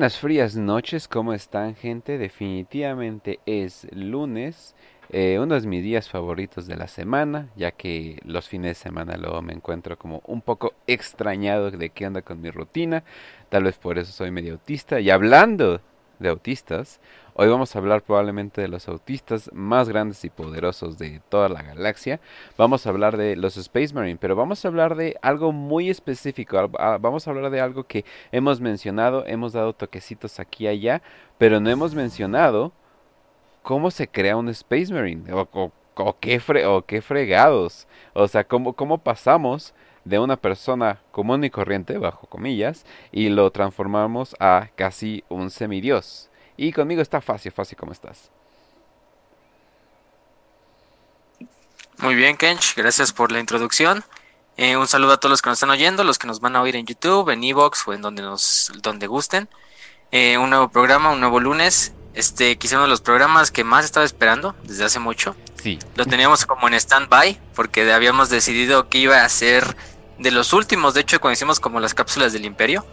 Buenas frías noches, ¿cómo están gente? Definitivamente es lunes, eh, uno de mis días favoritos de la semana, ya que los fines de semana luego me encuentro como un poco extrañado de qué onda con mi rutina, tal vez por eso soy medio autista. Y hablando de autistas, Hoy vamos a hablar probablemente de los autistas más grandes y poderosos de toda la galaxia. Vamos a hablar de los Space Marine, pero vamos a hablar de algo muy específico. Ah, vamos a hablar de algo que hemos mencionado, hemos dado toquecitos aquí y allá, pero no hemos mencionado cómo se crea un Space Marine o, qué, o qué fregados. O sea, cómo, cómo pasamos de una persona común y corriente, bajo comillas, y lo transformamos a casi un semidios. Y conmigo está Fácil, Fácil, ¿cómo estás? Muy bien, Kench, gracias por la introducción. Eh, un saludo a todos los que nos están oyendo, los que nos van a oír en YouTube, en Evox o en donde nos donde gusten. Eh, un nuevo programa, un nuevo lunes. Este, quizá uno de los programas que más estaba esperando desde hace mucho. Sí. Lo teníamos como en stand-by, porque habíamos decidido que iba a ser de los últimos. De hecho, conocimos como las cápsulas del Imperio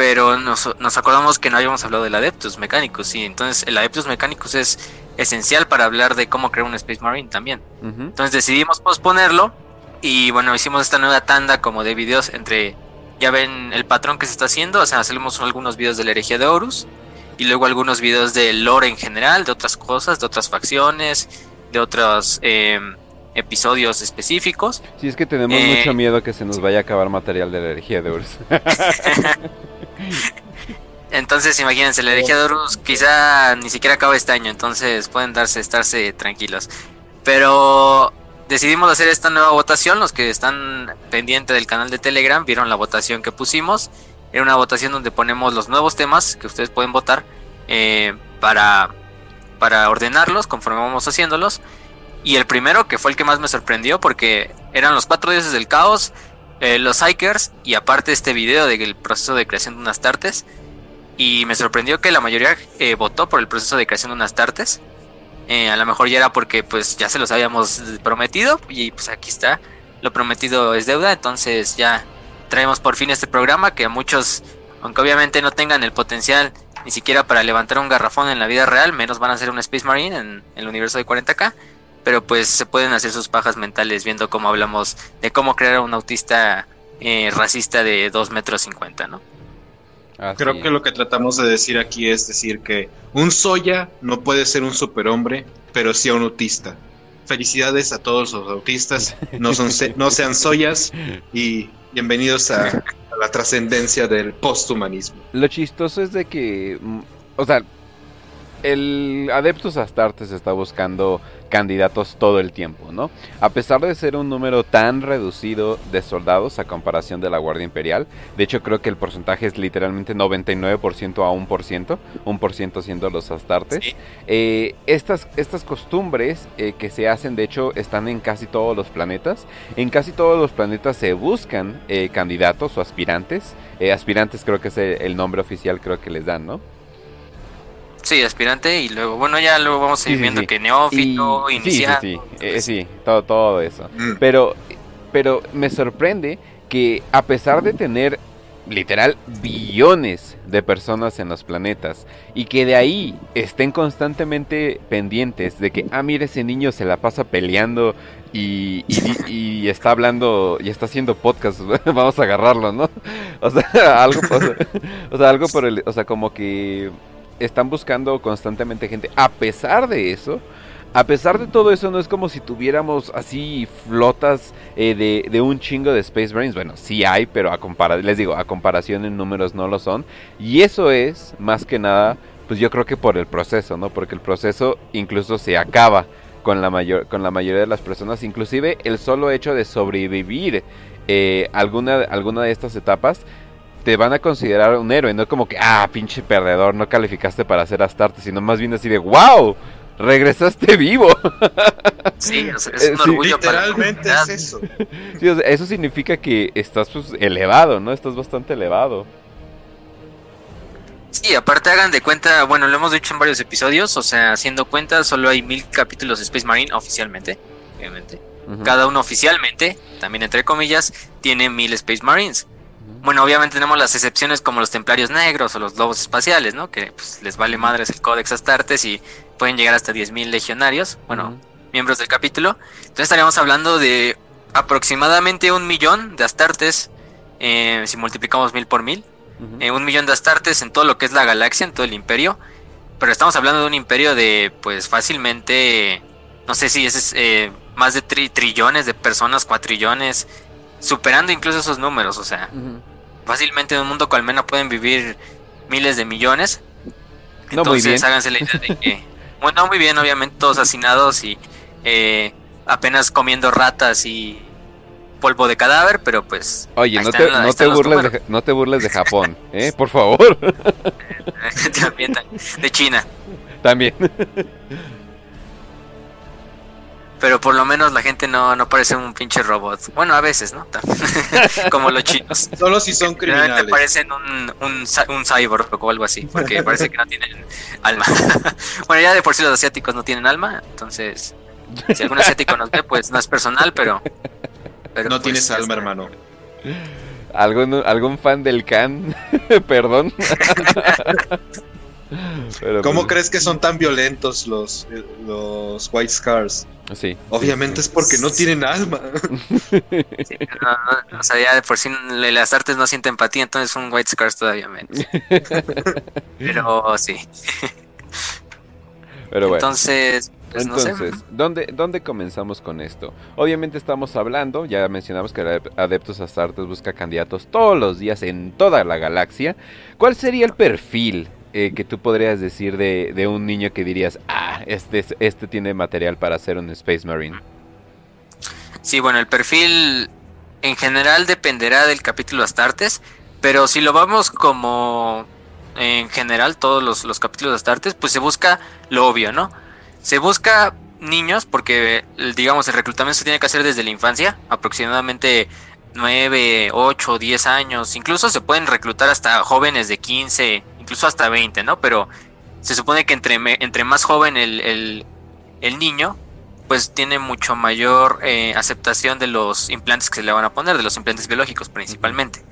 pero nos, nos, acordamos que no habíamos hablado del Adeptus Mechanicus, y entonces el Adeptus Mechanicus es esencial para hablar de cómo crear un Space Marine también. Entonces decidimos posponerlo y bueno, hicimos esta nueva tanda como de videos entre, ya ven el patrón que se está haciendo, o sea, hacemos algunos videos de la herejía de Horus y luego algunos videos de lore en general, de otras cosas, de otras facciones, de otros eh, episodios específicos. Sí, es que tenemos eh, mucho miedo que se nos vaya a acabar material de la herejía de Horus. entonces, imagínense, la herejía de Horus quizá ni siquiera acaba este año, entonces pueden darse, estarse tranquilos. Pero decidimos hacer esta nueva votación. Los que están pendientes del canal de Telegram vieron la votación que pusimos. Era una votación donde ponemos los nuevos temas que ustedes pueden votar eh, para, para ordenarlos conforme vamos haciéndolos. Y el primero, que fue el que más me sorprendió, porque eran los cuatro dioses del caos, eh, los Hikers, y aparte este video del proceso de creación de unas tartes. Y me sorprendió que la mayoría eh, votó por el proceso de creación de unas tartes. Eh, a lo mejor ya era porque pues ya se los habíamos prometido. Y pues aquí está. Lo prometido es deuda. Entonces ya traemos por fin este programa que muchos, aunque obviamente no tengan el potencial ni siquiera para levantar un garrafón en la vida real, menos van a ser un Space Marine en el universo de 40k pero pues se pueden hacer sus pajas mentales viendo cómo hablamos de cómo crear un autista eh, racista de 2 metros 50, ¿no? Creo que lo que tratamos de decir aquí es decir que un Soya no puede ser un superhombre, pero sí un autista. Felicidades a todos los autistas, no, son, no sean Soyas y bienvenidos a, a la trascendencia del posthumanismo. Lo chistoso es de que, mm, o sea, el Adeptus Astartes está buscando candidatos todo el tiempo, ¿no? A pesar de ser un número tan reducido de soldados a comparación de la Guardia Imperial, de hecho creo que el porcentaje es literalmente 99% a 1%, 1% siendo los Astartes. Eh, estas, estas costumbres eh, que se hacen, de hecho, están en casi todos los planetas. En casi todos los planetas se buscan eh, candidatos o aspirantes. aspirantes creo que es el nombre oficial, creo que les dan, ¿no? Sí, aspirante y luego, bueno, ya luego vamos a ir viendo que neófito, iniciado. Sí, sí, eh, sí, todo, todo eso. Mm. Pero, pero me sorprende que a pesar de tener literal billones de personas en los planetas y que de ahí estén constantemente pendientes de que, ah, mire, ese niño se la pasa peleando y, y, está hablando y está haciendo podcast, vamos a agarrarlo, ¿no? O sea, algo, o sea, algo por el, o sea, como que están buscando constantemente gente. A pesar de eso, a pesar de todo eso, no es como si tuviéramos así flotas eh, de, un chingo de Space Marines. Bueno, sí hay, pero a comparación, les digo, a comparación en números no lo son. Y eso es, más que nada, pues yo creo que por el proceso, ¿no? Porque el proceso incluso se acaba con la, mayor, con la mayoría de las personas. Inclusive el solo hecho de sobrevivir eh, alguna, alguna de estas etapas te van a considerar un héroe, no como que, ah, pinche perdedor, no calificaste para ser Astarte, sino más bien así de, wow, regresaste vivo. Sí, es, un eh, orgullo Literalmente es eso. Sí, eso significa que estás pues, elevado, ¿no? Estás bastante elevado. Sí, aparte hagan de cuenta, bueno, lo hemos dicho en varios episodios, o sea, haciendo cuenta, solo hay mil capítulos de Space Marine oficialmente, obviamente. Cada uno oficialmente, también entre comillas, tiene mil Space Marines. Bueno, obviamente tenemos las excepciones como los templarios negros o los lobos espaciales, ¿no? Que pues, les vale madres el Codex Astartes y pueden llegar hasta 10.000 legionarios, bueno, miembros del capítulo. Entonces estaríamos hablando de aproximadamente un millón de Astartes, eh, si multiplicamos mil por mil, eh, un millón de Astartes en todo lo que es la galaxia, en todo el imperio. Pero estamos hablando de un imperio de, pues fácilmente, no sé si es eh, más de trillones de personas, cuatrillones, superando incluso esos números, o sea, fácilmente en un mundo colmena pueden vivir miles de millones. Entonces, háganse la idea de que, bueno, muy bien, obviamente todos hacinados y eh, apenas comiendo ratas y polvo de cadáver, pero pues. Oye, no te, no, te burles de, no te burles de Japón, ¿eh? Por favor. También, de China. También. Pero por lo menos la gente no, no parece un pinche robot. Bueno, a veces, ¿no? Como los chinos. Solo si son criminales. parecen un, un, un cyborg o algo así, porque parece que no tienen alma. bueno, ya de por sí los asiáticos no tienen alma, entonces si algún asiático nos ve, pues no es personal, pero... no pues, tienes alma, hermano. ¿Algún, ¿Algún fan del can? Perdón. ¿Cómo pues, crees que son tan violentos los, los White Scars? Sí. Obviamente es porque no tienen alma. o sea, ya de por sí las artes no sienten empatía, entonces son White Scars todavía menos. Pero sí. Pero bueno. Entonces, pues, Entonces, ¿dónde, ¿dónde comenzamos con esto? Obviamente estamos hablando, ya mencionamos que Adeptos Astartes busca candidatos todos los días en toda la galaxia. ¿Cuál sería el perfil eh, que tú podrías decir de, de, un niño que dirías, ah, este, este tiene material para ser un Space Marine? Sí, bueno, el perfil en general dependerá del capítulo Astartes, pero si lo vamos como en general, todos los, los capítulos Astartes, pues se busca lo obvio, ¿no? Se busca niños porque, digamos, el reclutamiento se tiene que hacer desde la infancia, aproximadamente 9, 8, 10 años, incluso se pueden reclutar hasta jóvenes de 15, incluso hasta 20, ¿no? Pero se supone que entre, entre más joven el, el, niño, pues tiene mucho mayor eh, aceptación de los implantes que se le van a poner, de los implantes biológicos principalmente.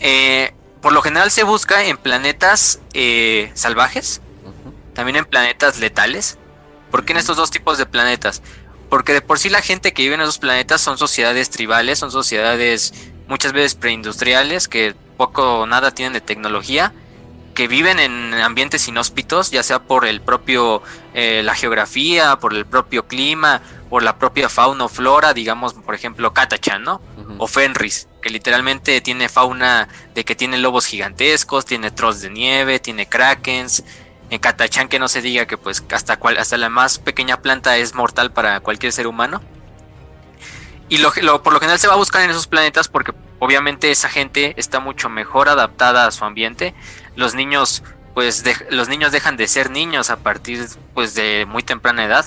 Eh, por lo general se busca en planetas eh, salvajes, también en planetas letales, ¿Por qué en estos dos tipos de planetas? Porque de por sí la gente que vive en esos planetas son sociedades tribales, son sociedades muchas veces preindustriales que poco o nada tienen de tecnología, que viven en ambientes inhóspitos, ya sea por el propio eh, la geografía, por el propio clima, por la propia fauna o flora, digamos, por ejemplo, Katachan, ¿no? O Fenris, que literalmente tiene fauna de que tiene lobos gigantescos, tiene trolls de nieve, tiene krakens, en Katachan que no se diga que pues hasta, cual, hasta la más pequeña planta es mortal para cualquier ser humano. Y lo, por lo general se va a buscar en esos planetas porque obviamente esa gente está mucho mejor adaptada a su ambiente. Los niños pues los niños dejan de ser niños a partir pues de muy temprana edad.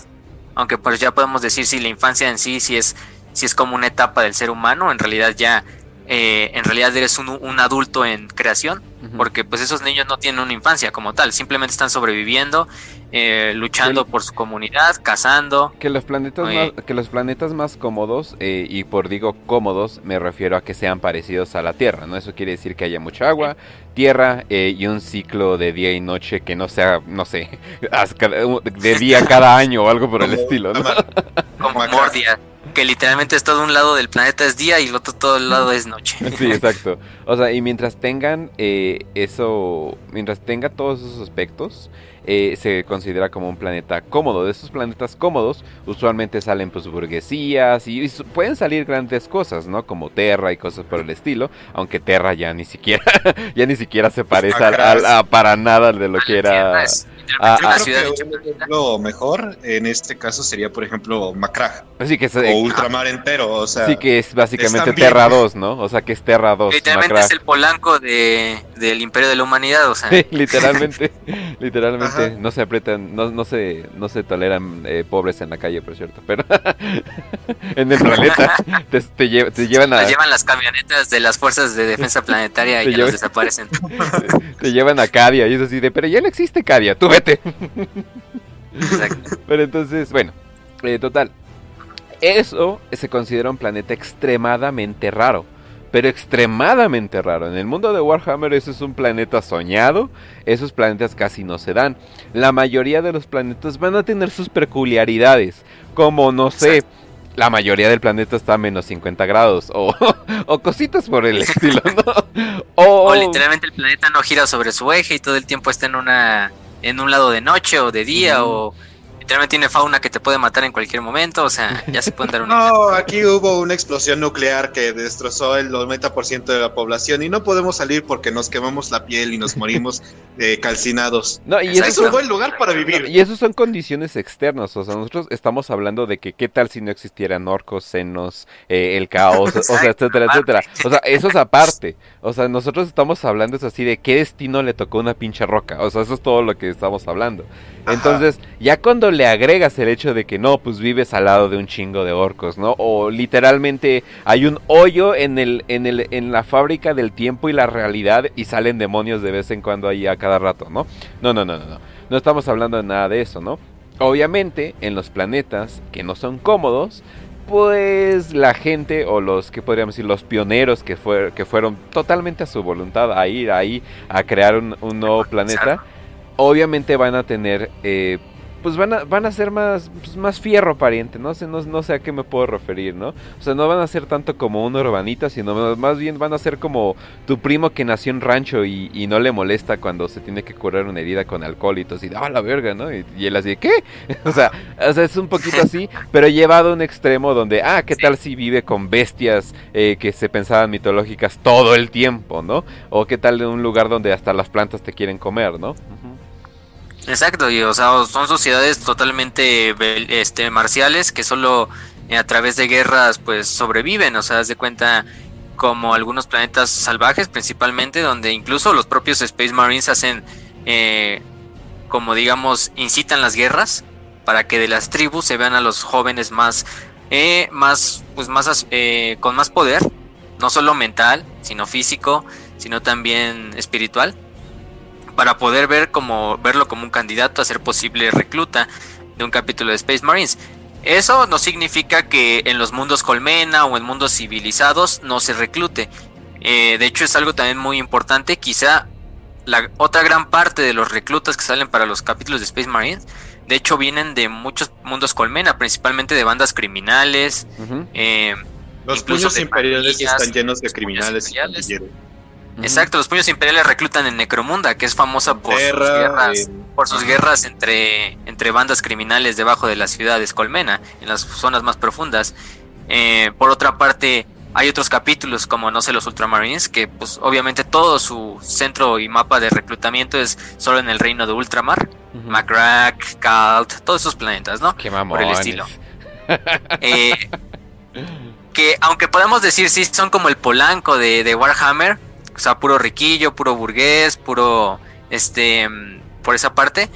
Aunque pues ya podemos decir si la infancia en sí si es si es como una etapa del ser humano, en realidad ya eh, en realidad eres un, un adulto en creación porque pues esos niños no tienen una infancia como tal, simplemente están sobreviviendo, eh, luchando por su comunidad, cazando. Que los planetas, más, que los planetas más cómodos, eh, y por digo cómodos, me refiero a que sean parecidos a la Tierra, ¿no? Eso quiere decir que haya mucha agua, tierra eh, y un ciclo de día y noche que no sea, no sé, de día cada año o algo por el estilo, ¿no? Como Mordia que literalmente es todo un lado del planeta es día y el otro todo el lado es noche. Sí, exacto. O sea, y mientras tengan eh, eso, mientras tenga todos esos aspectos, eh, se considera como un planeta cómodo. De esos planetas cómodos, usualmente salen pues burguesías y, pueden salir grandes cosas, ¿no? Como Terra y cosas por el estilo, aunque Terra ya ni siquiera, ya ni siquiera se parece a, para nada de lo que era. Ah, ah, lo mejor en este caso sería, por ejemplo. Así que es, o Ultramar entero, o sea. Sí, que es básicamente Terra 2, ¿no? O sea, que es Terra 2. Literalmente es el polanco de, del Imperio de la Humanidad, o sea. literalmente, literalmente. No se aprietan, no, no, se, no se toleran eh, pobres en la calle, por cierto. Pero en el planeta te, te, llevan a. llevan las camionetas de las fuerzas de defensa planetaria y ya los desaparecen. Te, llevan a Cadia y es así de, pero ya no existe Cadia, tú vete. Pero entonces, bueno, eh, total. Eso se considera un planeta extremadamente raro. pero extremadamente raro. En el mundo de Warhammer eso es un planeta soñado, esos planetas casi no se dan. La mayoría de los planetas van a tener sus peculiaridades, como no sé, la mayoría del planeta está a menos 50 grados o, o cositas por el estilo, ¿no? O, literalmente el planeta no gira sobre su eje y todo el tiempo está en una en un lado de noche o de día o Literalmente tiene fauna que te puede matar en cualquier momento, o sea, ya se pueden dar un... no, aquí hubo una explosión nuclear que destrozó el 90% de la población y no podemos salir porque nos quemamos la piel y nos morimos eh, calcinados. No, y eso es un buen lugar para vivir. Y eso son condiciones externas, o sea, nosotros estamos hablando de que qué tal si no existieran orcos, senos, eh, el caos, o sea, etcétera, etcétera. O sea, eso es aparte. O sea, nosotros estamos hablando es así de qué destino le tocó una pinche roca. O sea, eso es todo lo que estamos hablando. Entonces, ya cuando le agregas el hecho de que no, pues vives al lado de un chingo de orcos, ¿no? O literalmente hay un hoyo en el, en el, en la fábrica del tiempo y la realidad y salen demonios de vez en cuando ahí a cada rato, ¿no? No, no, no, no, no. No estamos hablando de nada de eso, ¿no? Obviamente, en los planetas que no son cómodos, pues la gente o los que podríamos decir los pioneros que, fue, que fueron totalmente a su voluntad a ir ahí a crear un, un nuevo planeta, obviamente van a tener eh, pues van a, van a ser más, pues más fierro pariente, ¿no? sé, no, sé a qué me puedo referir, ¿no? O sea, no van a ser tanto como un urbanita, sino más bien van a ser como tu primo que nació en rancho y, no le molesta cuando se tiene que curar una herida con alcohol y todo ah, la verga, ¿no? Y, él así, ¿qué? o, sea, o sea, es un poquito así, pero llevado a un extremo donde, ah, ¿qué tal si vive con bestias eh, que se pensaban mitológicas todo el tiempo, ¿no? O qué tal en un lugar donde hasta las plantas te quieren comer, ¿no? Exacto, y o sea, son sociedades totalmente este marciales que solo eh, a través de guerras pues sobreviven, o sea, haz de cuenta como algunos planetas salvajes principalmente donde incluso los propios Space Marines hacen eh, como digamos incitan las guerras para que de las tribus se vean a los jóvenes más eh, más pues más con más poder no solo mental sino físico sino también espiritual para poder ver como, verlo como un candidato a ser posible recluta de un capítulo de Space Marines. Eso no significa que en los mundos colmena o en mundos civilizados no se reclute. Eh, de hecho es algo también muy importante. Quizá la otra gran parte de los reclutas que salen para los capítulos de Space Marines, de hecho vienen de muchos mundos colmena, principalmente de bandas criminales. Eh, los puños imperiales están llenos de criminales y Exacto, los puños imperiales reclutan en Necromunda, que es famosa por sus guerras, por sus guerras entre, entre bandas criminales debajo de las ciudades Colmena, en las zonas más profundas. Eh, por otra parte, hay otros capítulos como, no sé, los Ultramarines, que pues obviamente todo su centro y mapa de reclutamiento es solo en el reino de Ultramar. Uh Kalt, todos esos planetas, ¿no? Qué Por el estilo. Eh, que aunque podemos decir sí son como el polanco de, de Warhammer, o sea, puro riquillo, puro burgués, puro, este, por esa parte,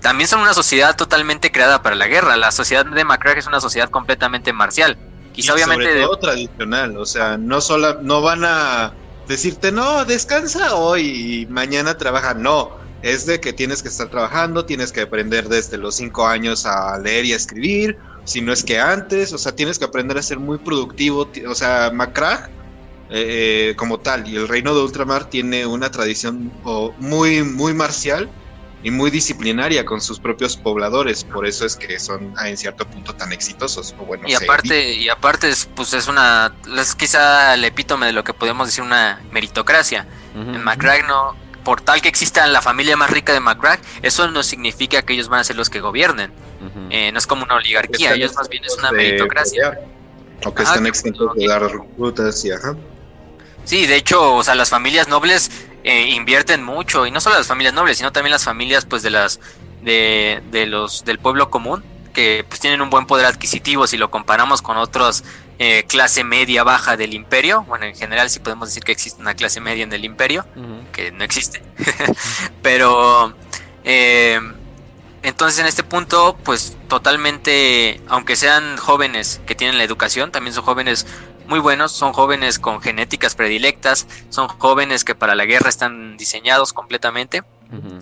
también son una sociedad totalmente creada para la guerra. La sociedad de Macrack es una sociedad completamente marcial. Quizá obviamente sobre todo tradicional, o sea, no solo, no van a decirte no, descansa hoy y mañana trabaja, no, es de que tienes que estar trabajando, tienes que aprender desde los cinco años a leer y a escribir, si no es que antes, o sea, tienes que aprender a ser muy productivo, o sea, Macrack eh, como tal. Y el reino de Ultramar tiene una tradición muy, muy marcial y muy disciplinaria con sus propios pobladores. Por eso es que son en cierto punto tan exitosos. y aparte, y aparte es, pues es una, es quizá el epítome de lo que podemos decir una meritocracia. En Macrack no, por tal que exista la familia más rica de Macrack, eso no significa que ellos van a ser los que gobiernen. Eh, no es como una oligarquía, ellos más bien es una meritocracia. O que están exentos de dar rutas y ajá. Sí, de hecho, o sea, las familias nobles eh, invierten mucho y no solo las familias nobles, sino también las familias, pues, de las de, de los del pueblo común que pues tienen un buen poder adquisitivo si lo comparamos con otros eh, clase media baja del imperio. Bueno, en general sí podemos decir que existe una clase media en el imperio, que no existe. Pero eh, entonces en este punto, pues totalmente, aunque sean jóvenes que tienen la educación, también son jóvenes muy buenos, son jóvenes con genéticas predilectas, son jóvenes que para la guerra están diseñados completamente,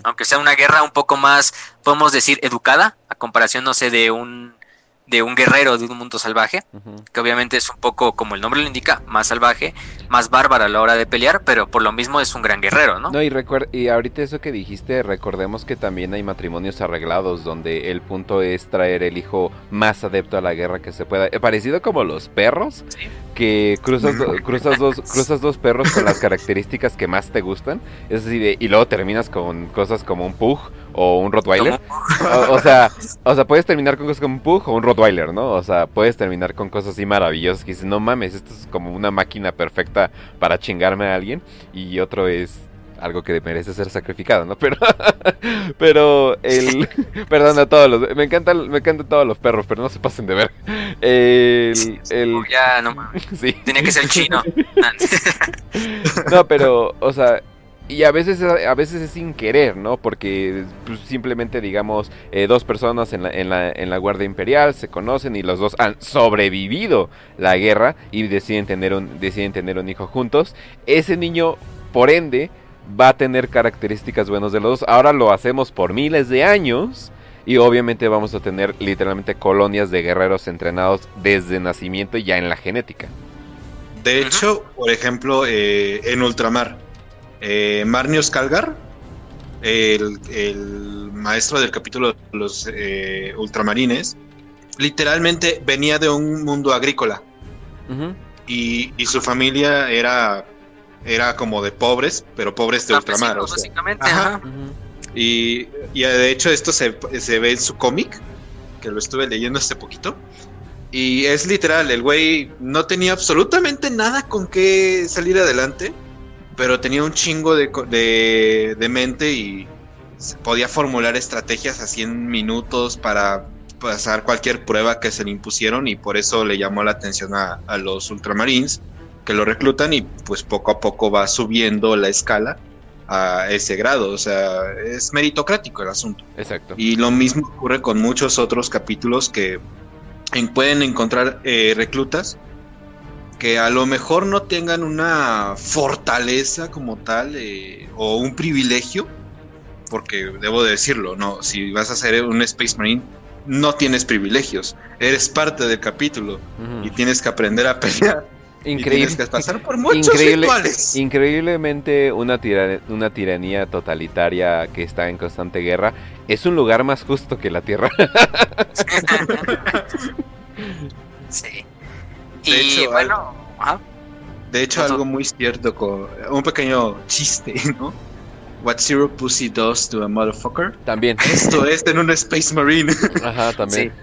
aunque sea una guerra un poco más, podemos decir, educada, a comparación, no sé, de un de un guerrero de un mundo salvaje, que obviamente es un poco, como el nombre lo indica, más salvaje, más bárbaro a la hora de pelear, pero por lo mismo es un gran guerrero, ¿no? No, y, y ahorita eso que dijiste, recordemos que también hay matrimonios arreglados donde el punto es traer el hijo más adepto a la guerra que se pueda. Eh, parecido como los perros, que cruzas, cruzas, dos, cruzas dos perros con las características que más te gustan, es así y luego terminas con cosas como un pug o un Rottweiler. O, sea, o sea, puedes terminar con cosas como un Pug o un Rottweiler, ¿no? O sea, puedes terminar con cosas así maravillosas que dices, no mames, esto es como una máquina perfecta para chingarme a alguien. Y otro es algo que merece ser sacrificado, ¿no? Pero, pero el, perdón a todos los, me encantan, me encantan todos los perros, pero no se pasen de ver. El, el, ya no sí. Tiene que ser chino. no, pero, o sea, y a veces, a veces es sin querer, ¿no? Porque pues, simplemente, digamos, eh, dos personas en la, en, la, en la Guardia Imperial se conocen y los dos han sobrevivido la guerra y deciden tener un, deciden tener un hijo juntos. Ese niño, por ende, va a tener características buenas de los dos. Ahora lo hacemos por miles de años. Y obviamente vamos a tener literalmente colonias de guerreros entrenados desde nacimiento ya en la genética. De hecho, por ejemplo, eh, en ultramar, eh, Marnius Calgar, el, maestro del capítulo de los eh, ultramarines, literalmente venía de un mundo agrícola. y, su familia era, era como de pobres, pero pobres de ultramar. básicamente, Y, de hecho esto se, se ve en su cómic, que lo estuve leyendo hace poquito. Y es literal, el güey no tenía absolutamente nada con qué salir adelante pero tenía un chingo de, de, mente y podía formular estrategias a 100 minutos para pasar cualquier prueba que se le impusieron y por eso le llamó la atención a, los ultramarines que lo reclutan y pues poco a poco va subiendo la escala a ese grado, o sea, es meritocrático el asunto. Exacto. Y lo mismo ocurre con muchos otros capítulos que pueden encontrar eh, reclutas que a lo mejor no tengan una fortaleza como tal eh, o un privilegio, porque debo decirlo, no, si vas a ser un Space Marine no tienes privilegios, eres parte del capítulo y tienes que aprender a pelear. Increíble, tienes que pasar por muchos rituales. Increíblemente una, una tiranía totalitaria que está en constante guerra es un lugar más justo que la Tierra. sí y bueno, de hecho, algo muy cierto, con un pequeño chiste, ¿no? What Zero Pussy Does to a Motherfucker. También. Esto es en un Space Marine. Ajá, también.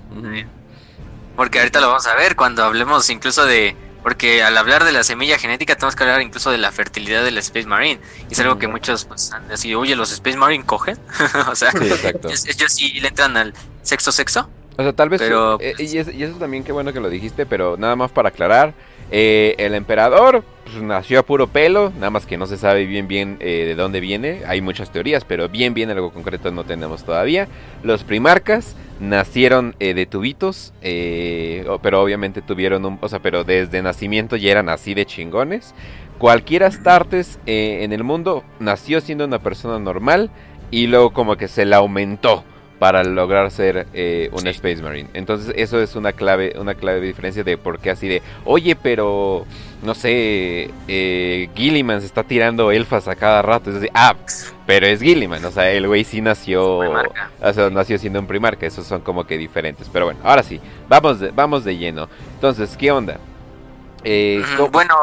Porque ahorita lo vamos a ver cuando hablemos incluso de. Porque al hablar de la semilla genética tenemos que hablar incluso de la fertilidad del Space Marine. Y es algo que muchos pues han así, oye, ¿los Space Marine cogen? o sea, ellos sí le entran al sexo-sexo. O sea, tal vez... Pero, eh, y, eso también qué bueno que lo dijiste, pero nada más para aclarar. Eh, el emperador pues, nació a puro pelo, nada más que no se sabe bien bien eh, de dónde viene. Hay muchas teorías, pero bien bien algo concreto no tenemos todavía. Los primarcas nacieron de tubitos, pero obviamente tuvieron un... O sea, pero desde nacimiento ya eran así de chingones. Cualquier Astartes en el mundo nació siendo una persona normal y luego como que se la aumentó para lograr ser eh, un Space Marine. Entonces eso es una clave, una clave de diferencia de por qué así de, oye, pero no sé, eh, Gilliman se está tirando elfas a cada rato. Es decir, ah, pero es Gilliman, o sea, el güey sí nació, o sea, nació siendo un primarca. Esos son como que diferentes. Pero bueno, ahora sí, vamos de, vamos de lleno. Entonces, ¿qué onda? Eh, bueno,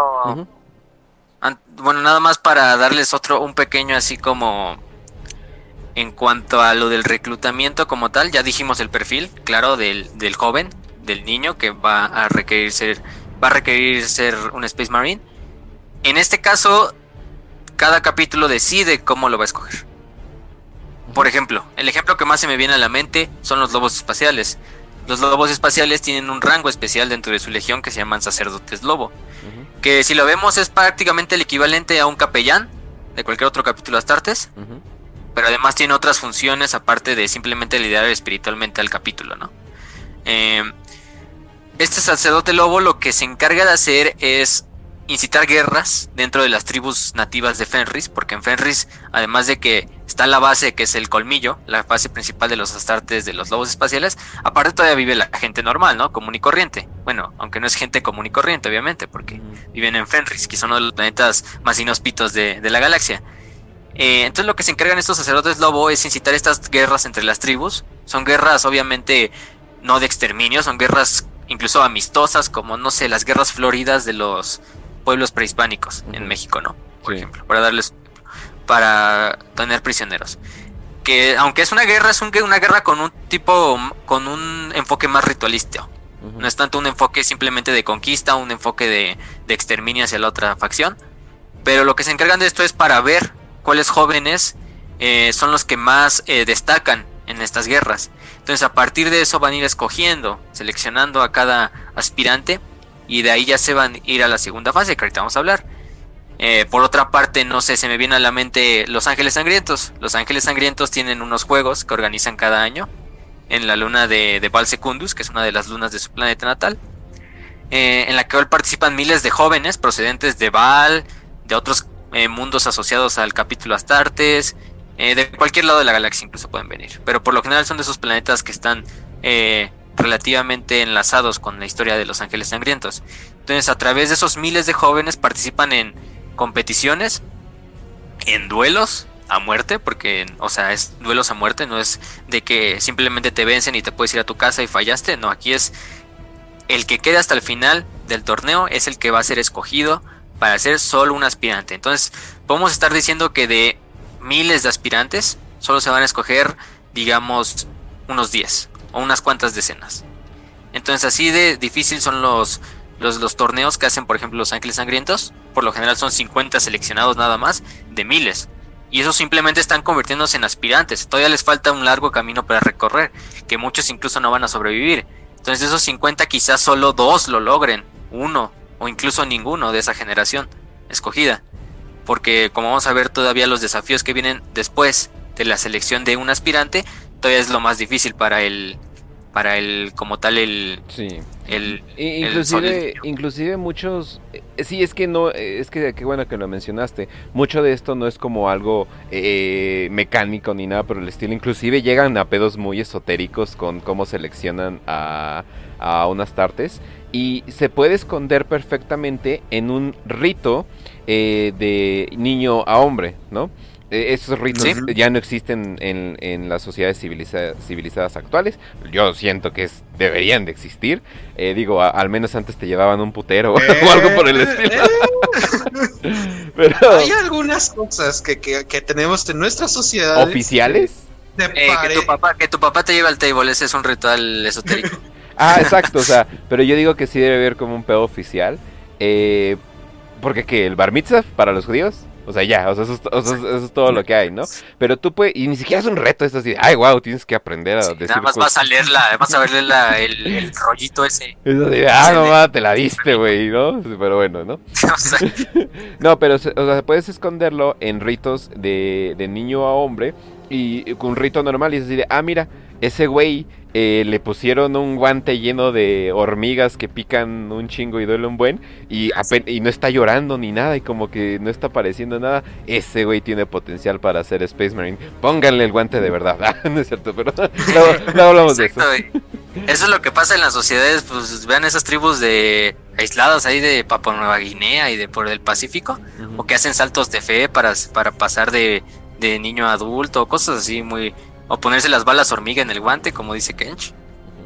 bueno, nada más para darles otro, un pequeño así como en cuanto a lo del reclutamiento como tal, ya dijimos el perfil, claro, del, del joven, del niño que va a requerir ser, va a requerir ser un Space Marine. En este caso, cada capítulo decide cómo lo va a escoger. Por ejemplo, el ejemplo que más se me viene a la mente son los lobos espaciales. Los lobos espaciales tienen un rango especial dentro de su legión que se llaman sacerdotes lobo. Que si lo vemos es prácticamente el equivalente a un capellán de cualquier otro capítulo de Astartes pero además tiene otras funciones aparte de simplemente liderar espiritualmente al capítulo, ¿no? Eh, este sacerdote lobo lo que se encarga de hacer es incitar guerras dentro de las tribus nativas de Fenris, porque en Fenris, además de que está la base que es el colmillo, la base principal de los astartes de los lobos espaciales, aparte todavía vive la gente normal, ¿no? Común y corriente. Bueno, aunque no es gente común y corriente, obviamente, porque viven en Fenris, que son uno de los planetas más inhóspitos de, la galaxia. Eh, entonces lo que se encargan estos sacerdotes lobo es incitar estas guerras entre las tribus. Son guerras obviamente no de exterminio, son guerras incluso amistosas, como no sé, las guerras floridas de los pueblos prehispánicos en México, ¿no? Por ejemplo, para darles para tener prisioneros. Que aunque es una guerra, es una guerra con un tipo, con un enfoque más ritualista. No es tanto un enfoque simplemente de conquista, un enfoque de, exterminio hacia la otra facción. Pero lo que se encargan de esto es para ver cuáles jóvenes eh, son los que más eh, destacan en estas guerras. Entonces a partir de eso van a ir escogiendo, seleccionando a cada aspirante y de ahí ya se van a ir a la segunda fase que ahorita vamos a hablar. Eh, por otra parte, no sé, se me viene a la mente Los Ángeles Sangrientos. Los Ángeles Sangrientos tienen unos juegos que organizan cada año en la luna de, de Val Secundus, que es una de las lunas de su planeta natal, en la que participan miles de jóvenes procedentes de Val, de otros eh, mundos asociados al capítulo Astartes, de cualquier lado de la galaxia incluso pueden venir. Pero por lo general son de esos planetas que están relativamente enlazados con la historia de los ángeles sangrientos. Entonces, a través de esos miles de jóvenes participan en competiciones, en duelos a muerte, porque, o sea, es duelos a muerte, no es de que simplemente te vencen y te puedes ir a tu casa y fallaste, no, aquí es el que queda hasta el final del torneo es el que va a ser escogido para ser solo un aspirante. Entonces, podemos estar diciendo que de miles de aspirantes, solo se van a escoger, digamos, unos 10 o unas cuantas decenas. Entonces así de difícil son los, los, torneos que hacen, por ejemplo, Los Ángeles Sangrientos. Por lo general son 50 seleccionados nada más, de miles. Y esos simplemente están convirtiéndose en aspirantes. Todavía les falta un largo camino para recorrer, que muchos incluso no van a sobrevivir. Entonces de esos 50 quizás solo dos lo logren, uno o incluso ninguno de esa generación escogida. Porque como vamos a ver todavía los desafíos que vienen después de la selección de un aspirante todavía es lo más difícil para el para el como tal el sí. el, inclusive inclusive muchos eh, sí es que no es que qué bueno que lo mencionaste. Mucho de esto no es como algo eh, mecánico ni nada por el estilo. Inclusive llegan a pedos muy esotéricos con cómo seleccionan a a unas tartes y se puede esconder perfectamente en un rito eh, de niño a hombre no e-, esos ritos ya no existen en, en las sociedades civilizadas actuales. Yo siento que es, deberían de existir. Eh, digo, al menos antes te llevaban un putero o eh, algo por el estilo. Eh. Hay algunas cosas que, que, tenemos en nuestra sociedad. ¿Oficiales? que, tu papá, que tu papá te lleve al table, ese es un ritual esotérico. ah, exacto, o sea, pero yo digo que sí debe haber como un pedo oficial. porque que el bar mitzvah para los judíos o sea, ya, o sea, eso, es, todo lo que hay, ¿no? Pero tú puedes, y ni siquiera es un reto, es así, ay, wow, tienes que aprender a decir Nada más vas a leerla, vas a verle el, rollito ese. Es así, ah, no, te la diste, güey, ¿no? Pero bueno, ¿no? no, pero, o sea, puedes esconderlo en ritos de, de niño a hombre y con un rito normal y es así de, ah, mira, ese güey eh, le pusieron un guante lleno de hormigas que pican un chingo y duele un buen y, y no está llorando ni nada y como que no está apareciendo nada. Ese güey tiene potencial para ser Space Marine. Pónganle el guante de verdad. Ah, no es cierto, pero no, hablamos de eso. Eso es lo que pasa en las sociedades, pues vean esas tribus de aisladas ahí de Papua Nueva Guinea y de por el Pacífico, o que hacen saltos de fe para, para pasar de, de niño a adulto, cosas así muy, o ponerse las balas hormiga en el guante, como dice Kench.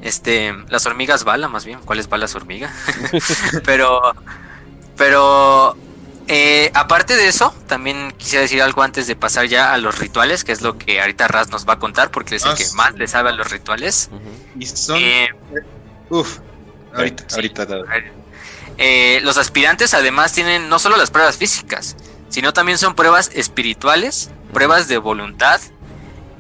Este, las hormigas bala, más bien. ¿Cuáles balas hormiga? pero, pero, eh, aparte de eso, también quisiera decir algo antes de pasar ya a los rituales, que es lo que ahorita Raz nos va a contar, porque es el ah, que más le sabe a los rituales. Y son. Eh, uf, ahorita, ahorita. Eh, los aspirantes además tienen no solo las pruebas físicas, sino también son pruebas espirituales, pruebas de voluntad,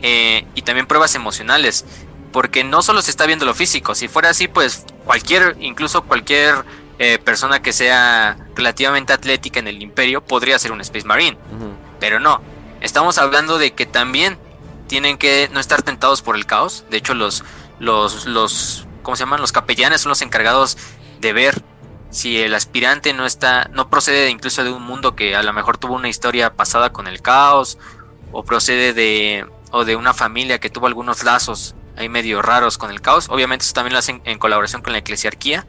eh, y también pruebas emocionales, porque no solo se está viendo lo físico, si fuera así, pues cualquier, incluso cualquier eh, persona que sea relativamente atlética en el imperio podría ser un Space Marine, pero no, estamos hablando de que también tienen que no estar tentados por el caos, de hecho los, los, los, ¿cómo se llaman? Los capellanes son los encargados de ver si el aspirante no está, no procede incluso de un mundo que a lo mejor tuvo una historia pasada con el caos, o procede de, o de una familia que tuvo algunos lazos ahí medio raros con el caos. Obviamente eso también lo hacen en colaboración con la eclesiarquía.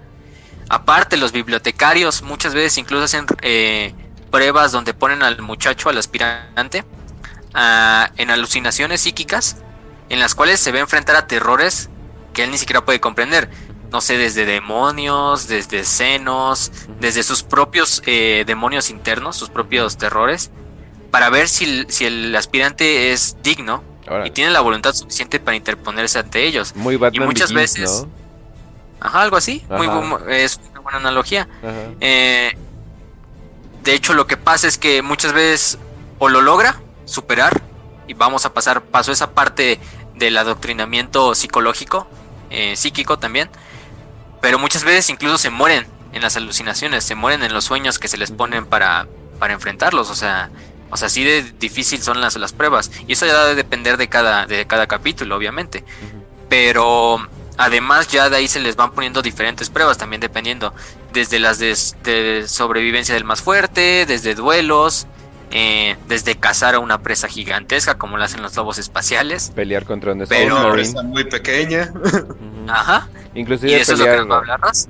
Aparte, los bibliotecarios muchas veces incluso hacen eh, pruebas donde ponen al muchacho, al aspirante, en alucinaciones psíquicas, en las cuales se ve enfrentar a terrores que él ni siquiera puede comprender. No sé, desde demonios, desde senos, desde sus propios eh, demonios internos, sus propios terrores, para ver si, si el aspirante es digno y tiene la voluntad suficiente para interponerse ante ellos. Muy y muchas veces... Ajá, algo así. Muy, es una buena analogía. Eh, de hecho, lo que pasa es que muchas veces o lo logra superar y vamos a pasar, paso esa parte del adoctrinamiento psicológico, eh, psíquico también, pero muchas veces incluso se mueren en las alucinaciones, se mueren en los sueños que se les ponen para, para enfrentarlos, o sea, o sea, así de difícil son las, las pruebas. Y eso ya debe depender de cada, de cada capítulo, obviamente. Pero además ya de ahí se les van poniendo diferentes pruebas, también dependiendo. Desde las de, sobrevivencia del más fuerte, desde duelos, eh, desde cazar a una presa gigantesca, como lo hacen los lobos espaciales. Pelear contra un Pero, una presa muy pequeña. Ajá. Inclusive pelear,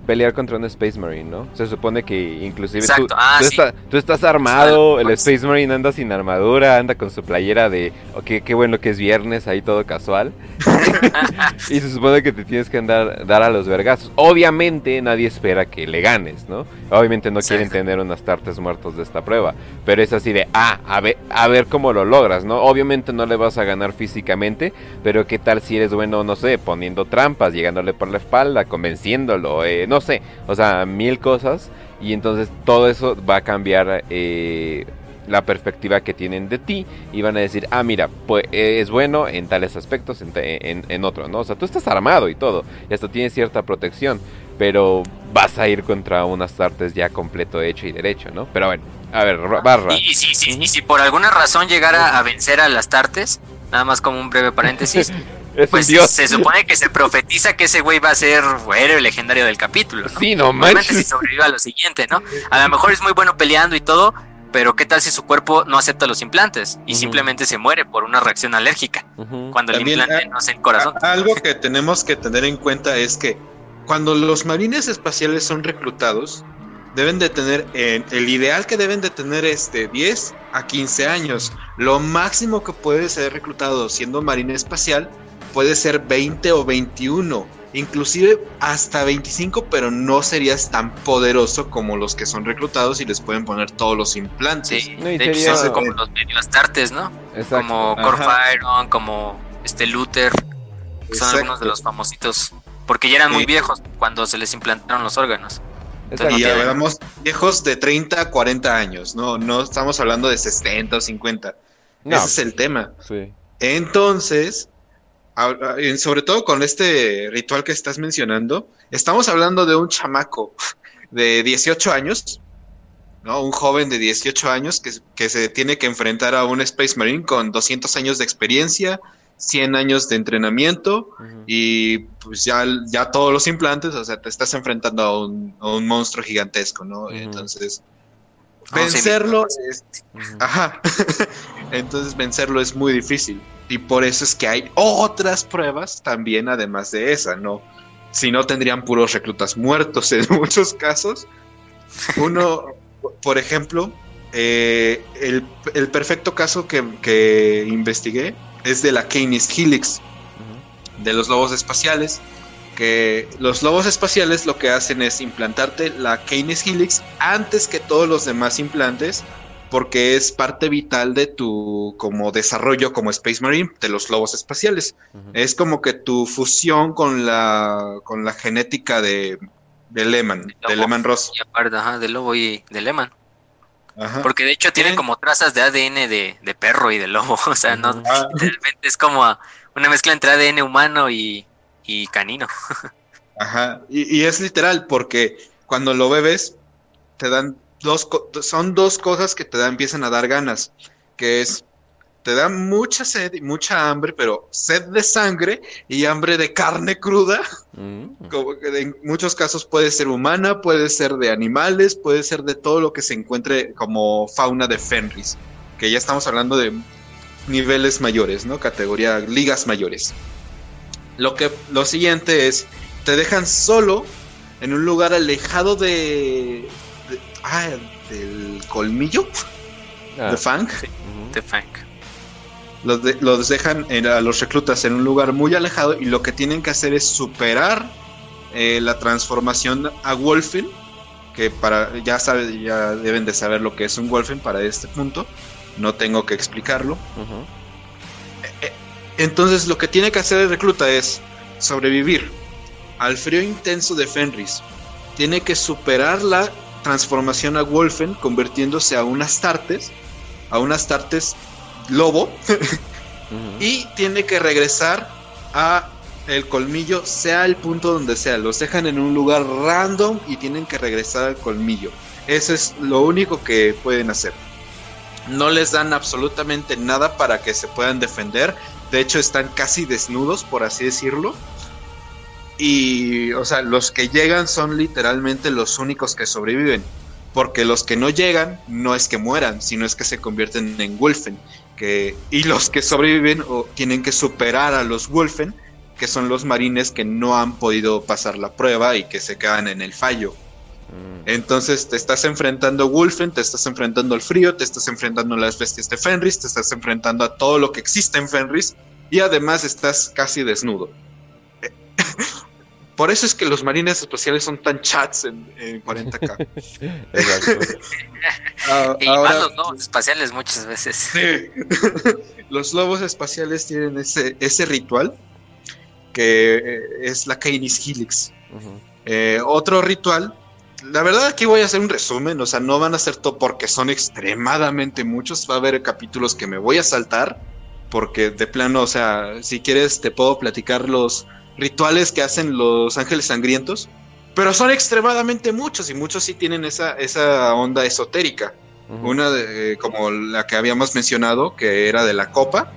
pelear, contra un Space Marine, ¿no? Se supone que inclusive tú, ah, tú, estás armado, el Space Marine anda sin armadura, anda con su playera de, ok, qué bueno que es viernes, ahí todo casual. y se supone que te tienes que andar dar a los vergazos. Obviamente nadie espera que le ganes, ¿no? Obviamente no quieren tener unas tartes muertos de esta prueba, pero es así de, ah, a ver, a ver cómo lo logras, ¿no? Obviamente no le vas a ganar físicamente, pero qué tal si eres bueno, no sé, poniendo trampas, llegándole por la espalda convenciéndolo, eh, no sé, o sea, mil cosas. Y entonces todo eso va a cambiar eh, la perspectiva que tienen de ti y van a decir, ah, mira, pues es bueno en tales aspectos, en, en, otros, ¿no? O sea, tú estás armado y todo, y hasta tienes cierta protección, pero vas a ir contra unas artes ya completo hecho y derecho, ¿no? Pero bueno, a ver, barra. Y, si, si por alguna razón llegara a vencer a las tartes, nada más como un breve paréntesis, pues se supone que se profetiza que ese güey va a ser héroe legendario del capítulo, ¿no? Sí, no manches. si sobrevive a lo siguiente, ¿no? A lo mejor es muy bueno peleando y todo, pero ¿qué tal si su cuerpo no acepta los implantes y simplemente se muere por una reacción alérgica cuando el implante no es el corazón? Algo que tenemos que tener en cuenta es que cuando los marines espaciales son reclutados, deben de tener, el ideal que deben de tener es de 10 a 15 años. Lo máximo que puede ser reclutado siendo marine espacial puede ser 20 o 21, inclusive hasta 25, pero no serías tan poderoso como los que son reclutados y les pueden poner todos los implantes. Sí, de hecho, como los medio astartes, ¿no? Como Corfiron, como este Luther, son algunos de los famositos, porque ya eran muy viejos cuando se les implantaron los órganos. Y hablamos viejos de 30 40 años, no, no estamos hablando de 60 o 50. Ese es el tema. Sí. Entonces, sobre todo con este ritual que estás mencionando, estamos hablando de un chamaco de 18 años, ¿no? Un joven de 18 años que, que, se tiene que enfrentar a un Space Marine con 200 años de experiencia, 100 años de entrenamiento y pues ya, ya todos los implantes, o sea, te estás enfrentando a un, monstruo gigantesco, ¿no? Entonces, vencerlo es... Ajá. Entonces, vencerlo es muy difícil. Y por eso es que hay otras pruebas también además de esa, ¿no? Si no tendrían puros reclutas muertos en muchos casos. Uno, por ejemplo, eh, el, perfecto caso que, investigué es de la Canis Helix, de los lobos espaciales, que los lobos espaciales lo que hacen es implantarte la Canis Helix antes que todos los demás implantes porque es parte vital de tu como desarrollo como Space Marine de los lobos espaciales. Es como que tu fusión con la con la genética de, de Lehman, de, Lehman Ross. ajá, de lobo y de Lehman. Porque de hecho tienen como trazas de ADN de, de, perro y de lobo, o sea, no realmente es como una mezcla entre ADN humano y, y canino. Ajá, y, y es literal porque cuando lo bebes te dan dos, son dos cosas que te da, empiezan a dar ganas, que es te da mucha sed y mucha hambre, pero sed de sangre y hambre de carne cruda. Mm. Como que en muchos casos puede ser humana, puede ser de animales, puede ser de todo lo que se encuentre como fauna de Fenris, que ya estamos hablando de niveles mayores, ¿no? Categoría ligas mayores. Lo que lo siguiente es te dejan solo en un lugar alejado de, ah, del colmillo ah, de Fang. de Fang. Los, dejan a los reclutas en un lugar muy alejado y lo que tienen que hacer es superar eh, la transformación a Wolfen, que para ya sabe, ya deben de saber lo que es un Wolfen para este punto. No tengo que explicarlo. Eh, eh, entonces lo que tiene que hacer el recluta es sobrevivir al frío intenso de Fenris. Tiene que superar la transformación a Wolfen convirtiéndose a unas tartes, a unas tartes lobo y tiene que regresar a el colmillo, sea el punto donde sea. Los dejan en un lugar random y tienen que regresar al colmillo. Eso es lo único que pueden hacer. No les dan absolutamente nada para que se puedan defender. De hecho, están casi desnudos, por así decirlo. Y, o sea, los que llegan son literalmente los únicos que sobreviven. Porque los que no llegan no es que mueran, sino es que se convierten en Wolfen que, y los que sobreviven o tienen que superar a los Wolfen, que son los marines que no han podido pasar la prueba y que se quedan en el fallo. Mm. Entonces te estás enfrentando a Wolfen, te estás enfrentando al frío, te estás enfrentando a las bestias de Fenris, te estás enfrentando a todo lo que existe en Fenris y además estás casi desnudo. Por eso es que los marines espaciales son tan chats en, 40k. Ah, y ahora, los lobos espaciales muchas veces. Sí. los lobos espaciales tienen ese, ese ritual que eh, es la Canis Helix. Eh, otro ritual. La verdad aquí voy a hacer un resumen, o sea, no van a ser todo porque son extremadamente muchos. Va a haber capítulos que me voy a saltar porque de plano, o sea, si quieres te puedo platicar los rituales que hacen los ángeles sangrientos, pero son extremadamente muchos y muchos sí tienen esa, esa onda esotérica. Una de, como la que habíamos mencionado, que era de la copa,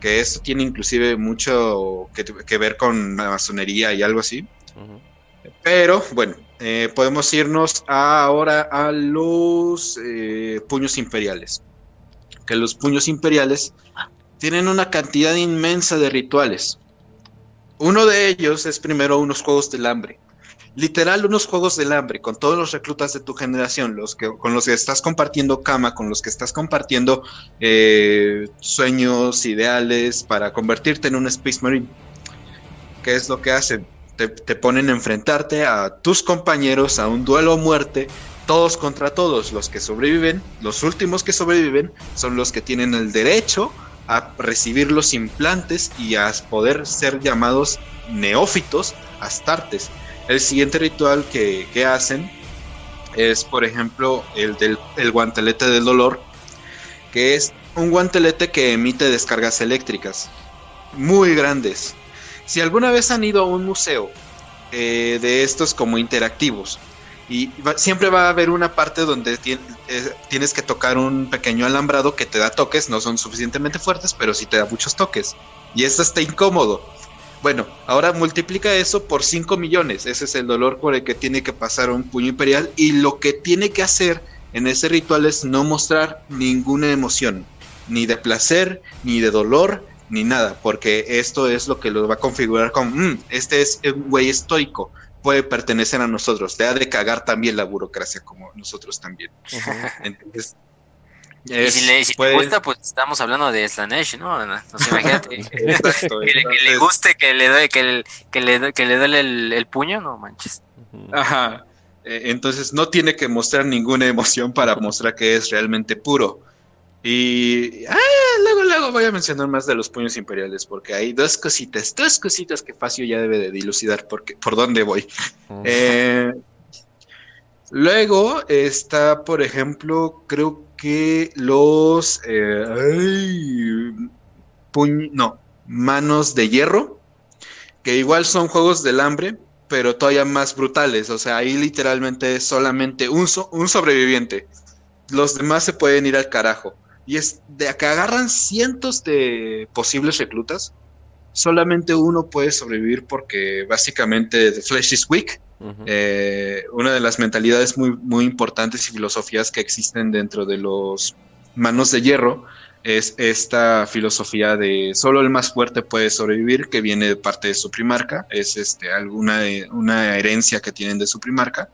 que esto tiene inclusive mucho que, ver con la masonería y algo así. Pero bueno, eh, podemos irnos ahora a los eh, puños imperiales. Que los puños imperiales tienen una cantidad inmensa de rituales. Uno de ellos es primero unos juegos del hambre. Literal, unos juegos del hambre con todos los reclutas de tu generación, los que, con los que estás compartiendo cama, con los que estás compartiendo eh, sueños, ideales para convertirte en un Space Marine. ¿Qué es lo que hacen? Te, te ponen a enfrentarte a tus compañeros a un duelo a muerte todos contra todos. Los que sobreviven, los últimos que sobreviven, son los que tienen el derecho a recibir los implantes y a poder ser llamados neófitos, astartes. El siguiente ritual que, hacen es, por ejemplo, el del guantelete del dolor, que es un guantelete que emite descargas eléctricas muy grandes. Si alguna vez han ido a un museo eh, de estos como interactivos, y siempre va a haber una parte donde eh, tienes que tocar un pequeño alambrado que te da toques, no son suficientemente fuertes, pero sí te da muchos toques. Y esto está incómodo. Bueno, ahora multiplica eso por 5 millones. Ese es el dolor por el que tiene que pasar un puño imperial. Y lo que tiene que hacer en ese ritual es no mostrar ninguna emoción. Ni de placer, ni de dolor, ni nada. Porque esto es lo que lo va a configurar como, mm, este es un güey estoico puede pertenecer a nosotros. Te ha de cagar también la burocracia como nosotros también. Entonces, y si le, gusta, pues estamos hablando de Slanesh, ¿no? imagínate. que, le, guste que le doy, que, le, que le, que le duele el, puño, no manches. Ajá. Eh, entonces no tiene que mostrar ninguna emoción para mostrar que es realmente puro. Y ah, luego, luego voy a mencionar más de los puños imperiales, porque hay dos cositas, dos cositas que Facio ya debe de dilucidar porque, por dónde voy. Eh, luego está, por ejemplo, creo que los eh, no, manos de hierro, que igual son juegos del hambre, pero todavía más brutales. O sea, ahí literalmente es solamente un, un sobreviviente. Los demás se pueden ir al carajo Y es de que agarran cientos de posibles reclutas. Solamente uno puede sobrevivir porque básicamente The Flesh is Weak. Eh, una de las mentalidades muy, muy importantes y filosofías que existen dentro de los manos de hierro es esta filosofía de solo el más fuerte puede sobrevivir, que viene de parte de su primarca, es este, alguna una herencia que tienen de su primarca,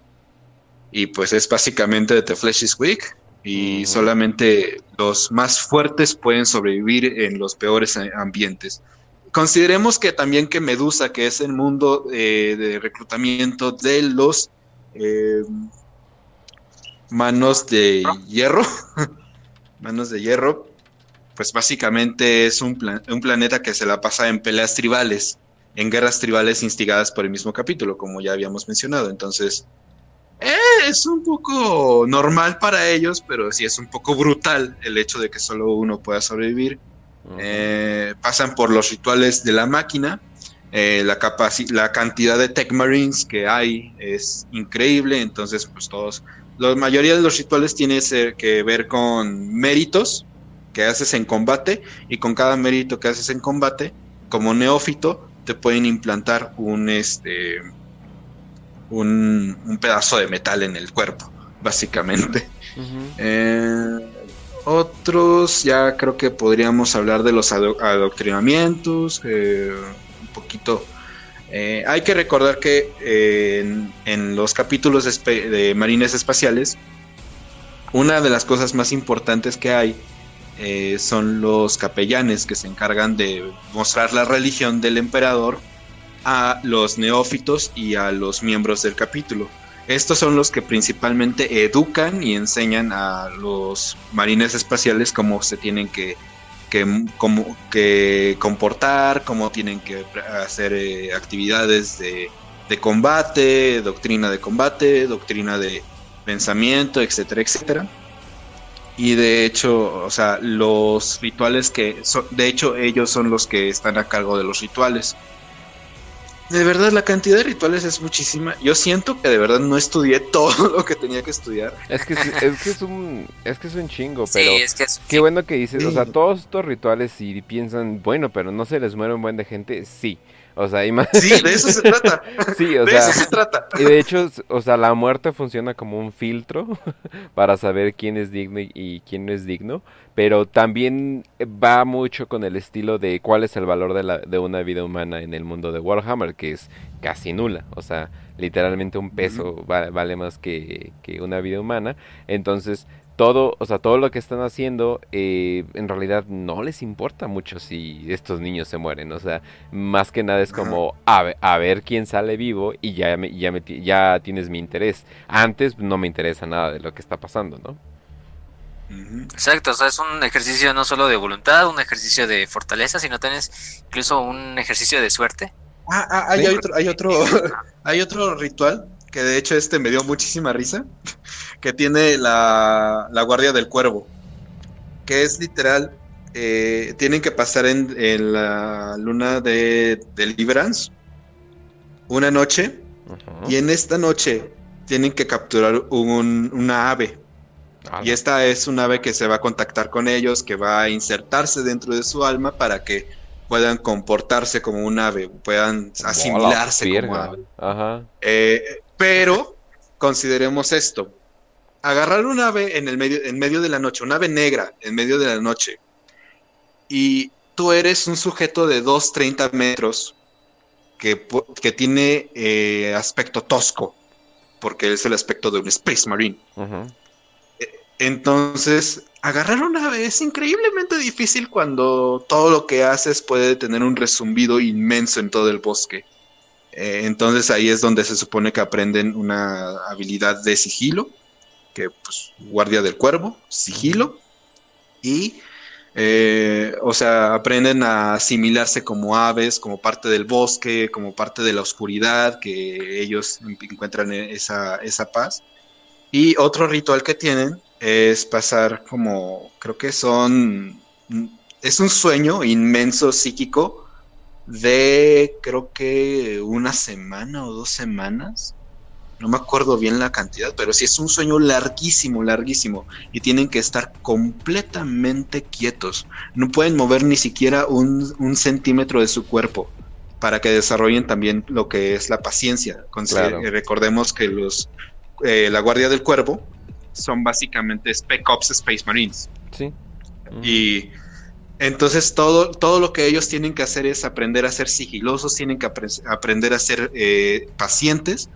y pues es básicamente The Flesh is Weak, y solamente los más fuertes pueden sobrevivir en los peores ambientes. Consideremos que también que Medusa, que es el mundo eh, de reclutamiento de los eh, manos de hierro, manos de hierro, pues básicamente es un, un planeta que se la pasa en peleas tribales, en guerras tribales instigadas por el mismo capítulo, como ya habíamos mencionado. Entonces, eh, es un poco normal para ellos, pero sí es un poco brutal el hecho de que solo uno pueda sobrevivir. Eh, pasan por los rituales de la máquina. Eh, la, la cantidad de Tech Marines que hay es increíble, entonces pues todos, la mayoría de los rituales tiene que ver con méritos, que haces en combate y con cada mérito que haces en combate, como neófito, te pueden implantar un, este, un, pedazo de metal en el cuerpo, básicamente. Eh, otros, ya creo que podríamos hablar de los adoctrinamientos, eh, un poquito... Eh, hay que recordar que en, los capítulos de Marines Espaciales, una de las cosas más importantes que hay eh, son los capellanes que se encargan de mostrar la religión del emperador a los neófitos y a los miembros del capítulo. Estos son los que principalmente educan y enseñan a los marines espaciales cómo se tienen que, que comportar, cómo tienen que hacer eh, actividades de, de combate, doctrina de combate, doctrina de pensamiento, etcétera, etcétera. Y de hecho, o sea, los rituales que, son, de hecho, ellos son los que están a cargo de los rituales. De verdad, la cantidad de rituales es muchísima. Yo siento que de verdad no estudié todo lo que tenía que estudiar. Es que es, que es un es que es un chingo, pero qué bueno que dices, o sea, todos estos rituales si piensan, bueno, pero no se les muere un buen de gente, sí. O sea, y Sí, de eso se trata. sí, o de eso se trata. Y de hecho, o sea, la muerte funciona como un filtro para saber quién es digno y quién no es digno, pero también va mucho con el estilo de cuál es el valor de, la, de una vida humana en el mundo de Warhammer, que es casi nula. O sea, literalmente un peso vale, más que, que una vida humana. Entonces, todo, o sea, todo lo que están haciendo, eh, en realidad no les importa mucho si estos niños se mueren. O sea, más que nada es como a ver, a ver quién sale vivo y ya, ya, ya tienes mi interés. Antes no me interesa nada de lo que está pasando, ¿no? Exacto, o sea, es un ejercicio no solo de voluntad, un ejercicio de fortaleza, sino también incluso un ejercicio de suerte. Ah, ah hay, otro, hay otro, hay otro ritual que de hecho este me dio muchísima risa, que tiene la, Guardia del Cuervo, que es literal, eh, tienen que pasar en, la luna de, Deliverance una noche, y en esta noche tienen que capturar un, una ave. Y esta es una ave que se va a contactar con ellos, que va a insertarse dentro de su alma para que puedan comportarse como un ave, puedan asimilarse como ave. Ajá. Eh, pero consideremos esto. Agarrar un ave en, el medio, en medio de la noche, un ave negra en medio de la noche, y tú eres un sujeto de 2,30 metros que, que tiene eh, aspecto tosco, porque es el aspecto de un Space Marine. E, entonces, agarrar un ave es increíblemente difícil cuando todo lo que haces puede tener un resumbido inmenso en todo el bosque. Eh, entonces ahí es donde se supone que aprenden una habilidad de sigilo, que pues guardia del cuervo, sigilo, y eh, o sea, aprenden a asimilarse como aves, como parte del bosque, como parte de la oscuridad, que ellos encuentran esa, esa paz. Y otro ritual que tienen es pasar como, creo que son, es un sueño inmenso psíquico de creo que una semana o dos semanas. no me acuerdo bien la cantidad, pero sí es un sueño larguísimo, larguísimo, y tienen que estar completamente quietos, no pueden mover ni siquiera un, centímetro de su cuerpo para que desarrollen también lo que es la paciencia. Recordemos que los eh, la Guardia del Cuervo son básicamente Spec Ops Space Marines. Sí. Y entonces todo, todo lo que ellos tienen que hacer es aprender a ser sigilosos, tienen que aprender a ser eh, pacientes.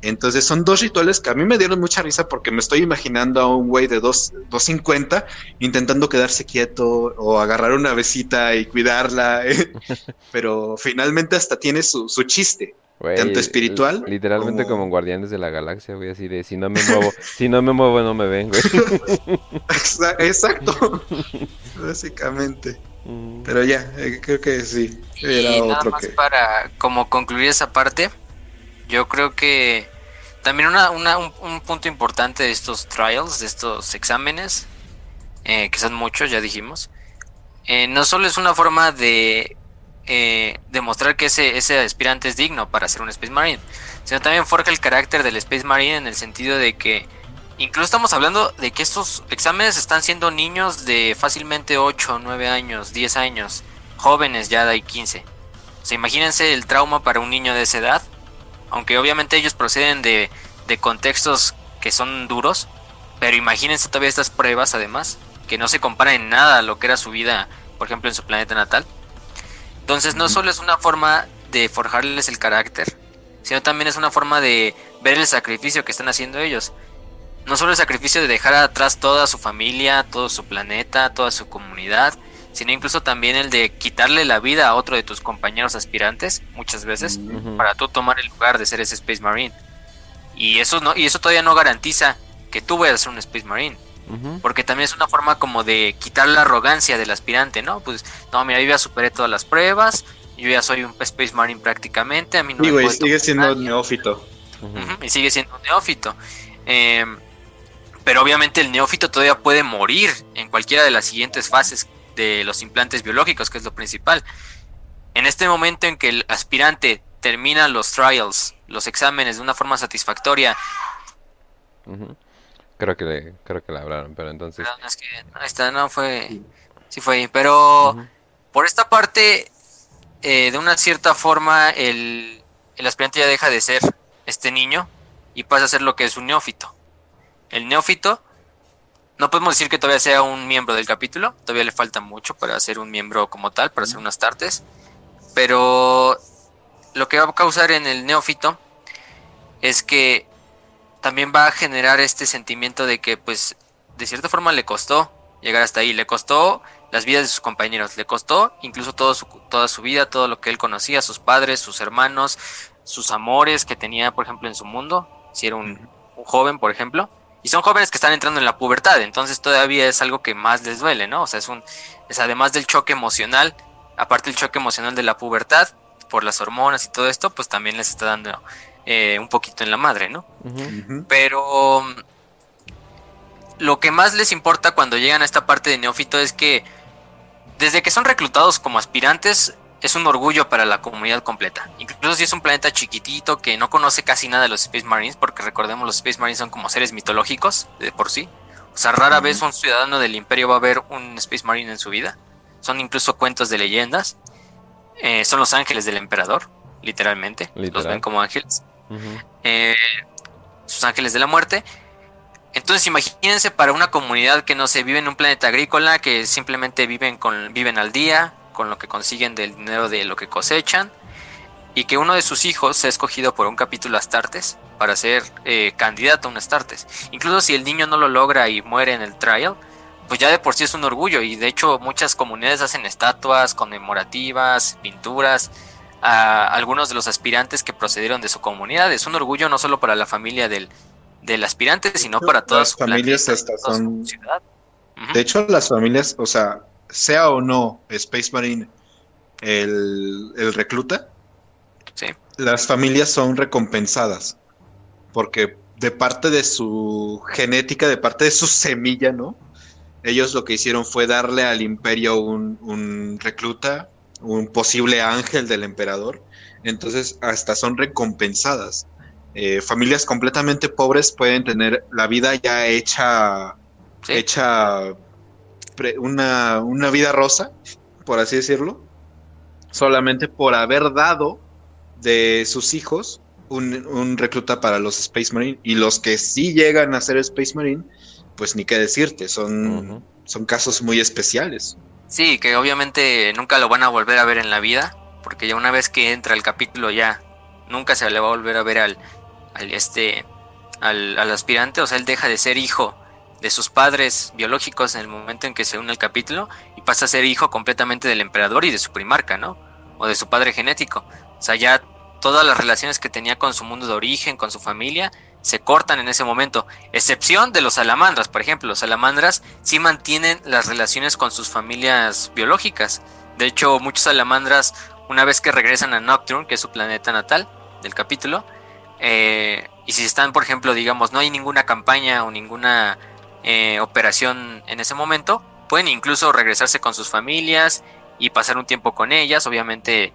Entonces son dos rituales que a mí me dieron mucha risa porque me estoy imaginando a un güey de 250 intentando quedarse quieto o agarrar una besita y cuidarla, pero finalmente hasta tiene su, su chiste tanto espiritual. Literalmente como... en Guardianes de la Galaxia, güey, así de si no me muevo, si no me muevo no me ven, güey. Exacto. Básicamente. Mm. Pero ya, eh, creo que sí. Era y nada más para como concluir esa parte, yo creo que también una, una un, punto importante de estos trials, de estos exámenes, eh, que son muchos, ya dijimos, eh, no solo es una forma de eh, demostrar que ese, ese aspirante es digno para ser un Space Marine, sino también forja el carácter del Space Marine en el sentido de que incluso estamos hablando de que estos exámenes están siendo niños de fácilmente 8, 9 años, 10 años, jóvenes ya de 15. O sea, imagínense el trauma para un niño de esa edad, aunque obviamente ellos proceden de, de contextos que son duros, pero imagínense todavía estas pruebas además, que no se comparan en nada a lo que era su vida, por ejemplo, en su planeta natal. Entonces no solo es una forma de forjarles el carácter, sino también es una forma de ver el sacrificio que están haciendo ellos. No solo el sacrificio de dejar atrás toda su familia, todo su planeta, toda su comunidad, sino incluso también el de quitarle la vida a otro de tus compañeros aspirantes, muchas veces, para tú tomar el lugar de ser ese Space Marine. Y eso no, y eso todavía no garantiza que tú vayas a ser un Space Marine. Porque también es una forma como de quitar la arrogancia del aspirante, ¿no? Pues, no, mira, yo ya superé todas las pruebas, yo ya soy un Space Marine prácticamente, a mí no y sigue siendo neófito. y sigue siendo un neófito. Pero obviamente el neófito todavía puede morir en cualquiera de las siguientes fases de los implantes biológicos, que es lo principal. En este momento en que el aspirante termina los trials, los exámenes de una forma satisfactoria, Creo que creo que la hablaron, pero entonces. es que, ahí está, no fue. Sí fue ahí. Pero por esta parte, eh, de una cierta forma, el, el aspirante ya deja de ser este niño y pasa a ser lo que es un neófito. El neófito, no podemos decir que todavía sea un miembro del capítulo, todavía le falta mucho para ser un miembro como tal, para ser unas tartes. Pero lo que va a causar en el neófito es que también va a generar este sentimiento de que pues de cierta forma le costó llegar hasta ahí, le costó las vidas de sus compañeros, le costó incluso todo su, toda su vida, todo lo que él conocía, sus padres, sus hermanos, sus amores que tenía, por ejemplo, en su mundo, si era un, joven, por ejemplo, y son jóvenes que están entrando en la pubertad, entonces todavía es algo que más les duele, ¿no? O sea, es un, es además del choque emocional, aparte del choque emocional de la pubertad, por las hormonas y todo esto, pues también les está dando eh, un poquito en la madre, ¿no? Pero lo que más les importa cuando llegan a esta parte de neófito es que desde que son reclutados como aspirantes es un orgullo para la comunidad completa. Incluso si es un planeta chiquitito que no conoce casi nada de los Space Marines, porque recordemos los Space Marines son como seres mitológicos de por sí. O sea, rara vez un ciudadano del imperio va a ver un Space Marine en su vida. Son incluso cuentos de leyendas. Eh, son los ángeles del emperador, literalmente. Los ven como ángeles. Eh, sus ángeles de la muerte. Entonces imagínense para una comunidad que no se vive en un planeta agrícola, que simplemente viven, con, viven al día, con lo que consiguen del dinero de lo que cosechan, y que uno de sus hijos sea escogido por un capítulo Astartes para ser eh, candidato a un Astartes. Incluso si el niño no lo logra y muere en el trial, pues ya de por sí es un orgullo, y de hecho muchas comunidades hacen estatuas conmemorativas, pinturas, a algunos de los aspirantes que procedieron de su comunidad. Es un orgullo no solo para la familia del, del aspirante, sino para todas las familias hasta son... De hecho, las familias, o sea, sea o no Space Marine el, el recluta, sí. las familias son recompensadas. Porque de parte de su genética, de parte de su semilla, ¿no? Ellos lo que hicieron fue darle al imperio un, un recluta un posible ángel del emperador. Entonces hasta son recompensadas. eh, familias completamente pobres pueden tener la vida ya hecha, hecha una, una vida rosa, por así decirlo, solamente por haber dado de sus hijos un, recluta para los Space Marine y los que sí llegan a ser Space Marine, pues ni qué decirte, son, son casos muy especiales. Sí, que obviamente nunca lo van a volver a ver en la vida, porque ya una vez que entra el capítulo ya nunca se le va a volver a ver al, al este al, al aspirante, o sea, él deja de ser hijo de sus padres biológicos en el momento en que se une el capítulo y pasa a ser hijo completamente del emperador y de su primarca, ¿no? O de su padre genético. O sea, ya todas las relaciones que tenía con su mundo de origen, con su familia, se cortan en ese momento. Excepción de los salamandras, por ejemplo. Los salamandras sí mantienen las relaciones con sus familias biológicas. De hecho, muchos salamandras, una vez que regresan a Nocturne, que es su planeta natal del capítulo, eh, y si están, por ejemplo, digamos, no hay ninguna campaña o ninguna eh, operación en ese momento, pueden incluso regresarse con sus familias y pasar un tiempo con ellas. Obviamente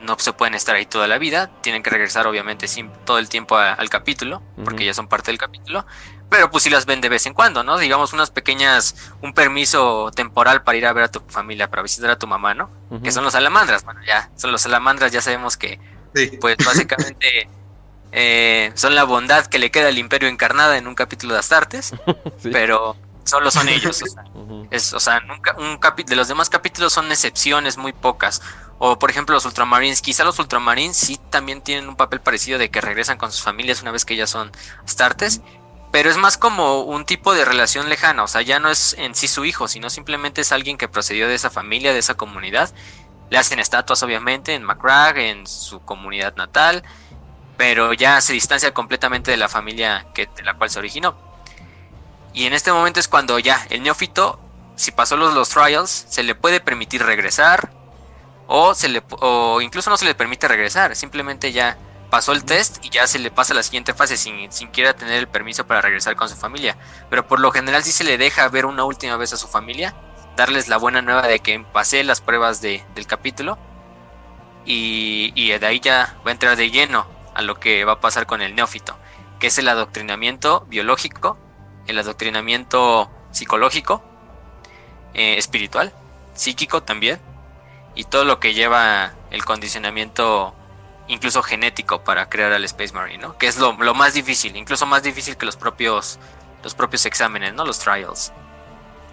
no se pueden estar ahí toda la vida, tienen que regresar obviamente sin, todo el tiempo al capítulo, porque ya son parte del capítulo, pero pues si las ven de vez en cuando, ¿no? Digamos unas pequeñas, un permiso temporal para ir a ver a tu familia, para visitar a tu mamá, ¿no? Que son los salamandras, bueno, ya, son los salamandras, ya sabemos que, pues básicamente eh, son la bondad que le queda al imperio encarnada en un capítulo de Astartes, pero solo son ellos, o sea, es, o sea nunca, un de los demás capítulos son excepciones muy pocas o por ejemplo los Ultramarines, quizá los Ultramarines sí también tienen un papel parecido de que regresan con sus familias una vez que ya son Astartes, pero es más como un tipo de relación lejana, o sea, ya no es en sí su hijo, sino simplemente es alguien que procedió de esa familia, de esa comunidad. Le hacen estatuas obviamente en Macrag, en su comunidad natal, pero ya se distancia completamente de la familia que, de la cual se originó. Y en este momento es cuando ya el neófito, si pasó los, los trials, se le puede permitir regresar, o, se le, o incluso no se le permite regresar, simplemente ya pasó el test y ya se le pasa a la siguiente fase sin siquiera tener el permiso para regresar con su familia. Pero por lo general sí se le deja ver una última vez a su familia, darles la buena nueva de que pasé las pruebas de, del capítulo y, y de ahí ya va a entrar de lleno a lo que va a pasar con el neófito, que es el adoctrinamiento biológico, el adoctrinamiento psicológico, eh, espiritual, psíquico también y todo lo que lleva el condicionamiento incluso genético para crear al Space Marine, ¿no? Que es lo, más difícil, incluso más difícil que los propios los propios exámenes, ¿no? Los trials.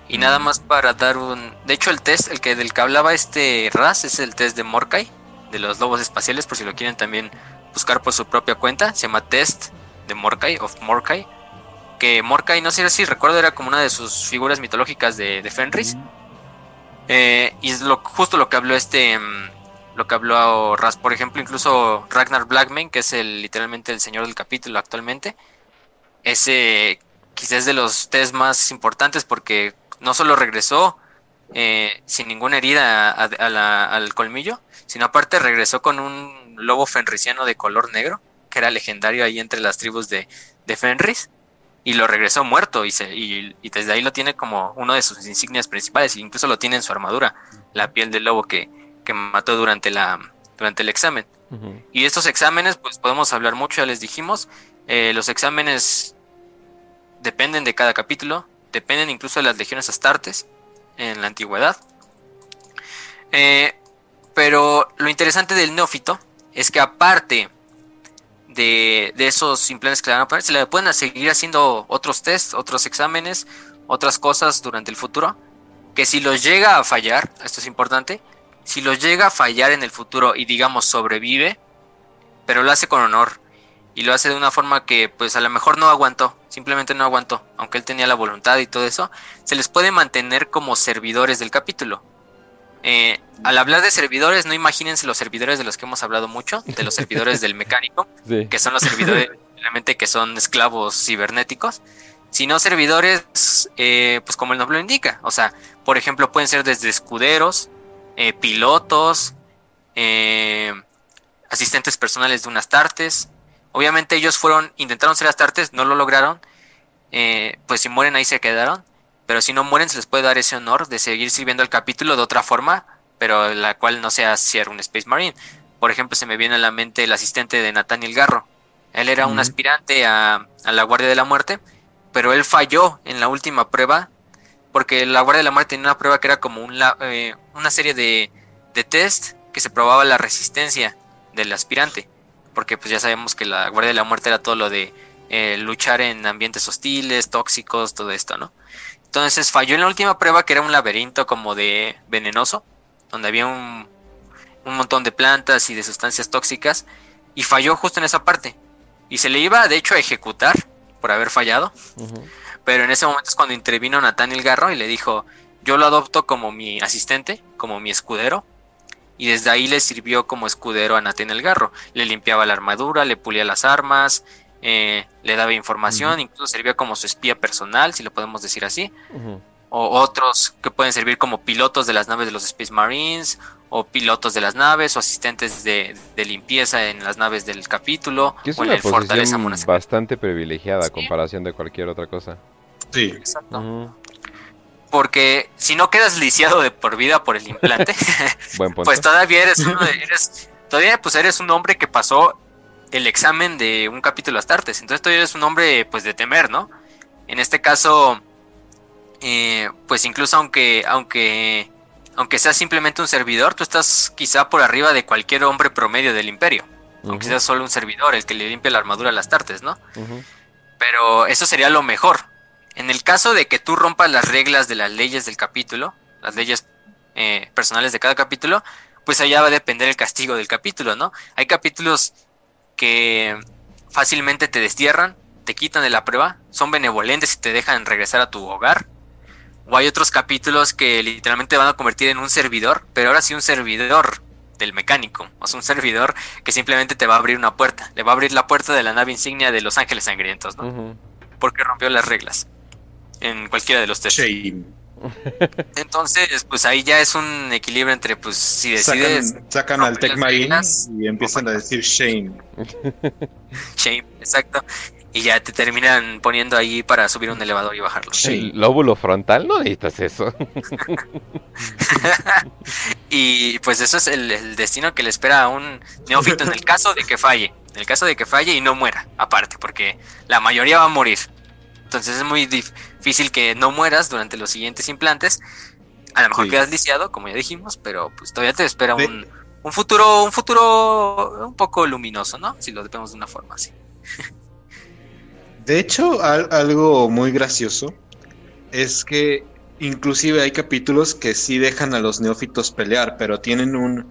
Y nada más para dar un... De hecho, el test, el que del que hablaba este Raz, es el test de Morkai, de los lobos espaciales, por si lo quieren también buscar por su propia cuenta. Se llama Test de Morkai, of Morkai. Que Morkai, no sé si recuerdo, era como una de sus figuras mitológicas de, de Fenris. Eh, y es lo, justo lo que habló este, mm, lo que habló Raz, por ejemplo, incluso Ragnar Blackman, que es el, literalmente el señor del capítulo actualmente, ese quizás de los test más importantes porque no solo regresó eh, sin ninguna herida al colmillo, sino aparte regresó con un lobo fenriciano de color negro, que era legendario ahí entre las tribus de, de Fenris y lo regresó muerto y, se, y, desde ahí lo tiene como uno de sus insignias principales, incluso lo tiene en su armadura, la piel del lobo que, que mató durante, la, durante el examen. Y estos exámenes, pues podemos hablar mucho, ya les dijimos, eh, los exámenes dependen de cada capítulo, dependen incluso de las legiones astartes en la antigüedad. Eh, pero lo interesante del neófito es que aparte de, esos implantes que le van a poner, se le pueden seguir haciendo otros tests, otros exámenes, otras cosas durante el futuro, que si los llega a fallar, esto es importante, si los llega a fallar en el futuro y digamos sobrevive, pero lo hace con honor y lo hace de una forma que pues a lo mejor no aguantó, simplemente no aguantó, aunque él tenía la voluntad y todo eso, se les puede mantener como servidores del capítulo. Eh, al hablar de servidores, no imagínense los servidores de los que hemos hablado mucho, de los servidores del mecánico, que son los servidores realmente que son esclavos cibernéticos, sino servidores, eh, pues como el nombre lo indica. O sea, por ejemplo, pueden ser desde escuderos, eh, pilotos, asistentes personales de unas tartes. Obviamente ellos fueron, intentaron ser astartes, no lo lograron. pues si mueren ahí se quedaron. Pero si no mueren, se les puede dar ese honor de seguir sirviendo el capítulo de otra forma, pero la cual no sea ser un Space Marine. Por ejemplo, se me viene a la mente el asistente de Nathaniel Garro, Él era un aspirante a, la Guardia de la Muerte, pero él falló en la última prueba, porque la Guardia de la Muerte tenía una prueba que era como un, eh, una serie de, de test que se probaba la resistencia del aspirante, porque pues ya sabemos que la Guardia de la Muerte era todo lo de eh, luchar en ambientes hostiles, tóxicos, todo esto, ¿no? Entonces falló en la última prueba que era un laberinto como de venenoso, donde había un, un montón de plantas y de sustancias tóxicas, y falló justo en esa parte. Y se le iba de hecho a ejecutar por haber fallado, pero en ese momento es cuando intervino Nathaniel Garro y le dijo, yo lo adopto como mi asistente, como mi escudero, y desde ahí le sirvió como escudero a Nathaniel Garro. Le limpiaba la armadura, le pulía las armas, eh, le daba información, incluso servía como su espía personal, si lo podemos decir así. O otros que pueden servir como pilotos de las naves de los Space Marines, o pilotos de las naves, o asistentes de, limpieza en las naves del capítulo, que es o en el Fortaleza bastante privilegiada a comparación de cualquier otra cosa. Sí. Exacto. Porque si no quedas lisiado de por vida por el implante, pues todavía eres, uno eres, todavía pues eres un hombre que pasó el examen de un capítulo Astartes. Entonces tú eres un hombre pues de temer, ¿no? En este caso, eh, pues incluso aunque, aunque, aunque seas simplemente un servidor, tú estás quizá por arriba de cualquier hombre promedio del imperio. Aunque seas solo un servidor, el que le limpia la armadura a las tartes, ¿no? Pero eso sería lo mejor. En el caso de que tú rompas las reglas de las leyes del capítulo, las leyes eh, personales de cada capítulo, pues allá va a depender el castigo del capítulo, ¿no? Hay capítulos que fácilmente te destierran, te quitan de la prueba, son benevolentes y te dejan regresar a tu hogar. O hay otros capítulos que literalmente te van a convertir en un servidor, pero ahora sí un servidor del mecánico, o sea, un servidor que simplemente te va a abrir una puerta, le va a abrir la puerta de la nave insignia de los Ángeles Sangrientos, ¿no? Porque rompió las reglas en cualquiera de los tres. Entonces, pues ahí ya es un equilibrio entre, pues, si decides. Sacan, al Tech Marine y empiezan a decir shame. Shame, exacto. Y ya te terminan poniendo ahí para subir un elevador y bajarlo. El lóbulo frontal, no necesitas eso. y pues eso es el, destino que le espera a un neófito en el caso de que falle. En el caso de que falle y no muera, aparte, porque la mayoría va a morir. Entonces es muy difícil que no mueras durante los siguientes implantes. A lo mejor quedas lisiado, como ya dijimos, pero pues todavía te espera un, un, futuro, un futuro un poco luminoso, ¿no? Si lo vemos de una forma así. De hecho, algo muy gracioso es que inclusive hay capítulos que sí dejan a los neófitos pelear, pero tienen un,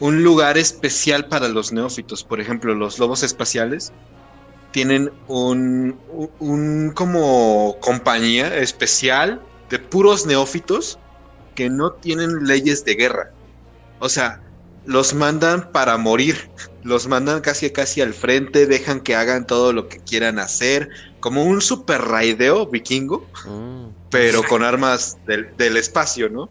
un lugar especial para los neófitos. Por ejemplo, los lobos espaciales tienen un, un como compañía especial de puros neófitos que no tienen leyes de guerra. O sea, los mandan para morir, los mandan casi casi al frente, dejan que hagan todo lo que quieran hacer, como un super raideo vikingo, mm. pero con armas del, espacio, ¿no?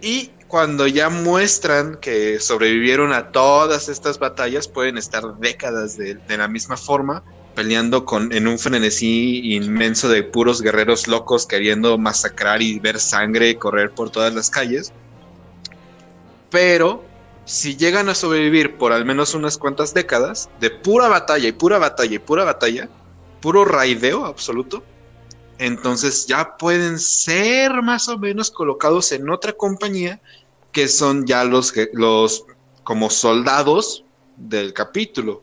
Y cuando ya muestran que sobrevivieron a todas estas batallas, pueden estar décadas de, la misma forma, peleando con, en un frenesí inmenso de puros guerreros locos queriendo masacrar y ver sangre correr por todas las calles. Pero si llegan a sobrevivir por al menos unas cuantas décadas de pura batalla y pura batalla y pura batalla, puro raideo absoluto, entonces ya pueden ser más o menos colocados en otra compañía que son ya los, los como soldados del capítulo.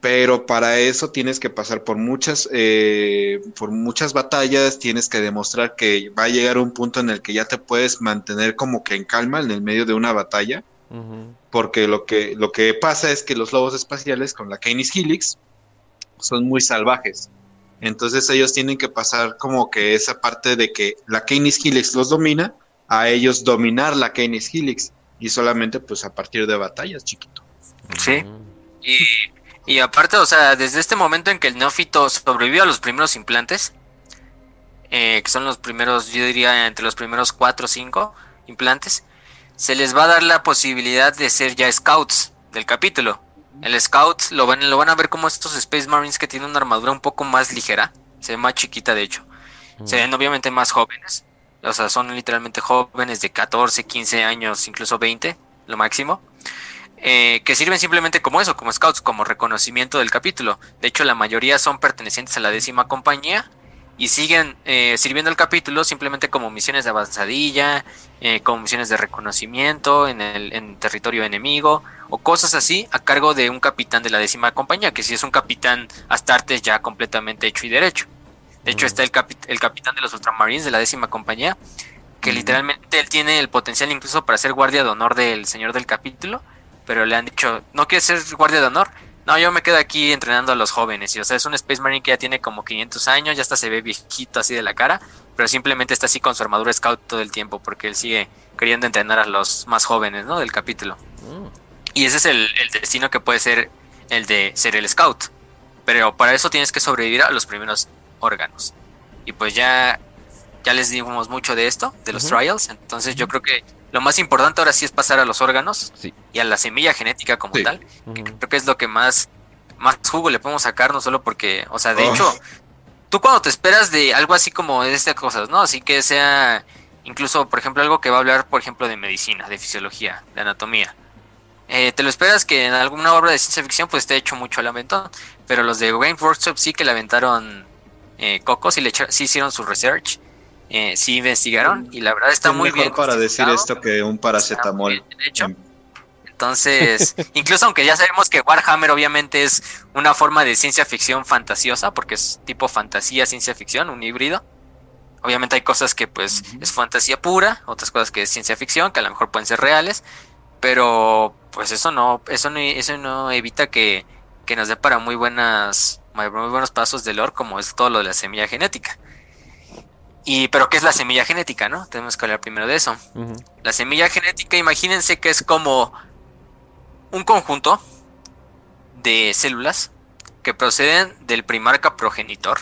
Pero para eso tienes que pasar por muchas, eh, por muchas batallas, tienes que demostrar que va a llegar un punto en el que ya te puedes mantener como que en calma en el medio de una batalla. Porque lo que, lo que pasa es que los lobos espaciales con la Canis Helix son muy salvajes. Entonces ellos tienen que pasar como que esa parte de que la Canis Helix los domina, a ellos dominar la Canis Helix y solamente pues a partir de batallas, chiquito. Sí. Y, aparte, o sea, desde este momento en que el neófito sobrevivió a los primeros implantes, eh, que son los primeros, yo diría entre los primeros cuatro o cinco implantes, se les va a dar la posibilidad de ser ya scouts del capítulo. El Scout lo van, lo van a ver como estos Space Marines que tienen una armadura un poco más ligera. Se ve más chiquita, de hecho. Se ven obviamente más jóvenes. O sea, son literalmente jóvenes de 14, 15 años, incluso 20, lo máximo. eh, que sirven simplemente como eso, como scouts, como reconocimiento del capítulo. De hecho, la mayoría son pertenecientes a la décima compañía y siguen eh, sirviendo el capítulo simplemente como misiones de avanzadilla, eh, como misiones de reconocimiento en el en territorio enemigo o cosas así a cargo de un capitán de la décima compañía, que si es un capitán Astartes ya completamente hecho y derecho. De hecho, está el, el capitán de los Ultramarines de la décima compañía, que literalmente él tiene el potencial incluso para ser guardia de honor del señor del capítulo, pero le han dicho, ¿no quieres ser guardia de honor? No, yo me quedo aquí entrenando a los jóvenes. Y, o sea, es un Space Marine que ya tiene como 500 años, ya hasta se ve viejito así de la cara, pero simplemente está así con su armadura scout todo el tiempo porque él sigue queriendo entrenar a los más jóvenes, ¿no? Del capítulo. Mm. Y ese es el, destino que puede ser el de ser el scout. Pero para eso tienes que sobrevivir a los primeros órganos. Y pues ya, ya les dimos mucho de esto, de los trials. Entonces yo creo que lo más importante ahora sí es pasar a los órganos y a la semilla genética como tal. creo que es lo que más, más jugo le podemos sacar, no solo porque, o sea, de oh. hecho, tú cuando te esperas de algo así como de estas cosas, ¿no? Así que sea incluso, por ejemplo, algo que va a hablar, por ejemplo, de medicina, de fisiología, de anatomía. Eh, te lo esperas que en alguna obra de ciencia ficción pues te hecho mucho lamento, pero los de Game Workshop sí que le aventaron eh, cocos y le sí hicieron su research eh, sí investigaron y la verdad está muy bien. para decir esto que un paracetamol. Entonces, incluso aunque ya sabemos que Warhammer obviamente es una forma de ciencia ficción fantasiosa, porque es tipo fantasía, ciencia ficción, un híbrido. Obviamente hay cosas que pues es fantasía pura, otras cosas que es ciencia ficción, que a lo mejor pueden ser reales, pero pues eso no, eso no, eso no evita que, que nos dé para muy buenas, muy buenos pasos de lore, como es todo lo de la semilla genética. Y, pero ¿qué es la semilla genética, no? Tenemos que hablar primero de eso. La semilla genética, imagínense que es como un conjunto de células que proceden del primarca progenitor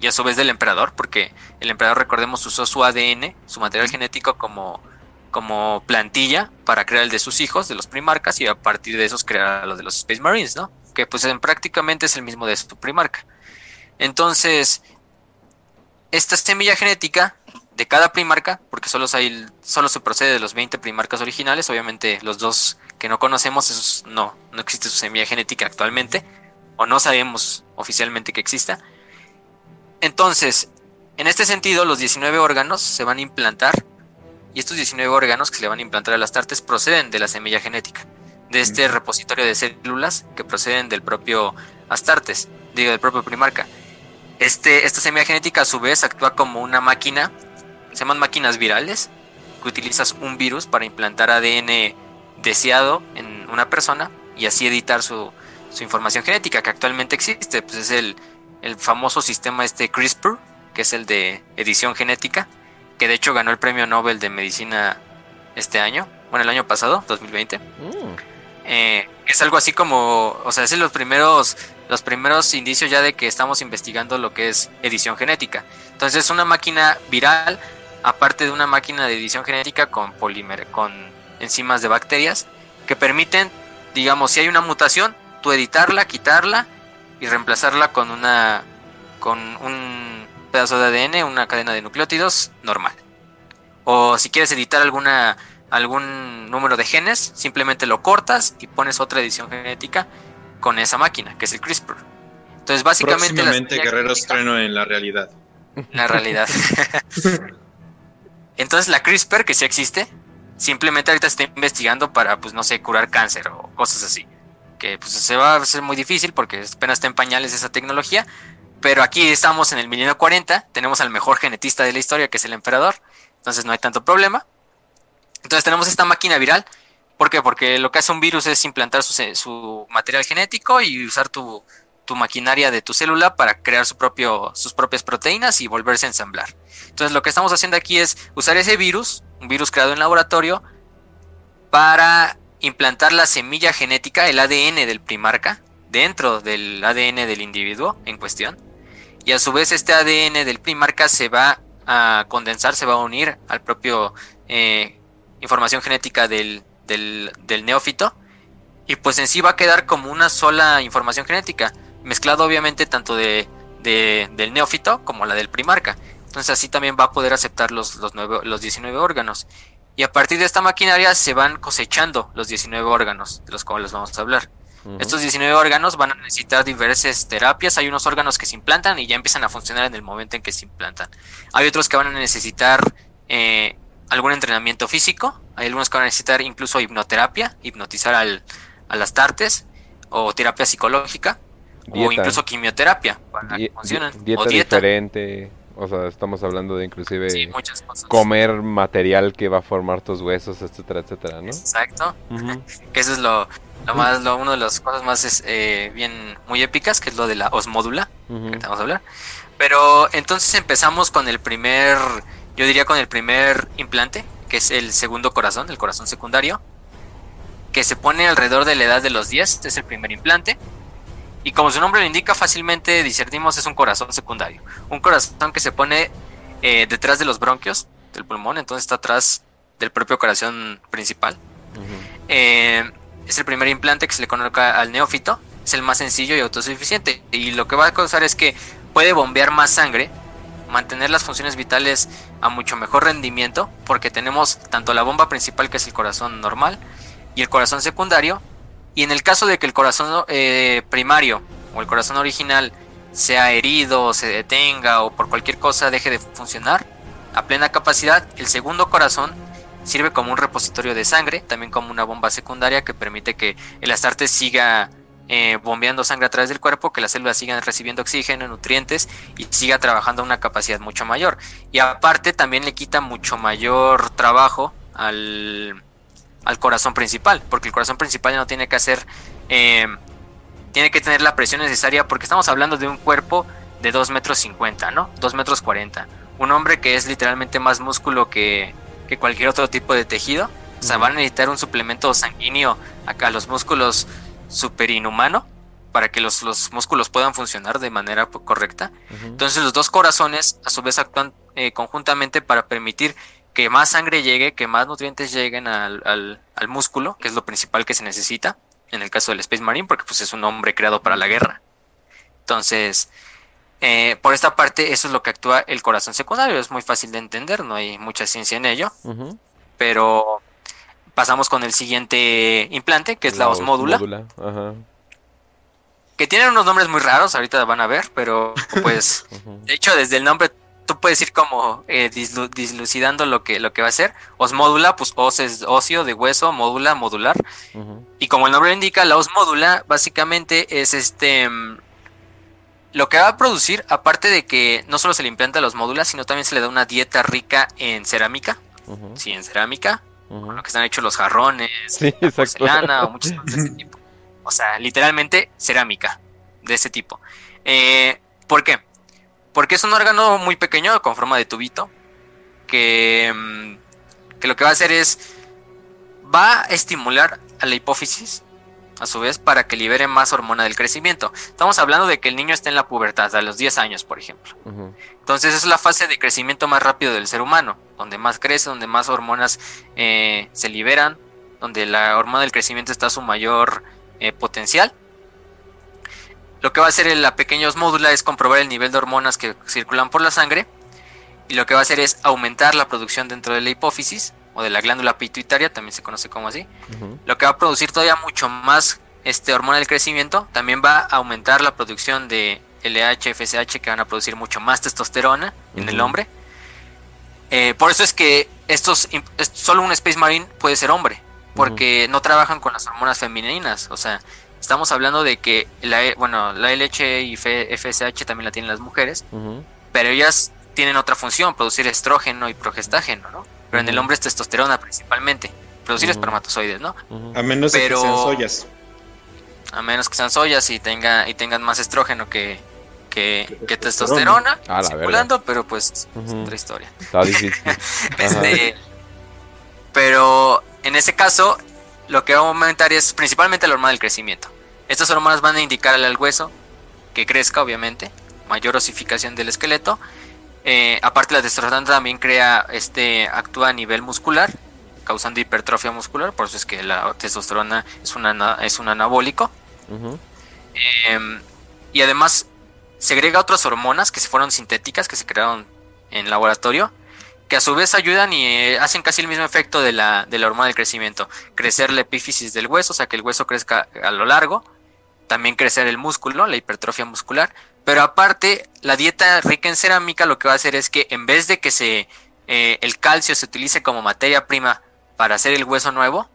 y a su vez del emperador, porque el emperador, recordemos, usó su ADN, su material genético como, como plantilla para crear el de sus hijos, de los primarcas, y a partir de esos crear los de los Space Marines, ¿no? Que pues en, prácticamente es el mismo de su primarca. Entonces, esta semilla genética de cada primarca, porque solo, hay, solo se procede de los 20 primarcas originales, obviamente los dos que no conocemos, esos no, no existe su semilla genética actualmente, o no sabemos oficialmente que exista. Entonces, en este sentido, los 19 órganos se van a implantar, y estos 19 órganos que se le van a implantar a las tartes proceden de la semilla genética, de este repositorio de células que proceden del propio Astartes, digo, del propio primarca. Este, esta semilla genética a su vez actúa como una máquina, se llaman máquinas virales, que utilizas un virus para implantar ADN deseado en una persona y así editar su, información genética que actualmente existe. Pues es el, famoso sistema este CRISPR, que es el de edición genética, que de hecho ganó el premio Nobel de Medicina este año, bueno, el año pasado, 2020. Mm. Eh, es algo así como, o sea, es los primeros los primeros indicios ya de que estamos investigando lo que es edición genética. Entonces, una máquina viral, aparte de una máquina de edición genética con polímer, con enzimas de bacterias, que permiten, digamos, si hay una mutación, tú editarla, quitarla y reemplazarla con una con un pedazo de ADN, una cadena de nucleótidos normal. O si quieres editar alguna algún número de genes, simplemente lo cortas y pones otra edición genética con esa máquina, que es el CRISPR. Entonces, básicamente. Próximamente Guerrero estreno en la realidad. La realidad. Entonces, la CRISPR, que sí existe, simplemente ahorita está investigando para, pues, no sé, curar cáncer o cosas así. Que pues se va a hacer muy difícil porque apenas está en pañales esa tecnología. Pero aquí estamos en el milenio 40, tenemos al mejor genetista de la historia, que es el emperador. Entonces no hay tanto problema. Entonces tenemos esta máquina viral ¿Por qué? Porque lo que hace un virus es implantar su, material genético y usar tu, maquinaria de tu célula para crear su propio, sus propias proteínas y volverse a ensamblar. Entonces lo que estamos haciendo aquí es usar ese virus, un virus creado en laboratorio, para implantar la semilla genética, el ADN del primarca, dentro del ADN del individuo en cuestión. Y a su vez este ADN del primarca se va a condensar, se va a unir al propio eh, información genética del, del, neófito. Y pues en sí va a quedar como una sola información genética, mezclado obviamente tanto de, del neófito como la del primarca. Entonces así también va a poder aceptar los, los, los 19 órganos. Y a partir de esta maquinaria se van cosechando los 19 órganos de los cuales vamos a hablar. Estos 19 órganos van a necesitar diversas terapias. Hay unos órganos que se implantan y ya empiezan a funcionar en el momento en que se implantan. Hay otros que van a necesitar eh, algún entrenamiento físico. Hay algunos que van a necesitar incluso hipnoterapia, hipnotizar al, a las tartes, o terapia psicológica, o incluso quimioterapia para que funcionen. Dieta, diferente. O sea, estamos hablando de inclusive comer material que va a formar tus huesos, etcétera, etcétera, ¿no? Exacto. que eso es lo, lo más, lo, uno de las cosas más eh, bien muy épicas, que es lo de la osmódula, que vamos a hablar. Pero entonces empezamos con el primer, yo diría con el primer implante, que es el segundo corazón, el corazón secundario, que se pone alrededor de la edad de los 10, este es el primer implante. Y como su nombre lo indica, fácilmente discernimos es un corazón secundario. Un corazón que se pone eh, detrás de los bronquios del pulmón, entonces está atrás del propio corazón principal. eh, es el primer implante que se le coloca al neófito, es el más sencillo y autosuficiente. Y lo que va a causar es que puede bombear más sangre, mantener las funciones vitales a mucho mejor rendimiento, porque tenemos tanto la bomba principal, que es el corazón normal, y el corazón secundario. Y en el caso de que el corazón eh, primario o el corazón original sea herido, o se detenga o por cualquier cosa deje de funcionar a plena capacidad, el segundo corazón Sirve como un repositorio de sangre, también como una bomba secundaria que permite que el astarte siga eh, bombeando sangre a través del cuerpo, que las células sigan recibiendo oxígeno, nutrientes y siga trabajando a una capacidad mucho mayor. Y aparte también le quita mucho mayor trabajo al, al corazón principal, porque el corazón principal no tiene que hacer, eh, tiene que tener la presión necesaria, porque estamos hablando de un cuerpo de 2 metros 50, ¿no? 2 metros 40. Un hombre que es literalmente más músculo que, que cualquier otro tipo de tejido. O sea, van a necesitar un suplemento sanguíneo acá a los músculos super inhumano para que los, músculos puedan funcionar de manera correcta. Entonces los dos corazones a su vez actúan eh, conjuntamente para permitir que más sangre llegue, que más nutrientes lleguen al, al, músculo, que es lo principal que se necesita en el caso del Space Marine, porque pues es un hombre creado para la guerra. Entonces, eh, por esta parte, eso es lo que actúa el corazón secundario. Es muy fácil de entender, no hay mucha ciencia en ello. Pero pasamos con el siguiente implante, que es la, osmódula. Que tienen unos nombres muy raros, ahorita van a ver, pero pues, de hecho, desde el nombre tú puedes ir como eh, dislucidando lo que, lo que va a ser. Osmódula, pues os es óseo de hueso, módula, modular. Y como el nombre lo indica, la osmódula básicamente es este mm, lo que va a producir, aparte de que no solo se le implanta los módulos, sino también se le da una dieta rica en cerámica. Sí, en cerámica. Lo que están hechos los jarrones, porcelana o muchas cosas de ese tipo. O sea, literalmente cerámica de ese tipo. Eh, ¿Por qué? Porque es un órgano muy pequeño con forma de tubito que, mm, que lo que va a hacer es va a estimular a la hipófisis a su vez para que libere más hormona del crecimiento. Estamos hablando de que el niño está en la pubertad, a los 10 años, por ejemplo. Entonces es la fase de crecimiento más rápido del ser humano, donde más crece, donde más hormonas eh, se liberan, donde la hormona del crecimiento está a su mayor eh, potencial. Lo que va a hacer la pequeña osmódula es comprobar el nivel de hormonas que circulan por la sangre y lo que va a hacer es aumentar la producción dentro de la hipófisis o de la glándula pituitaria, también se conoce como así, lo que va a producir todavía mucho más este hormona del crecimiento, también va a aumentar la producción de LH, FSH, que van a producir mucho más testosterona en el hombre. Eh, por eso es que estos, solo un Space Marine puede ser hombre, porque no trabajan con las hormonas femeninas, o sea, estamos hablando de que la, e, bueno, la LH y FSH también la tienen las mujeres, pero ellas tienen otra función, producir estrógeno y progestágeno, ¿no? Pero en el hombre es testosterona principalmente. Producir espermatozoides, ¿no? A menos que sean soyas. A menos que sean soyas y, tenga, y tengan más estrógeno que, que, testosterona, ah, circulando, pero pues es otra historia. Está difícil. este, pero en ese caso, lo que va a aumentar es principalmente la hormona del crecimiento. Estas hormonas van a indicarle al hueso que crezca, obviamente, mayor osificación del esqueleto eh, aparte la testosterona también crea, este, actúa a nivel muscular, causando hipertrofia muscular, por eso es que la testosterona es, una, es un anabólico. Em, y además segrega otras hormonas que se fueron sintéticas, que se crearon en laboratorio, que a su vez ayudan y eh, hacen casi el mismo efecto de la, de la hormona del crecimiento. Crecer la epífisis del hueso, o sea que el hueso crezca a lo largo, también crecer el músculo, la hipertrofia muscular, pero aparte la dieta rica en cerámica lo que va a hacer es que en vez de que se, eh, el calcio se utilice como materia prima para hacer el hueso nuevo,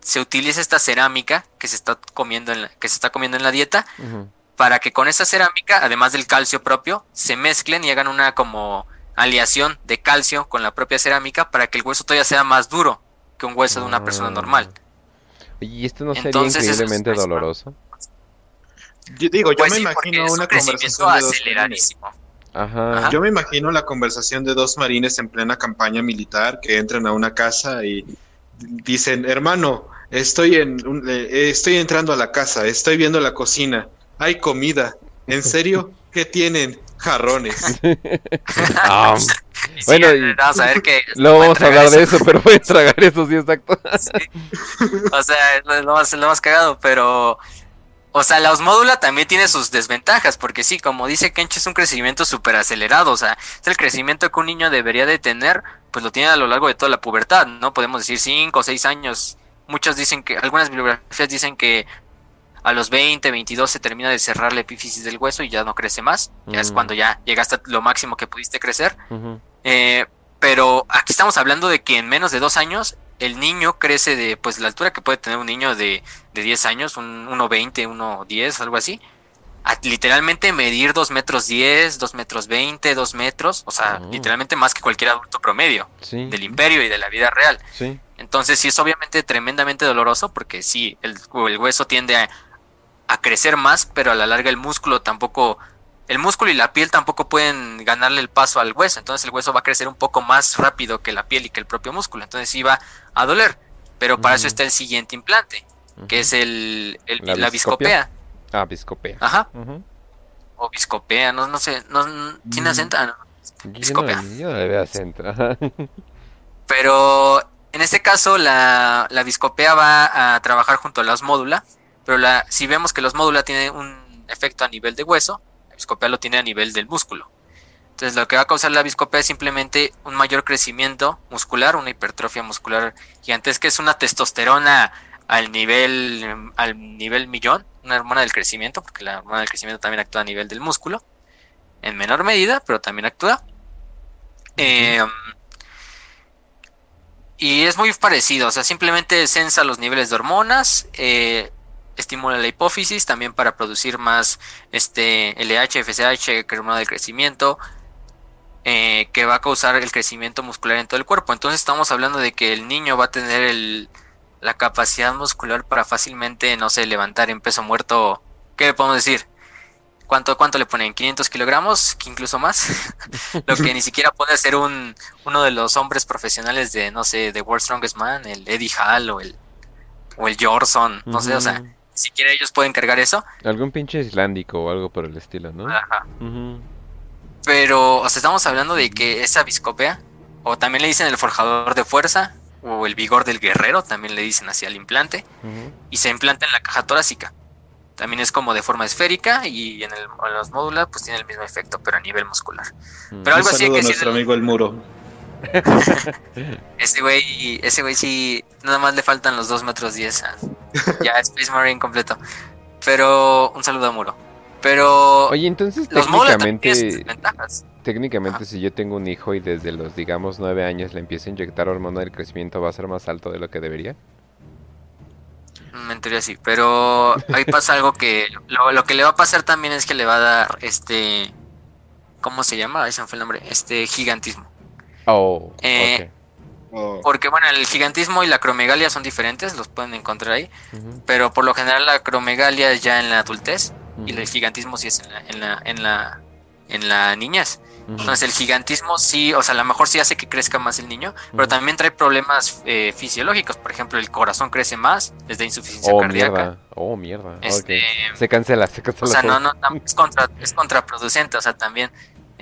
se utiliza esta cerámica que se está comiendo en la, que se está comiendo en la dieta para que con esa cerámica, además del calcio propio, se mezclen y hagan una como aleación de calcio con la propia cerámica para que el hueso todavía sea más duro que un hueso de una persona ah. normal. ¿Y esto no sería increíblemente doloroso? Yo digo, yo pues me imagino una conversación aceleradísimo. Ajá. Yo me imagino la conversación de dos marines en plena campaña militar que entran a una casa y dicen, hermano, estoy en eh, estoy entrando a la casa, estoy viendo la cocina, hay comida. ¿En serio? ¿Qué tienen? Jarrones. Ah, bueno, vamos a ver que no vamos a hablar de eso, pero voy a tragar eso, sí, exacto. O sea, es lo más, lo más cagado, pero o sea, la osmódula también tiene sus desventajas, porque sí, como dice Kench, es un crecimiento súper acelerado, o sea, es el crecimiento que un niño debería de tener, pues lo tiene a lo largo de toda la pubertad, ¿no? Podemos decir 5 o 6 años. Muchos dicen que, algunas bibliografías dicen que a los 20, 22 se termina de cerrar la epífisis del hueso y ya no crece más. Ya es mm. cuando ya llegaste a lo máximo que pudiste crecer. eh, pero aquí estamos hablando de que en menos de dos años el niño crece de pues la altura que puede tener un niño de, de 10 años, un 1,20, 1,10, algo así. A literalmente medir 2 metros 10, 2 metros 20, 2 metros, o sea, oh. literalmente más que cualquier adulto promedio del imperio y de la vida real. Entonces sí es obviamente tremendamente doloroso porque sí, el, el hueso tiende a, a crecer más, pero a la larga el músculo tampoco el músculo y la piel tampoco pueden ganarle el paso al hueso, entonces el hueso va a crecer un poco más rápido que la piel y que el propio músculo, entonces sí va a doler, pero para eso está el siguiente implante, que es el, la, viscopea. Ah, viscopea. Ajá. O viscopea, no, no sé, no, ¿tiene mm. acento? Ah, viscopea. Yo no, le veo acento. pero en este caso la, la viscopea va a trabajar junto a la osmódula, pero la, si vemos que la osmódula tiene un efecto a nivel de hueso, viscopea lo tiene a nivel del músculo. Entonces lo que va a causar la viscopea es simplemente un mayor crecimiento muscular, una hipertrofia muscular gigantesca, es una testosterona al nivel, al nivel millón, una hormona del crecimiento, porque la hormona del crecimiento también actúa a nivel del músculo, en menor medida, pero también actúa. Em, y es muy parecido, o sea, simplemente sensa los niveles de hormonas, eh, estimula la hipófisis también para producir más este LH, FSH, hormona del crecimiento, eh, que va a causar el crecimiento muscular en todo el cuerpo. Entonces estamos hablando de que el niño va a tener el, la capacidad muscular para fácilmente, no sé, levantar en peso muerto, ¿qué podemos decir? ¿Cuánto, ¿Cuánto le ponen? ¿500 kilogramos? Incluso más. Lo que ni siquiera puede ser un, uno de los hombres profesionales de, no sé, de World Strongest Man, el Eddie Hall o el, o el Jorson, no sé, o sea, siquiera ellos pueden cargar eso. Algún pinche islandico o algo por el estilo, ¿no? Ajá. Pero, o sea, estamos hablando de que esa viscopea, o también le dicen el forjador de fuerza, o el vigor del guerrero, también le dicen así al implante, y se implanta en la caja torácica. También es como de forma esférica y en, el, en los módulos pues tiene el mismo efecto, pero a nivel muscular. Pero algo así que nuestro amigo el muro. ese güey, ese güey sí, nada más le faltan los 2 metros 10. Ya, Space Marine completo. Pero un saludo a Muro. Pero. Oye, entonces técnicamente. Técnicamente, si yo tengo un hijo y desde los, digamos, 9 años le empiezo a inyectar hormona del crecimiento, ¿va a ser más alto de lo que debería? Mm, en teoría sí, pero ahí pasa algo que. Lo, lo, que le va a pasar también es que le va a dar este. ¿Cómo se llama? Ahí se me fue el nombre. Este gigantismo. Oh, eh, oh. Porque bueno, el gigantismo y la cromegalia son diferentes, los pueden encontrar ahí, pero por lo general la cromegalia es ya en la adultez y el gigantismo sí es en la, en la, en la, en la niñez. Entonces el gigantismo sí, o sea, a lo mejor sí hace que crezca más el niño, pero también trae problemas eh, fisiológicos. Por ejemplo, el corazón crece más desde insuficiencia oh, cardíaca. Mierda. Oh, mierda. Este, se cancela, se cancela. O sea, no, no, es, contra, es contraproducente. O sea, también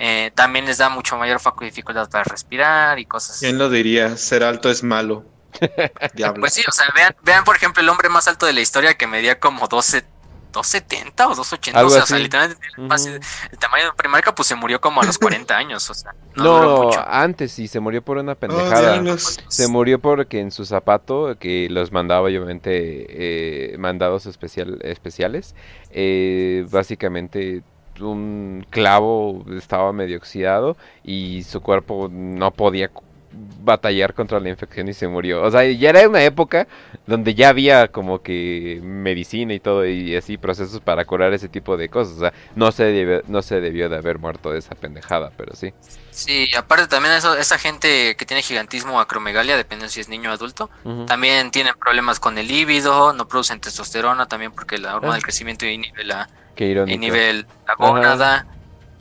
eh, también les da mucho mayor dificultad para respirar y cosas así. ¿Quién lo diría? Ser alto es malo. Pues sí, o sea, vean, vean por ejemplo el hombre más alto de la historia que medía como 12 270 o 280, o sea, literalmente el, tamaño de Primarca pues se murió como a los 40 años, o sea, no, antes sí, se murió por una pendejada. se murió porque en su zapato, que los mandaba obviamente eh, mandados especial, especiales, eh, básicamente un clavo estaba medio oxidado y su cuerpo no podía batallar contra la infección y se murió. O sea, ya era una época donde ya había como que medicina y todo y así procesos para curar ese tipo de cosas. O sea, no se debió, no se debió de haber muerto de esa pendejada, pero sí. Sí, aparte también eso, esa gente que tiene gigantismo acromegalia, depende si es niño o adulto, también tienen problemas con el líbido, no producen testosterona también porque la hormona ah. del crecimiento inhibe la, inhibe la gónada.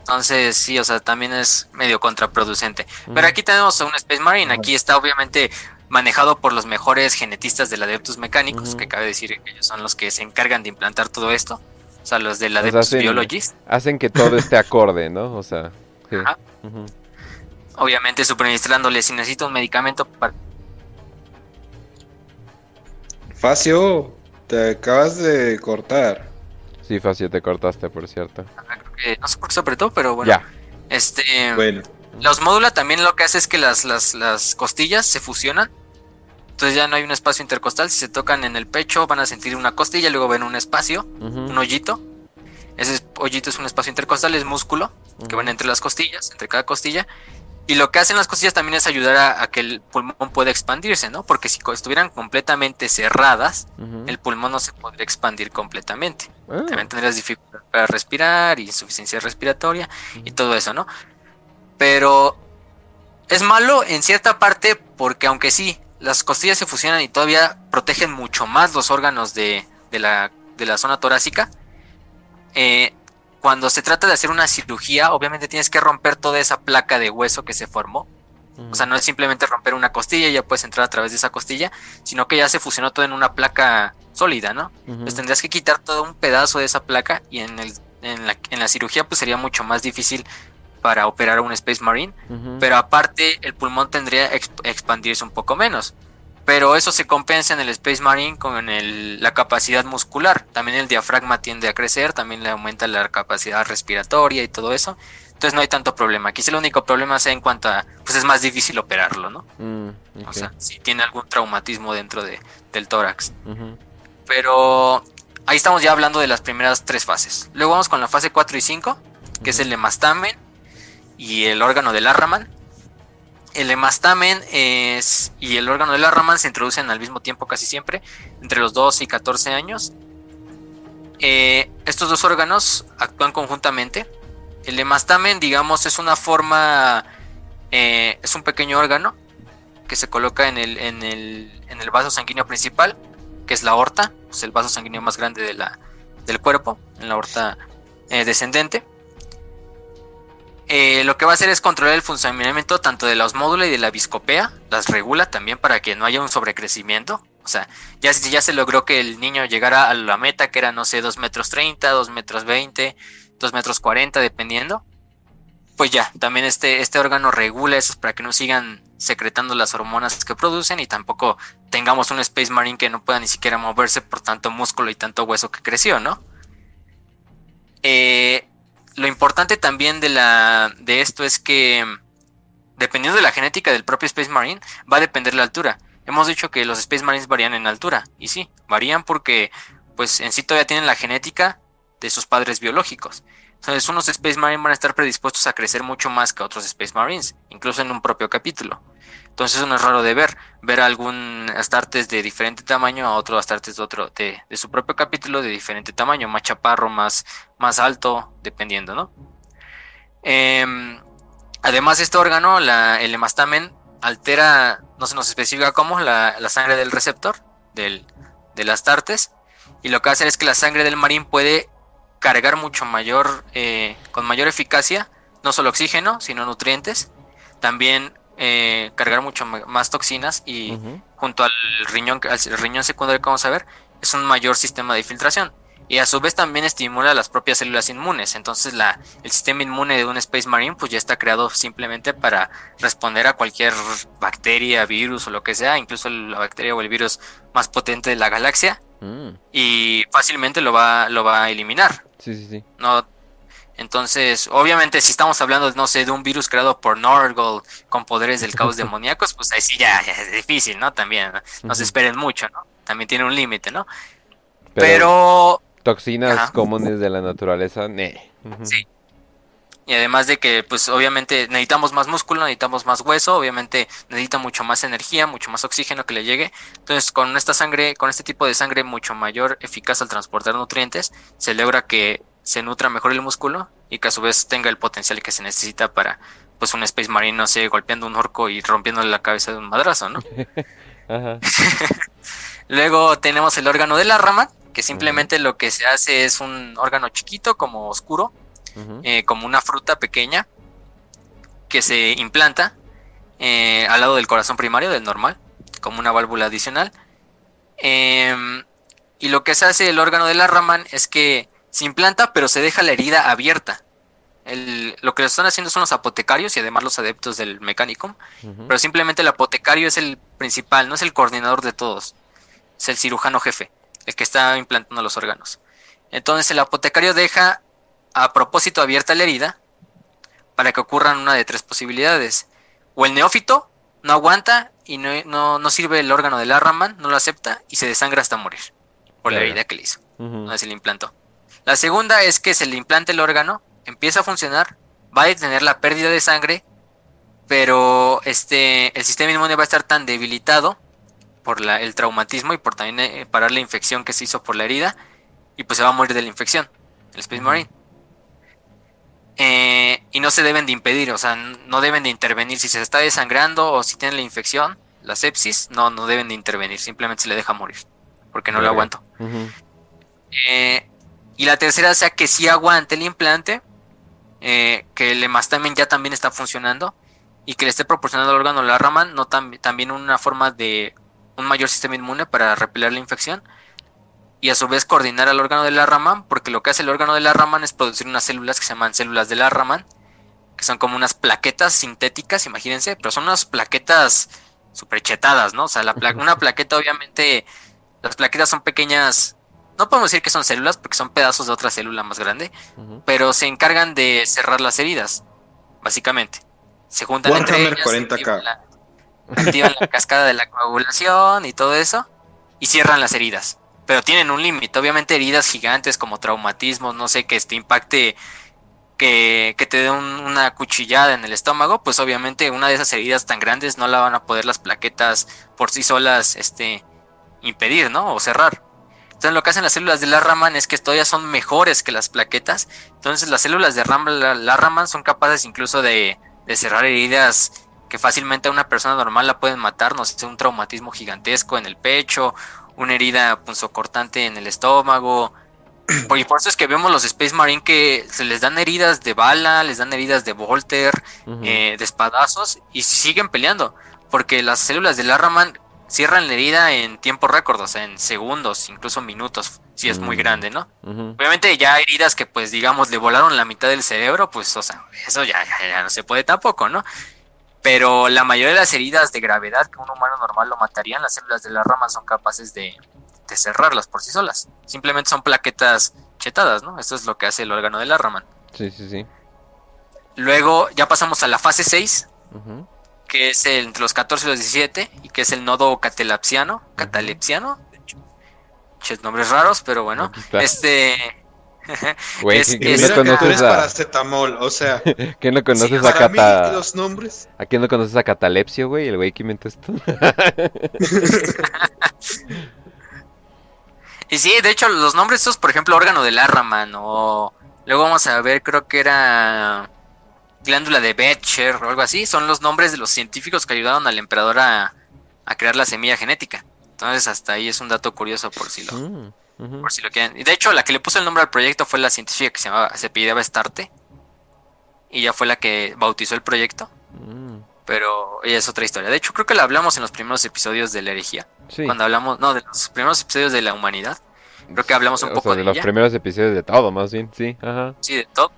Entonces, sí, o sea, también es medio contraproducente. Pero aquí tenemos a un Space Marine. Aquí está obviamente manejado por los mejores genetistas del Adeptus Mecánicos, que cabe decir que ellos son los que se encargan de implantar todo esto. O sea, los del Adeptus Biologist. Hacen que todo esté acorde, ¿no? O sea, sí. Obviamente suministrándole si necesita un medicamento para... Facio, te acabas de cortar. Sí, Facio, te cortaste, por cierto no sé por qué se apretó, pero bueno. Este. Los módula también lo que hace es que las, las, costillas se fusionan. Entonces ya no hay un espacio intercostal. Si se tocan en el pecho, van a sentir una costilla, luego ven un espacio, un hoyito. Ese hoyito es un espacio intercostal, es músculo que van entre las costillas, entre cada costilla. Y lo que hacen las costillas también es ayudar a, que el pulmón pueda expandirse, ¿no? Porque si estuvieran completamente cerradas, el pulmón no se podría expandir completamente. Ah. También tendrías dificultad para respirar, insuficiencia respiratoria y todo eso, ¿no? Pero es malo en cierta parte porque aunque sí, las costillas se fusionan y todavía protegen mucho más los órganos de, la, de la zona torácica, eh, cuando se trata de hacer una cirugía, obviamente tienes que romper toda esa placa de hueso que se formó. O sea, no es simplemente romper una costilla y ya puedes entrar a través de esa costilla, sino que ya se fusionó todo en una placa sólida, ¿no? Pues tendrías que quitar todo un pedazo de esa placa y en, el, en, la, en la cirugía pues sería mucho más difícil para operar un Space Marine, pero aparte el pulmón tendría que expandirse un poco menos pero eso se compensa en el Space Marine con la capacidad muscular. También el diafragma tiende a crecer, también le aumenta la capacidad respiratoria y todo eso. Entonces no hay tanto problema. Aquí sí el único problema sea en cuanto a, pues es más difícil operarlo, ¿no? Mm, o sea, si tiene algún traumatismo dentro de, del tórax. Pero ahí estamos ya hablando de las primeras tres fases. Luego vamos con la fase 4 y 5, que es el hemastamen y el órgano del Arraman el hemastamen es, y el órgano de la Raman se introducen al mismo tiempo casi siempre, entre los 2 y 14 años. Eh, estos dos órganos actúan conjuntamente. El hemastamen, digamos, es una forma, eh, es un pequeño órgano que se coloca en el, en, el, en el vaso sanguíneo principal, que es la aorta, es el vaso sanguíneo más grande de la, del cuerpo, en la aorta eh, descendente. Eh, lo que va a hacer es controlar el funcionamiento tanto de la osmódula y de la viscopea, las regula también para que no haya un sobrecrecimiento. O sea, ya, ya se logró que el niño llegara a la meta, que era, no sé, 2 metros 30, 2 metros 20, 2 metros 40, dependiendo. Pues ya, también este, este órgano regula eso para que no sigan secretando las hormonas que producen y tampoco tengamos un Space Marine que no pueda ni siquiera moverse por tanto músculo y tanto hueso que creció, ¿no? Eh, lo importante también de, la, de esto es que dependiendo de la genética del propio Space Marine, va a depender la altura. Hemos dicho que los Space Marines varían en altura, y sí, varían porque pues en sí todavía tienen la genética de sus padres biológicos. Entonces unos Space Marines van a estar predispuestos a crecer mucho más que otros Space Marines, incluso en un propio capítulo. Entonces no es raro de ver, ver algún Astartes de diferente tamaño a otro Astartes de otro, de, su propio capítulo de diferente tamaño, más chaparro, más, más alto, dependiendo, ¿no? Em, además, este órgano, la, el hemastamen, altera, no se nos especifica cómo, la, sangre del receptor, del, del Astartes, y lo que hace es que la sangre del marín puede cargar mucho mayor, eh, con mayor eficacia, no solo oxígeno, sino nutrientes. También eh, cargar mucho más toxinas y junto al riñón, al riñón secundario que vamos a ver, es un mayor sistema de filtración. Y a su vez también estimula las propias células inmunes. Entonces la, el sistema inmune de un Space Marine pues ya está creado simplemente para responder a cualquier bacteria, virus o lo que sea, incluso la bacteria o el virus más potente de la galaxia, Mm. Y fácilmente lo va, lo va a eliminar. Sí, sí, sí. No, entonces, obviamente, si estamos hablando, no sé, de un virus creado por Norgol con poderes del caos demoníacos, pues ahí sí ya, es difícil, ¿no? También, no, se esperen mucho, ¿no? También tiene un límite, ¿no? Pero... Toxinas comunes de la naturaleza, ne. Sí. Y además de que, pues obviamente necesitamos más músculo, necesitamos más hueso, obviamente necesita mucho más energía, mucho más oxígeno que le llegue. Entonces, con esta sangre, con este tipo de sangre mucho mayor eficaz al transportar nutrientes, se logra que se nutra mejor el músculo y que a su vez tenga el potencial que se necesita para pues un Space Marine, no sé, golpeando un orco y rompiéndole la cabeza de un madrazo, ¿no? Luego tenemos el órgano de la rama, que simplemente lo que se hace es un órgano chiquito, como oscuro, eh, como una fruta pequeña, que se implanta eh, al lado del corazón primario, del normal, como una válvula adicional. Em, y lo que se hace el órgano de la Raman es que se implanta, pero se deja la herida abierta. lo que lo están haciendo son los apotecarios y además los adeptos del mecánico. Pero simplemente el apotecario es el principal, no es el coordinador de todos. Es el cirujano jefe, el que está implantando los órganos. Entonces el apotecario deja a propósito abierta la herida para que ocurran una de tres posibilidades. O el neófito no aguanta y no, no, sirve el órgano del Arraman, no lo acepta y se desangra hasta morir por la herida que le hizo. No se le implantó. La segunda es que se le implante el órgano, empieza a funcionar, va a detener la pérdida de sangre, pero este, el sistema inmune va a estar tan debilitado por la, el traumatismo y por también eh, parar la infección que se hizo por la herida, y pues se va a morir de la infección, el Space Marine. Eh, y no se deben de impedir, o sea, no deben de intervenir si se está desangrando o si tiene la infección, la sepsis, no, no deben de intervenir, simplemente se le deja morir, porque no lo aguanto. eh, y la tercera sea que sí aguante el implante, eh, que el hemastamen ya también está funcionando y que le esté proporcionando al órgano la raman, no también una forma de un mayor sistema inmune para repeler la infección y a su vez coordinar al órgano de la Raman, porque lo que hace el órgano de la Raman es producir unas células que se llaman células de la Raman, que son como unas plaquetas sintéticas, imagínense, pero son unas plaquetas superchetadas, ¿no? O sea, la una plaqueta obviamente, las plaquetas son pequeñas no podemos decir que son células porque son pedazos de otra célula más grande, pero se encargan de cerrar las heridas, básicamente. Se juntan entre ellas, 40K. Activan, la, cascada de la coagulación y todo eso, y cierran las heridas. Pero tienen un límite, obviamente heridas gigantes como traumatismos, no sé, que te impacte, que, que te dé una cuchillada en el estómago, pues obviamente una de esas heridas tan grandes no la van a poder las plaquetas por sí solas este, impedir, ¿no? O cerrar. Entonces lo que hacen las células de la Raman es que todavía son mejores que las plaquetas. Entonces las células de la, Raman son capaces incluso de, cerrar heridas que fácilmente a una persona normal la pueden matar, no sé, un traumatismo gigantesco en el pecho, una herida punzocortante en el estómago. Y por eso es que vemos los Space Marine que se les dan heridas de bala, les dan heridas de Volter, eh, de espadazos y siguen peleando. Porque las células de la Raman cierran la herida en tiempo récord, o sea, en segundos, incluso minutos, si es muy mm. grande, ¿no? Obviamente ya heridas que pues digamos le volaron la mitad del cerebro, pues o sea, eso ya, ya, no se puede tampoco, ¿no? Pero la mayoría de las heridas de gravedad que un humano normal lo matarían, las células de la rama son capaces de, de cerrarlas por sí solas. Simplemente son plaquetas chetadas, ¿no? Esto es lo que hace el órgano de la rama. Sí, sí, sí. Luego ya pasamos a la fase 6, que es entre los 14 y los 17, y que es el nodo catalepsiano, catalepsiano, muchos nombres raros, pero bueno, este... Güey, ¿quién no conoces a... paracetamol, o sea... ¿Quién no conoces a cata... los nombres... ¿A quién no conoces a catalepsio, güey? El güey que inventó esto. y sí, de hecho, los nombres estos, por ejemplo, órgano del Arraman, o... Luego vamos a ver, creo que era glándula de Betcher o algo así, son los nombres de los científicos que ayudaron al emperador a, crear la semilla genética. Entonces hasta ahí es un dato curioso por si lo, mm, por si lo quieren. Y de hecho la que le puso el nombre al proyecto fue la científica que se llamaba, se pidaba Starte. Y ya fue la que bautizó el proyecto. Mm. Pero ella es otra historia. De hecho creo que la hablamos en los primeros episodios de la herejía. Cuando hablamos, no, de los primeros episodios de la humanidad. Creo que hablamos un poco de, de los primeros episodios de todo, más bien, sí. Ajá. Sí, de todo.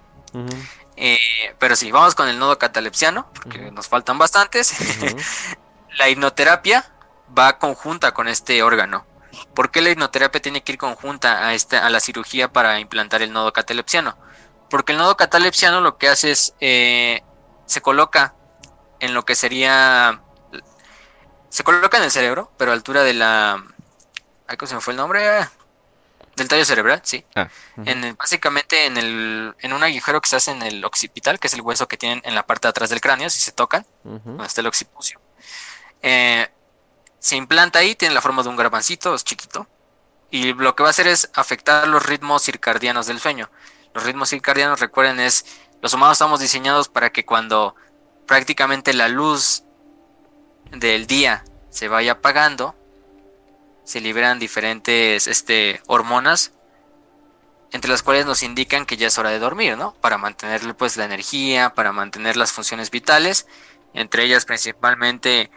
Eh, pero sí, vamos con el nodo catalepsiano, porque nos faltan bastantes. la hipnoterapia va conjunta con este órgano. ¿Por qué la hipnoterapia tiene que ir conjunta a, esta, a la cirugía para implantar el nodo catalepsiano? Porque el nodo catalepsiano lo que hace es, eh, se coloca en lo que sería, se coloca en el cerebro, pero a altura de la, ¿cómo se me fue el nombre? Del tallo cerebral, sí. Ah, en básicamente en el en un agujero que se hace en el occipital, que es el hueso que tienen en la parte de atrás del cráneo, si se tocan, donde está el occipucio. Eh, se implanta ahí, tiene la forma de un garbancito, es chiquito. Y lo que va a hacer es afectar los ritmos circadianos del sueño. Los ritmos circadianos, recuerden, es los humanos estamos diseñados para que cuando prácticamente la luz del día se vaya apagando, se liberan diferentes este, hormonas, entre las cuales nos indican que ya es hora de dormir, ¿no? Para mantener pues la energía, para mantener las funciones vitales, entre ellas principalmente,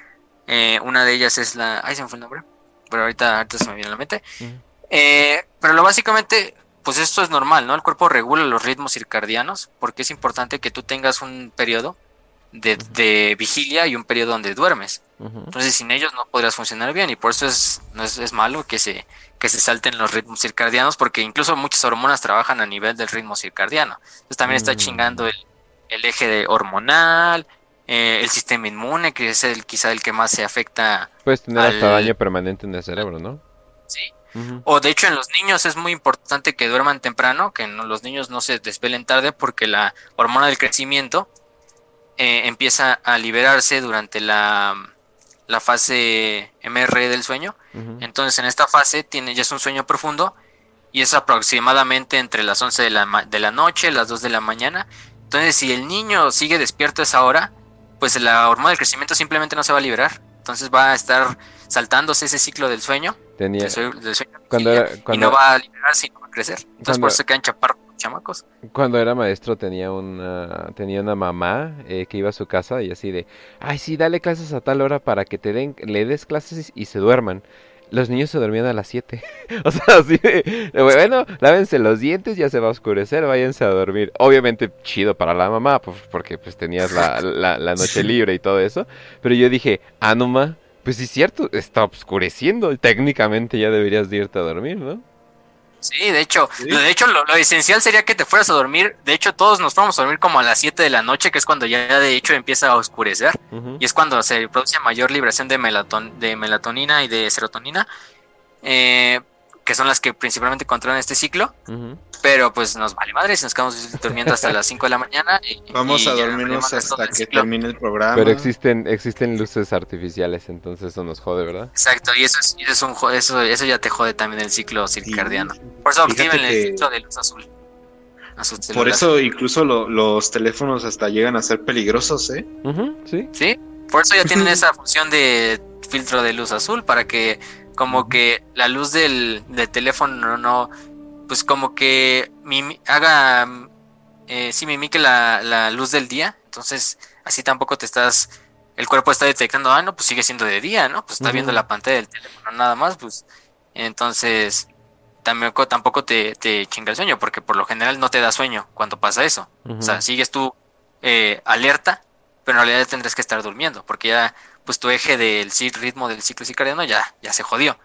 eh, una de ellas es la... Ay, se me fue el nombre, pero ahorita, ahorita se me viene a la mente. Eh, pero lo básicamente, pues esto es normal, ¿no? El cuerpo regula los ritmos circadianos porque es importante que tú tengas un periodo de, vigilia y un periodo donde duermes. Entonces sin ellos no podrías funcionar bien y por eso es, no es, malo que se, que se salten los ritmos circadianos porque incluso muchas hormonas trabajan a nivel del ritmo circadiano. Entonces también está mm. chingando el, eje hormonal, eh, el sistema inmune, que es el quizá el que más se afecta. Puedes tener hasta daño permanente en el cerebro, ¿no? Sí. O de hecho en los niños es muy importante que duerman temprano, que los niños no se desvelen tarde porque la hormona del crecimiento eh, empieza a liberarse durante la, la fase MR del sueño. Entonces en esta fase tiene, ya es un sueño profundo y es aproximadamente entre las 11 de la, de la noche, las 2 de la mañana. Entonces si el niño sigue despierto a esa hora, pues la hormona del crecimiento simplemente no se va a liberar. Entonces va a estar saltándose ese ciclo del sueño. Tenía... cuando, y no va a liberarse y no va a crecer. Entonces por eso se quedan chaparros chamacos. Cuando era maestro tenía una, tenía una mamá eh, que iba a su casa y así de, ay sí, dale clases a tal hora para que te den, le des clases y se duerman. Los niños se dormían a las 7. o sea, así de, bueno, lávense los dientes, ya se va a oscurecer, váyanse a dormir. Obviamente chido para la mamá, pues, porque pues tenías la, la, noche libre y todo eso. Pero yo dije, ah, no ma, pues sí es cierto, está oscureciendo, técnicamente ya deberías de irte a dormir, ¿no? Sí, de hecho, de hecho lo, esencial sería que te fueras a dormir. De hecho, todos nos fuéramos a dormir como a las 7 de la noche, que es cuando ya de hecho empieza a oscurecer. Y es cuando se produce mayor liberación de, melaton de melatonina y de serotonina. Eh, que son las que principalmente controlan este ciclo. Pero pues nos vale madre si nos quedamos durmiendo hasta las 5 de la mañana. Vamos a dormirnos hasta que termine el programa. Pero existen existen luces artificiales, entonces eso nos jode, ¿verdad? Exacto, y eso es, eso, un, eso, eso ya te jode también el ciclo circadiano. Por eso activen el filtro de luz azul. Por eso incluso los teléfonos hasta llegan a ser peligrosos, ¿eh? sí. Sí, por eso ya tienen esa función de filtro de luz azul para que como que la luz del, del teléfono no, pues como que haga, eh, sí, mimique la, la luz del día, entonces así tampoco te estás, el cuerpo está detectando, ah, no, pues sigue siendo de día, ¿no? Pues está viendo la pantalla del teléfono nada más, pues entonces tampoco, tampoco te, te chinga el sueño, porque por lo general no te da sueño cuando pasa eso. O sea, sigues tú eh, alerta, pero en realidad tendrás que estar durmiendo, porque ya pues tu eje del ritmo del ciclo circadiano ya, ya se jodió.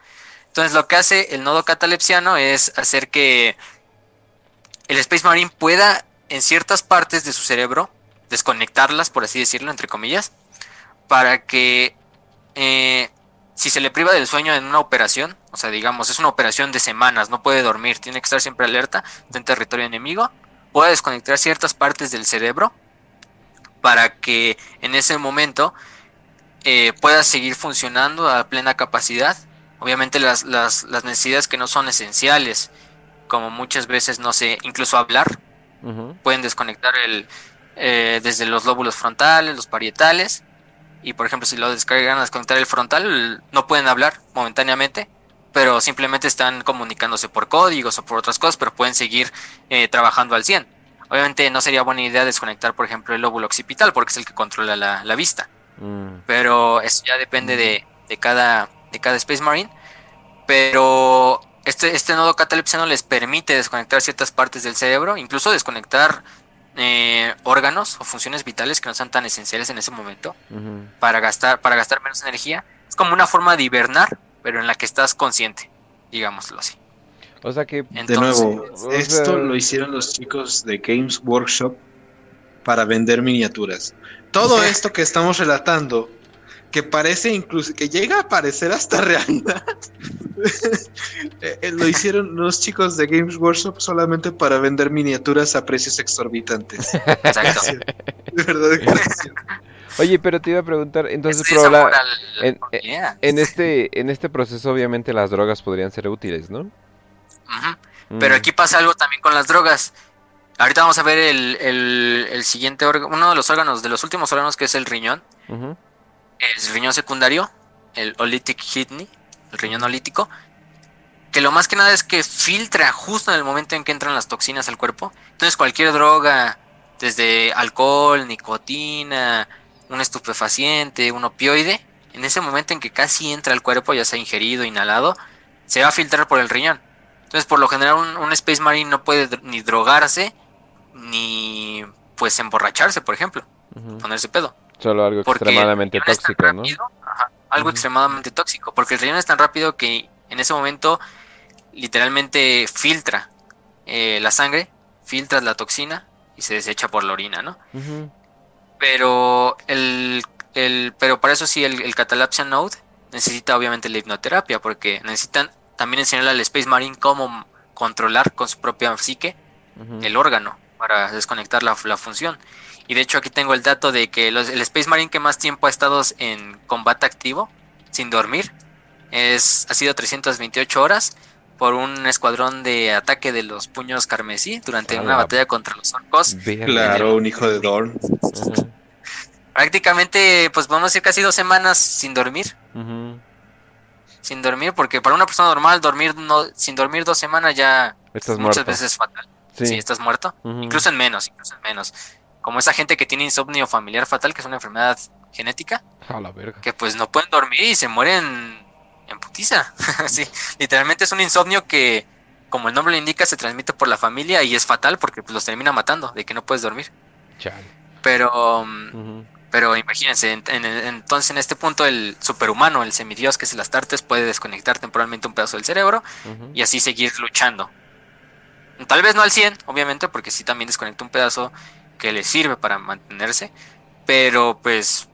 Entonces lo que hace el nodo catalepsiano es hacer que el Space Marine pueda en ciertas partes de su cerebro desconectarlas, por así decirlo, entre comillas, para que eh, si se le priva del sueño en una operación, o sea, digamos, es una operación de semanas, no puede dormir, tiene que estar siempre alerta en territorio enemigo, pueda desconectar ciertas partes del cerebro para que en ese momento eh, pueda seguir funcionando a plena capacidad. Obviamente las, las, las, necesidades que no son esenciales, como muchas veces, no sé, incluso hablar, pueden desconectar el, eh, desde los lóbulos frontales, los parietales, y por ejemplo si lo descargan a desconectar el frontal, no pueden hablar momentáneamente, pero simplemente están comunicándose por códigos o por otras cosas, pero pueden seguir eh, trabajando al 100. Obviamente no sería buena idea desconectar, por ejemplo, el lóbulo occipital, porque es el que controla la, la vista. Mm. Pero eso ya depende de, de, cada, de cada Space Marine. Pero este, este nodo catalepsiano les permite desconectar ciertas partes del cerebro, incluso desconectar eh, órganos o funciones vitales que no sean tan esenciales en ese momento para, gastar, para gastar menos energía. Es como una forma de hibernar, pero en la que estás consciente. digámoslo así. O sea que... de nuevo, esto lo hicieron los chicos de Games Workshop para vender miniaturas. Todo esto que estamos relatando, que parece incluso, que llega a parecer hasta realidad, eh, eh, lo hicieron los chicos de Games Workshop solamente para vender miniaturas a precios exorbitantes. Exacto. de verdad. Oye, pero te iba a preguntar, entonces, en, este, en este proceso obviamente las drogas podrían ser útiles, ¿no? Pero mm. aquí pasa algo también con las drogas. Ahorita vamos a ver el, siguiente órgano, uno de los órganos, de los últimos órganos que es el riñón. El riñón secundario, el olytic kidney, el riñón olítico. Que lo más que nada es que filtra justo en el momento en que entran las toxinas al cuerpo. Entonces cualquier droga, desde alcohol, nicotina, un estupefaciente, un opioide, en ese momento en que casi entra al cuerpo, ya sea ingerido, inhalado, se va a filtrar por el riñón. Entonces, por lo general, un, Space Marine no puede ni drogarse, ni pues emborracharse, por ejemplo, ponerse pedo. Solo algo extremadamente tóxico, ¿no? algo extremadamente tóxico, porque el riñón es tan rápido que en ese momento literalmente filtra eh, la sangre, filtra la toxina y se desecha por la orina, ¿no? Pero el, el, pero para eso sí el, el Catalapsia Node necesita obviamente la hipnoterapia, porque necesitan también enseñarle al Space Marine cómo controlar con su propia psique el órgano para desconectar la, función. Y de hecho aquí tengo el dato de que el Space Marine que más tiempo ha estado en combate activo, sin dormir, es, ha sido 328 horas por un escuadrón de ataque de los puños carmesí durante una batalla contra los orcos. Claro, un hijo de Dorn. Prácticamente, pues podemos decir casi dos semanas sin dormir sin dormir, porque para una persona normal dormir no, sin dormir dos semanas ya muchas veces es fatal. Sí, estás muerto. Incluso en menos, incluso en menos. Como esa gente que tiene insomnio familiar fatal, que es una enfermedad genética. Que pues no pueden dormir y se mueren en putiza. sí, literalmente es un insomnio que, como el nombre lo indica, se transmite por la familia y es fatal porque pues, los termina matando, de que no puedes dormir. Pero... Pero imagínense, entonces en este punto el superhumano, el semidios que es el Astartes, puede desconectar temporalmente un pedazo del cerebro y así seguir luchando. Tal vez no al 100, obviamente, porque sí también desconecta un pedazo que le sirve para mantenerse, pero pues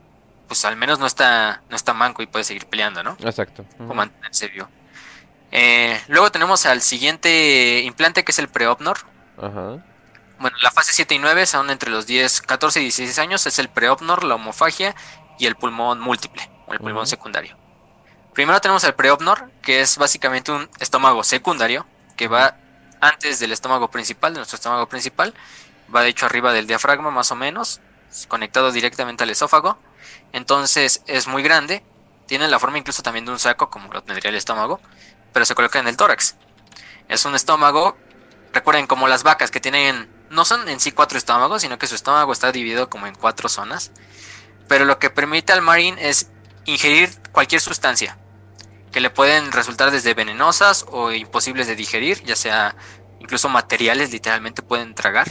pues al menos no está no está manco y puede seguir peleando, ¿no? Exacto. O mantenerse vivo. Eh, luego tenemos al siguiente implante que es el Preopnor. Ajá. Bueno, la fase 7 y 9 son entre los 10, 14 y 16 años, es el preopnor, la homofagia y el pulmón múltiple, o el pulmón secundario. Primero tenemos el preopnor, que es básicamente un estómago secundario, que va antes del estómago principal, de nuestro estómago principal, va de hecho arriba del diafragma más o menos, conectado directamente al esófago, entonces es muy grande, tiene la forma incluso también de un saco, como lo tendría el estómago, pero se coloca en el tórax. Es un estómago, recuerden, como las vacas que tienen no son en sí cuatro estómagos, sino que su estómago está dividido como en cuatro zonas. Pero lo que permite al marine es ingerir cualquier sustancia que le pueden resultar desde venenosas o imposibles de digerir, ya sea incluso materiales literalmente pueden tragar.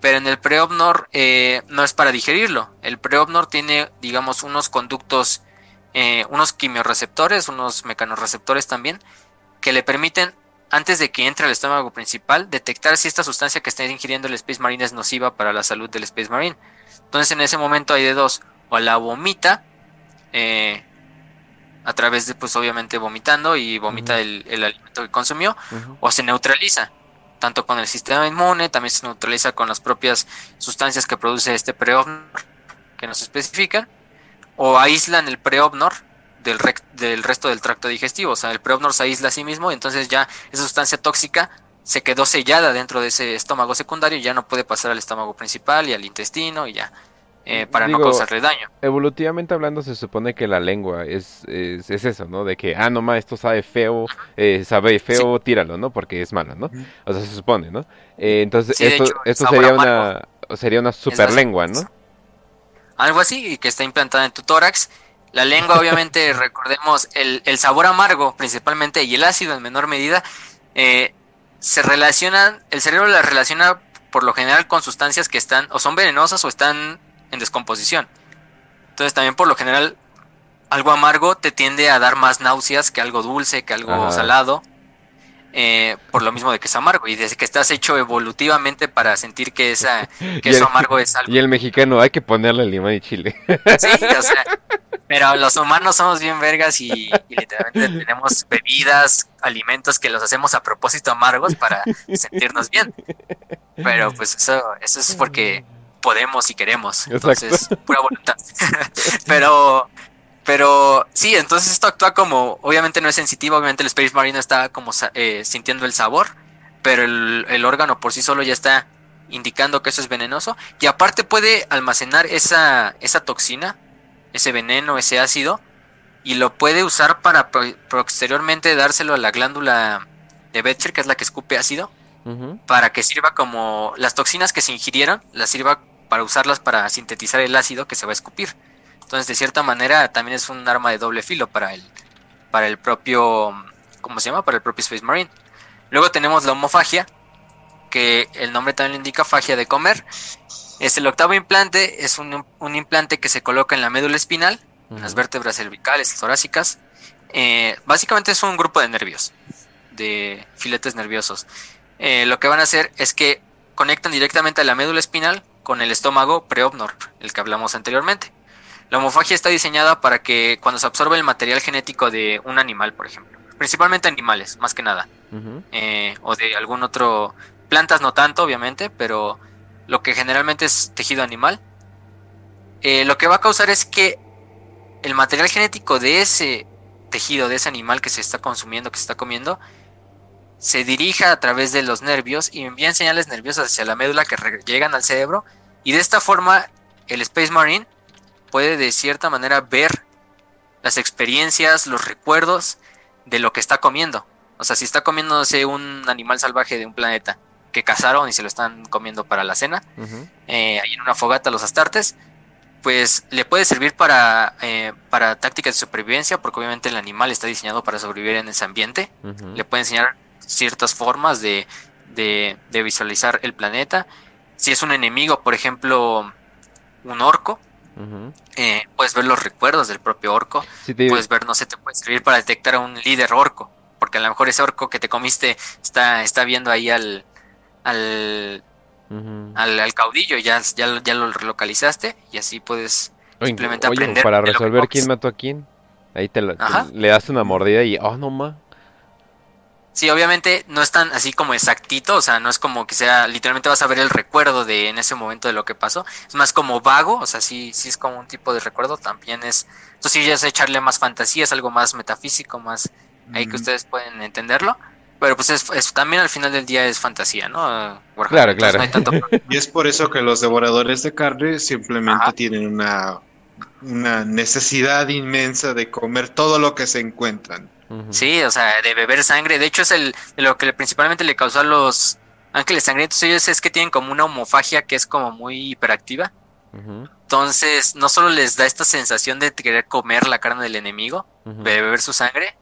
Pero en el preopnor eh, no es para digerirlo. El preopnor tiene, digamos, unos conductos, eh, unos quimioreceptores, unos mecanorreceptores también, que le permiten antes de que entre al estómago principal, detectar si esta sustancia que está ingiriendo el Space Marine es nociva para la salud del Space Marine. Entonces en ese momento hay de dos, o la vomita, eh, a través de, pues obviamente vomitando y vomita el, alimento que consumió, o se neutraliza, tanto con el sistema inmune, también se neutraliza con las propias sustancias que produce este preopnor, que nos especifican, o aíslan el preopnor del, del resto del tracto digestivo. O sea, el preopnor se aísla a sí mismo y entonces ya esa sustancia tóxica se quedó sellada dentro de ese estómago secundario y ya no puede pasar al estómago principal y al intestino y ya. Eh, para no causarle daño. Evolutivamente hablando, se supone que la lengua es, es, eso, ¿no? De que, ah, no esto sabe feo, eh, sabe feo, tíralo, ¿no? Porque es malo, ¿no? O sea, se supone, ¿no? Eh, entonces, esto, esto sería una, sería una super lengua, ¿no? Algo así, que está implantada en tu tórax la lengua, obviamente, recordemos, el, el, sabor amargo principalmente y el ácido en menor medida, eh, se relacionan, el cerebro la relaciona por lo general con sustancias que están o son venenosas o están en descomposición. Entonces también por lo general algo amargo te tiende a dar más náuseas que algo dulce, que algo salado. Eh, por lo mismo de que es amargo y desde que estás hecho evolutivamente para sentir que, esa, que eso amargo es algo. Y el mexicano, hay que ponerle limón y chile. Sí, o sea, pero los humanos somos bien vergas y, literalmente tenemos bebidas, alimentos que los hacemos a propósito amargos para sentirnos bien. Pero pues eso, eso es porque podemos y queremos. Entonces, pura voluntad. pero pero sí, entonces esto actúa como, obviamente no es sensitivo, obviamente el Space Marine está como eh, sintiendo el sabor, pero el, órgano por sí solo ya está indicando que eso es venenoso. Y aparte puede almacenar esa, esa toxina, ese veneno, ese ácido, y lo puede usar para posteriormente dárselo a la glándula de Betcher, que es la que escupe ácido, para que sirva como las toxinas que se ingirieron, las sirva para usarlas para sintetizar el ácido que se va a escupir. Entonces, de cierta manera, también es un arma de doble filo para el, para el propio, ¿cómo se llama? Para el propio Space Marine. Luego tenemos la homofagia, que el nombre también lo indica, fagia de comer. Es el octavo implante, es un, implante que se coloca en la médula espinal, en las vértebras cervicales, torácicas. Eh, básicamente es un grupo de nervios, de filetes nerviosos. Eh, lo que van a hacer es que conectan directamente a la médula espinal con el estómago preopnor, el que hablamos anteriormente. La homofagia está diseñada para que cuando se absorbe el material genético de un animal, por ejemplo, principalmente animales, más que nada, eh, o de algún otro, plantas no tanto, obviamente, pero lo que generalmente es tejido animal, eh, lo que va a causar es que el material genético de ese tejido, de ese animal que se está consumiendo, que se está comiendo, se dirija a través de los nervios y envían señales nerviosas hacia la médula que llegan al cerebro y de esta forma el Space Marine puede de cierta manera ver las experiencias, los recuerdos de lo que está comiendo. O sea, si está comiéndose un animal salvaje de un planeta que cazaron y se lo están comiendo para la cena, eh, ahí en una fogata los astartes, pues le puede servir para, eh, para tácticas de supervivencia, porque obviamente el animal está diseñado para sobrevivir en ese ambiente. Le puede enseñar ciertas formas de, de, de, visualizar el planeta. Si es un enemigo, por ejemplo, un orco, eh, puedes ver los recuerdos del propio orco. Puedes ver, no sé, te puede servir para detectar a un líder orco. Porque a lo mejor ese orco que te comiste está, está viendo ahí al, al, al, caudillo, ya, ya, ya lo relocalizaste y así puedes simplemente aprender. Para resolver quién mató a quién, ahí te, le das una mordida y, oh, no más. Sí, obviamente no es tan así como exactito, o sea, no es como que sea, literalmente vas a ver el recuerdo de en ese momento de lo que pasó, es más como vago, o sea, sí, sí es como un tipo de recuerdo, también es, entonces sí es echarle más fantasía, es algo más metafísico, más ahí que ustedes pueden entenderlo, pero pues es, también al final del día es fantasía, ¿no? claro, claro. y es por eso que los devoradores de carne simplemente tienen una, una necesidad inmensa de comer todo lo que se encuentran. Sí, o sea, de beber sangre. De hecho, es el lo que principalmente le causó a los ángeles sangrientos. Ellos es que tienen como una homofagia que es como muy hiperactiva. Entonces, no solo les da esta sensación de querer comer la carne del enemigo, de beber su sangre.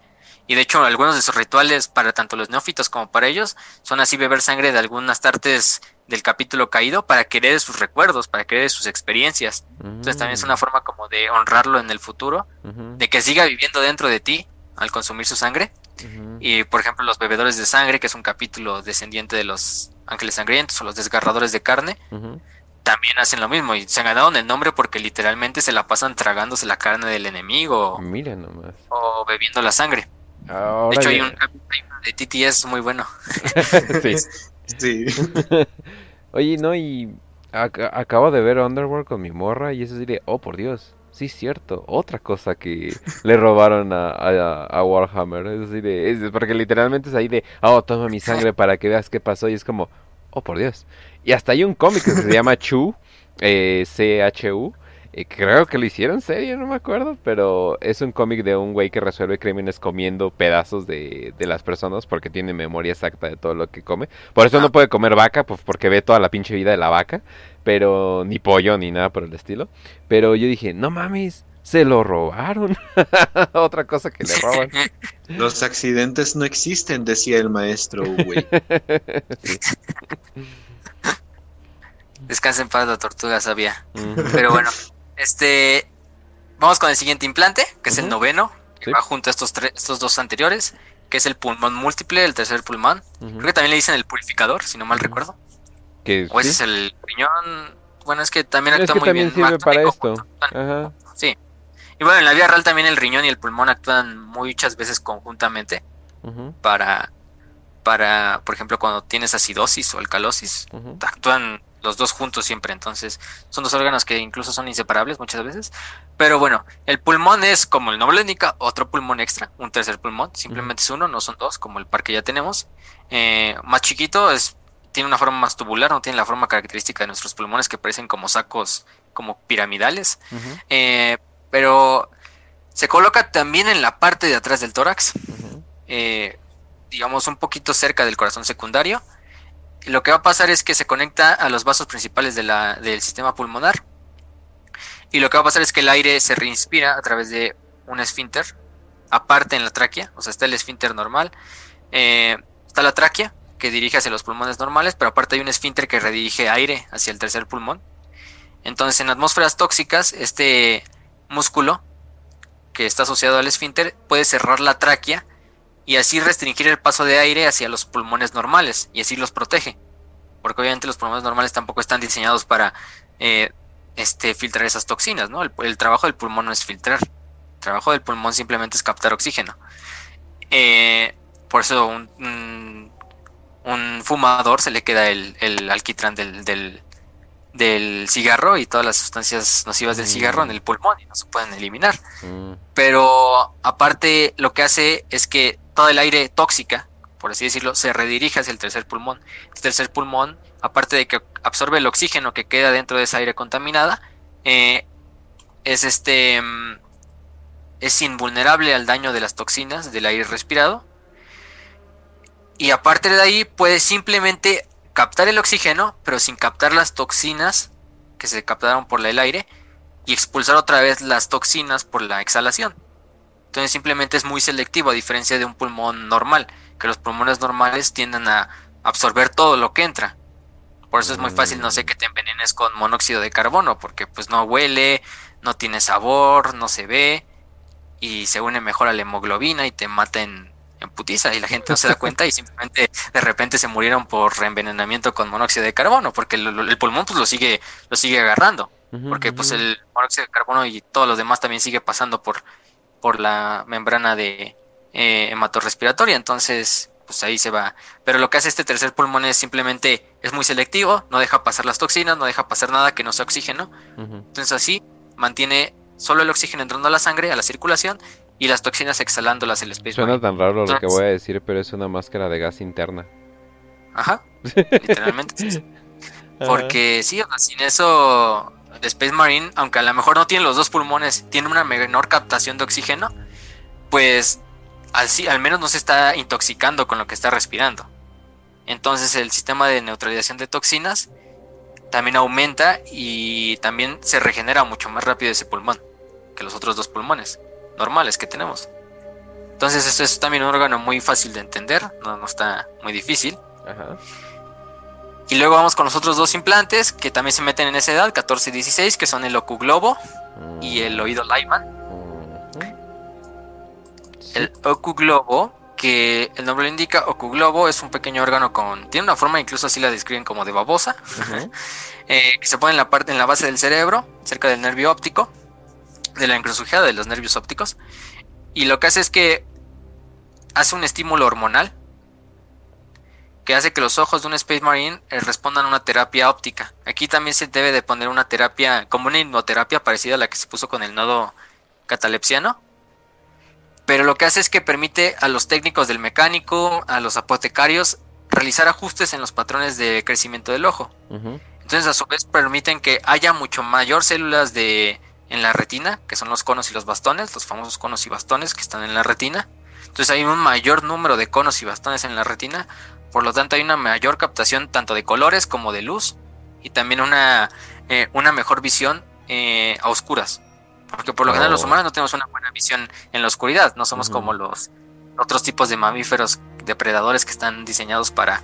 Y de hecho, algunos de sus rituales para tanto los neófitos como para ellos son así beber sangre de algunas tartes del capítulo caído para querer sus recuerdos, para querer sus experiencias. Entonces también es una forma como de honrarlo en el futuro, de que siga viviendo dentro de ti al consumir su sangre. Y por ejemplo, los bebedores de sangre, que es un capítulo descendiente de los ángeles sangrientos o los desgarradores de carne, también hacen lo mismo. Y se han ganado el nombre porque literalmente se la pasan tragándose la carne del enemigo. O bebiendo la sangre. de hecho, hay un capítulo de TTS muy bueno. sí. Oye, no, y acabo de ver Underworld con mi morra y eso diría, oh por Dios Sí, cierto. Otra cosa que le robaron a, a, Warhammer. Es así de, es porque literalmente es ahí de, oh, toma mi sangre para que veas qué pasó. Y es como, oh, por Dios. Y hasta hay un cómic que se llama Chu, eh, C-H-U. Eh, creo que lo hicieron serie, no me acuerdo, pero es un cómic de un güey que resuelve crímenes comiendo pedazos de, de, las personas porque tiene memoria exacta de todo lo que come. Por eso no puede comer vaca, pues porque ve toda la pinche vida de la vaca pero ni pollo ni nada por el estilo. Pero yo dije, no mames, se lo robaron. Otra cosa que le roban. Los accidentes no existen, decía el maestro, güey. Descansen para la tortuga, sabía. Pero bueno, este. vamos con el siguiente implante, que es el noveno, que va junto a estos, tres, estos dos anteriores, que es el pulmón múltiple, el tercer pulmón. Creo que también le dicen el purificador, si no mal recuerdo. O ese es el riñón. Bueno, es que también actúa muy bien. Sirve para esto. Sí. Y bueno, en la vida real también el riñón y el pulmón actúan muchas veces conjuntamente para, para, por ejemplo, cuando tienes acidosis o alcalosis, actúan los dos juntos siempre, entonces son dos órganos que incluso son inseparables muchas veces. Pero bueno, el pulmón es como el nombre indica, otro pulmón extra, un tercer pulmón, simplemente es uno, no son dos, como el par que ya tenemos. Eh, más chiquito, es, tiene una forma más tubular, no tiene la forma característica de nuestros pulmones que parecen como sacos, como piramidales. Eh, pero se coloca también en la parte de atrás del tórax, eh, digamos un poquito cerca del corazón secundario lo que va a pasar es que se conecta a los vasos principales de la, del sistema pulmonar. Y lo que va a pasar es que el aire se reinspira a través de un esfínter, aparte en la tráquea, o sea, está el esfínter normal, eh, está la tráquea que dirige hacia los pulmones normales, pero aparte hay un esfínter que redirige aire hacia el tercer pulmón. Entonces, en atmósferas tóxicas, este músculo que está asociado al esfínter puede cerrar la tráquea y así restringir el paso de aire hacia los pulmones normales y así los protege. Porque obviamente los pulmones normales tampoco están diseñados para eh, este, filtrar esas toxinas, ¿no? El, trabajo del pulmón no es filtrar. El trabajo del pulmón simplemente es captar oxígeno. Eh, por eso un, un, fumador se le queda el, el alquitrán del, del, del cigarro y todas las sustancias nocivas del cigarro en mm. el pulmón y no se pueden eliminar. Mm. Pero aparte lo que hace es que todo el aire tóxica, por así decirlo, se redirige hacia el tercer pulmón. El tercer pulmón, aparte de que absorbe el oxígeno que queda dentro de esa aire contaminada, eh, es este mm, es invulnerable al daño de las toxinas del aire respirado. Y aparte de ahí puede simplemente captar el oxígeno, pero sin captar las toxinas que se captaron por el aire y expulsar otra vez las toxinas por la exhalación. Entonces simplemente es muy selectivo a diferencia de un pulmón normal, que los pulmones normales tienden a absorber todo lo que entra. Por eso es muy fácil, no sé, que te envenenes con monóxido de carbono, porque pues no huele, no tiene sabor, no se ve y se une mejor a la hemoglobina y te mata en en putiza y la gente no se da cuenta y simplemente de repente se murieron por reenvenenamiento con monóxido de carbono, porque el, pulmón pues lo sigue, lo sigue agarrando, porque pues el monóxido de carbono y todos los demás también sigue pasando por, por la membrana de eh, hematorrespiratoria, entonces pues ahí se va. Pero lo que hace este tercer pulmón es simplemente, es muy selectivo, no deja pasar las toxinas, no deja pasar nada que no sea oxígeno, entonces así mantiene solo el oxígeno entrando a la sangre, a la circulación, y las toxinas exhalándolas el Space Suena tan raro lo que voy a decir, pero es una máscara de gas interna. Ajá, literalmente. Porque sí, sin eso, el Space Marine, aunque a lo mejor no tiene los dos pulmones, tiene una menor captación de oxígeno, pues así, al menos no se está intoxicando con lo que está respirando. Entonces el sistema de neutralización de toxinas también aumenta y también se regenera mucho más rápido ese pulmón que los otros dos pulmones normales que tenemos. Entonces esto es también un órgano muy fácil de entender, no, no está muy difícil. Y luego vamos con los otros dos implantes que también se meten en esa edad, 14 y 16, que son el ocuglobo y el oído Lyman. El ocuglobo, que el nombre lo indica, ocuglobo es un pequeño órgano con... Tiene una forma, incluso así la describen como de babosa, eh, que se pone en la, parte, en la base del cerebro, cerca del nervio óptico de la encrucijada de los nervios ópticos. Y lo que hace es que hace un estímulo hormonal que hace que los ojos de un Space Marine eh, respondan a una terapia óptica. Aquí también se debe de poner una terapia, como una hipnoterapia parecida a la que se puso con el nodo catalepsiano. Pero lo que hace es que permite a los técnicos del mecánico, a los apotecarios, realizar ajustes en los patrones de crecimiento del ojo. Entonces a su vez permiten que haya mucho mayor células de en la retina, que son los conos y los bastones, los famosos conos y bastones que están en la retina. Entonces hay un mayor número de conos y bastones en la retina, por lo tanto hay una mayor captación tanto de colores como de luz y también una, eh, una mejor visión eh, a oscuras. Porque por lo general los oh. humanos no tenemos una buena visión en la oscuridad, no somos como los otros tipos de mamíferos depredadores que están diseñados para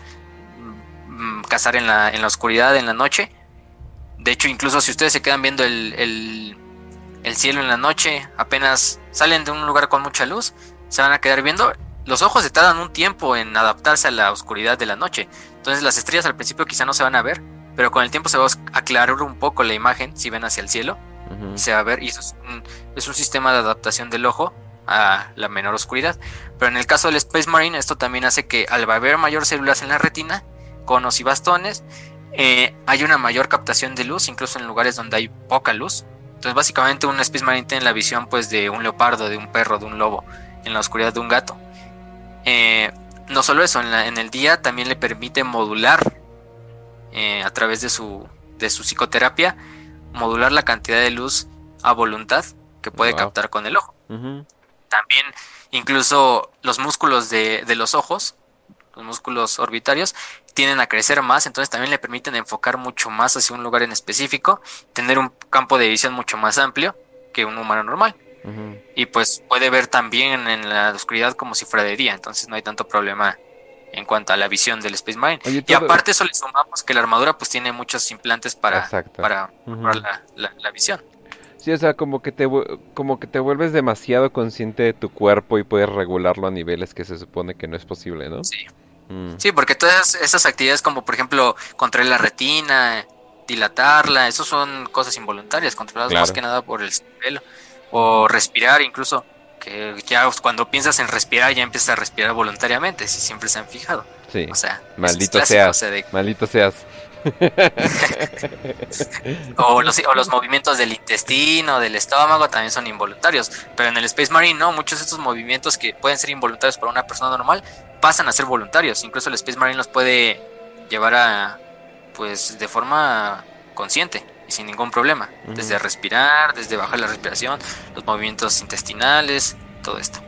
mm, cazar en la, en la oscuridad, en la noche. De hecho, incluso si ustedes se quedan viendo el, el cielo en la noche, apenas salen de un lugar con mucha luz, se van a quedar viendo. Los ojos se tardan un tiempo en adaptarse a la oscuridad de la noche. Entonces las estrellas al principio quizá no se van a ver, pero con el tiempo se va a aclarar un poco la imagen si ven hacia el cielo. Se va a ver y eso es un, es un sistema de adaptación del ojo a la menor oscuridad. Pero en el caso del Space Marine, esto también hace que al haber mayor células en la retina, conos y bastones, eh, hay una mayor captación de luz, incluso en lugares donde hay poca luz. Entonces, básicamente, un Space Marine tiene la visión pues, de un leopardo, de un perro, de un lobo, en la oscuridad de un gato. Eh, no solo eso, en, el día también le permite modular eh, a través de su, de su psicoterapia, modular la cantidad de luz a voluntad que puede captar con el ojo. También, incluso los músculos de, de los ojos, los músculos orbitarios, tienden a crecer más, entonces también le permiten enfocar mucho más hacia un lugar en específico, tener un campo de visión mucho más amplio que un humano normal. Y pues puede ver también en la oscuridad como si fuera de día, entonces no hay tanto problema en cuanto a la visión del Space Marine. y aparte eso le sumamos que la armadura pues tiene muchos implantes para, para mejorar la, visión. Sí, o sea, como que, te, como que te vuelves demasiado consciente de tu cuerpo y puedes regularlo a niveles que se supone que no es posible, ¿no? Sí. Mm. Sí, porque todas esas actividades como por ejemplo controlar la retina, dilatarla, eso son cosas involuntarias, controladas más que nada por el cerebro o respirar incluso, que ya cuando piensas en respirar ya empiezas a respirar voluntariamente, si siempre se han fijado. Sí. O sea, maldito seas. Maldito seas. o, los, o los movimientos del intestino, del estómago también son involuntarios, pero en el Space Marine no, muchos de estos movimientos que pueden ser involuntarios para una persona normal pasan a ser voluntarios, incluso el Space Marine los puede llevar a pues de forma consciente y sin ningún problema. Desde respirar, desde bajar la respiración, los movimientos intestinales, todo esto.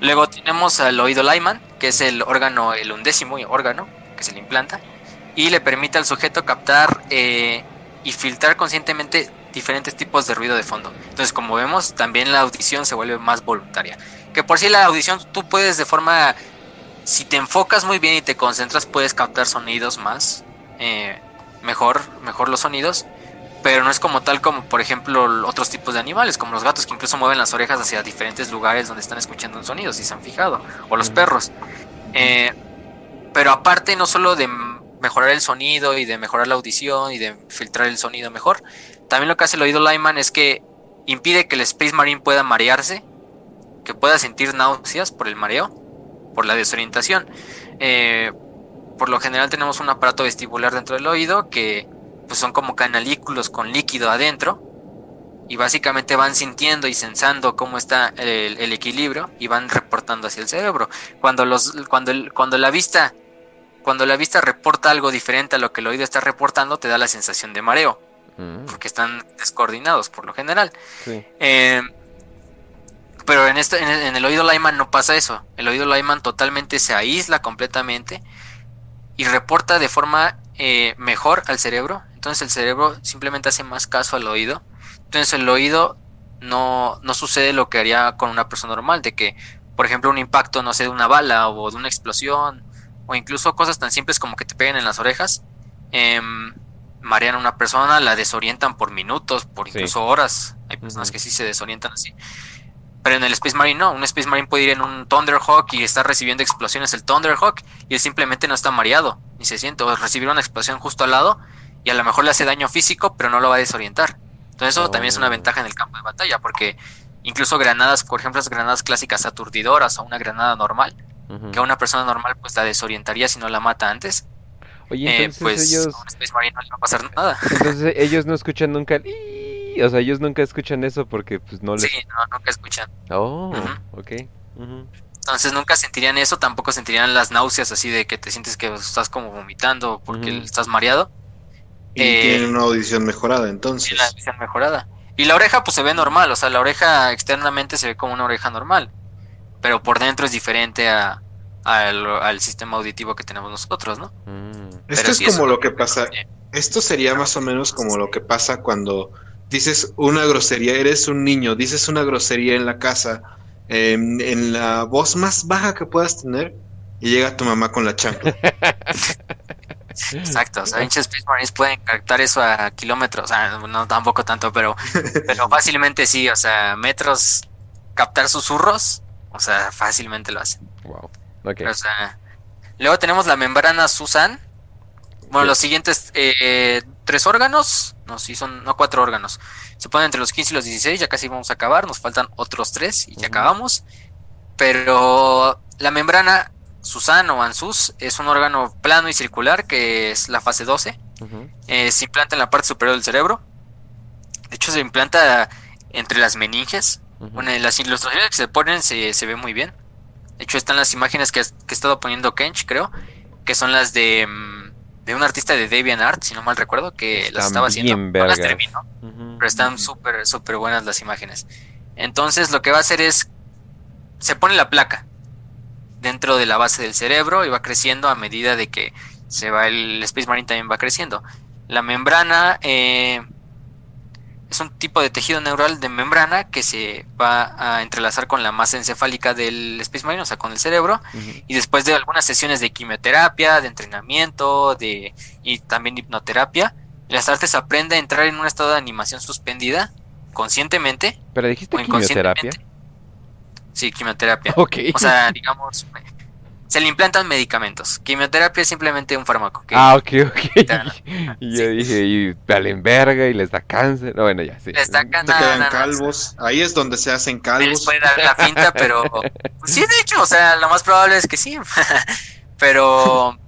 Luego tenemos al oído Lyman, que es el órgano, el undécimo órgano que se le implanta y le permite al sujeto captar eh, y filtrar conscientemente diferentes tipos de ruido de fondo. Entonces, como vemos, también la audición se vuelve más voluntaria. Que por sí la audición tú puedes de forma, si te enfocas muy bien y te concentras, puedes captar sonidos más, eh, mejor, mejor los sonidos pero no es como tal como por ejemplo otros tipos de animales, como los gatos que incluso mueven las orejas hacia diferentes lugares donde están escuchando un sonido, si se han fijado, o los perros. Eh, pero aparte no solo de mejorar el sonido y de mejorar la audición y de filtrar el sonido mejor, también lo que hace el oído Lyman es que impide que el Space Marine pueda marearse, que pueda sentir náuseas por el mareo, por la desorientación. Eh, por lo general tenemos un aparato vestibular dentro del oído que pues son como canalículos con líquido adentro y básicamente van sintiendo y sensando cómo está el, equilibrio y van reportando hacia el cerebro. Cuando, los, cuando, cuando, la vista, cuando la vista reporta algo diferente a lo que el oído está reportando, te da la sensación de mareo, mm. porque están descoordinados por lo general. Eh, pero en, este, en, el oído Lyman no pasa eso. El oído Lyman totalmente se aísla completamente y reporta de forma eh, mejor al cerebro entonces el cerebro simplemente hace más caso al oído. Entonces el oído no, no sucede lo que haría con una persona normal, de que, por ejemplo, un impacto, no sé, de una bala o de una explosión, o incluso cosas tan simples como que te peguen en las orejas, eh, marean a una persona, la desorientan por minutos, por incluso horas. Hay personas que sí se desorientan así. Pero en el Space Marine no, un Space Marine puede ir en un Thunderhawk y estar recibiendo explosiones el Thunderhawk y él simplemente no está mareado, ni se siente, o recibir una explosión justo al lado y a lo mejor le hace daño físico, pero no lo va a desorientar. Entonces eso también es una oh. ventaja en el campo de batalla, porque incluso granadas, por ejemplo, las granadas clásicas aturdidoras o una granada normal, que a una persona normal pues la desorientaría si no la mata antes. Oye, eh, entonces pues ellos... a un Space Marine no le va a pasar nada. Entonces ellos no escuchan nunca O sea, ellos nunca escuchan eso porque pues no les... Sí, no, nunca escuchan. Oh, ok. Entonces nunca sentirían eso, tampoco sentirían las náuseas así de que te sientes que estás como vomitando porque estás mareado. Y eh, tiene una audición mejorada, entonces. Una audición mejorada. Y la oreja, pues se ve normal, o sea, la oreja externamente se ve como una oreja normal, pero por dentro es diferente a, al, sistema auditivo que tenemos nosotros, ¿no? Mm. Esto es como lo que pasa. Esto sería más o menos como lo que pasa cuando dices una grosería, eres un niño, dices una grosería en la casa, en la voz más baja que puedas tener, y llega tu mamá con la chancla. Exacto, o sea, pinches Space Marines pueden captar eso a kilómetros, o sea, no tampoco tanto, pero, pero fácilmente sí, o sea, metros, captar susurros, o sea, fácilmente lo hacen. Wow. O sea, luego tenemos la membrana Susan. Bueno, los siguientes eh, tres órganos, no, sí son, no cuatro órganos. Se ponen entre los 15 y los 16, ya casi vamos a acabar, nos faltan otros tres y ya acabamos. Pero la membrana Susan o ANSUS es un órgano plano y circular que es la fase 12. Eh, se implanta en la parte superior del cerebro. De hecho, se implanta entre las meninges. Bueno, en las ilustraciones que se ponen se, ve muy bien. De hecho, están las imágenes que, que ha estado poniendo Kench, creo, que son las de, mm, de un artista de Deviant Art, si no mal recuerdo, que las estaba haciendo. No las terminó, pero están súper, súper buenas las imágenes. Entonces, lo que va a hacer es, se pone la placa dentro de la base del cerebro y va creciendo a medida de que se va el Space Marine también va creciendo. La membrana eh, es un tipo de tejido neural de membrana que se va a entrelazar con la masa encefálica del Space Marine, o sea, con el cerebro, y después de algunas sesiones de quimioterapia, de entrenamiento, de y también hipnoterapia, las artes aprende a entrar en un estado de animación suspendida conscientemente. Pero dijiste quimioterapia. Sí, quimioterapia. O sea, digamos, se le implantan medicamentos. Quimioterapia es simplemente un fármaco. ah, ok, ok. y yo dije, y valen verga y les da cáncer. No, bueno, ya, sí. Les da cáncer. quedan calvos. Ahí es donde se hacen calvos. Les puede dar la finta, pero. Pues sí, de hecho, o sea, lo más probable es que sí. pero.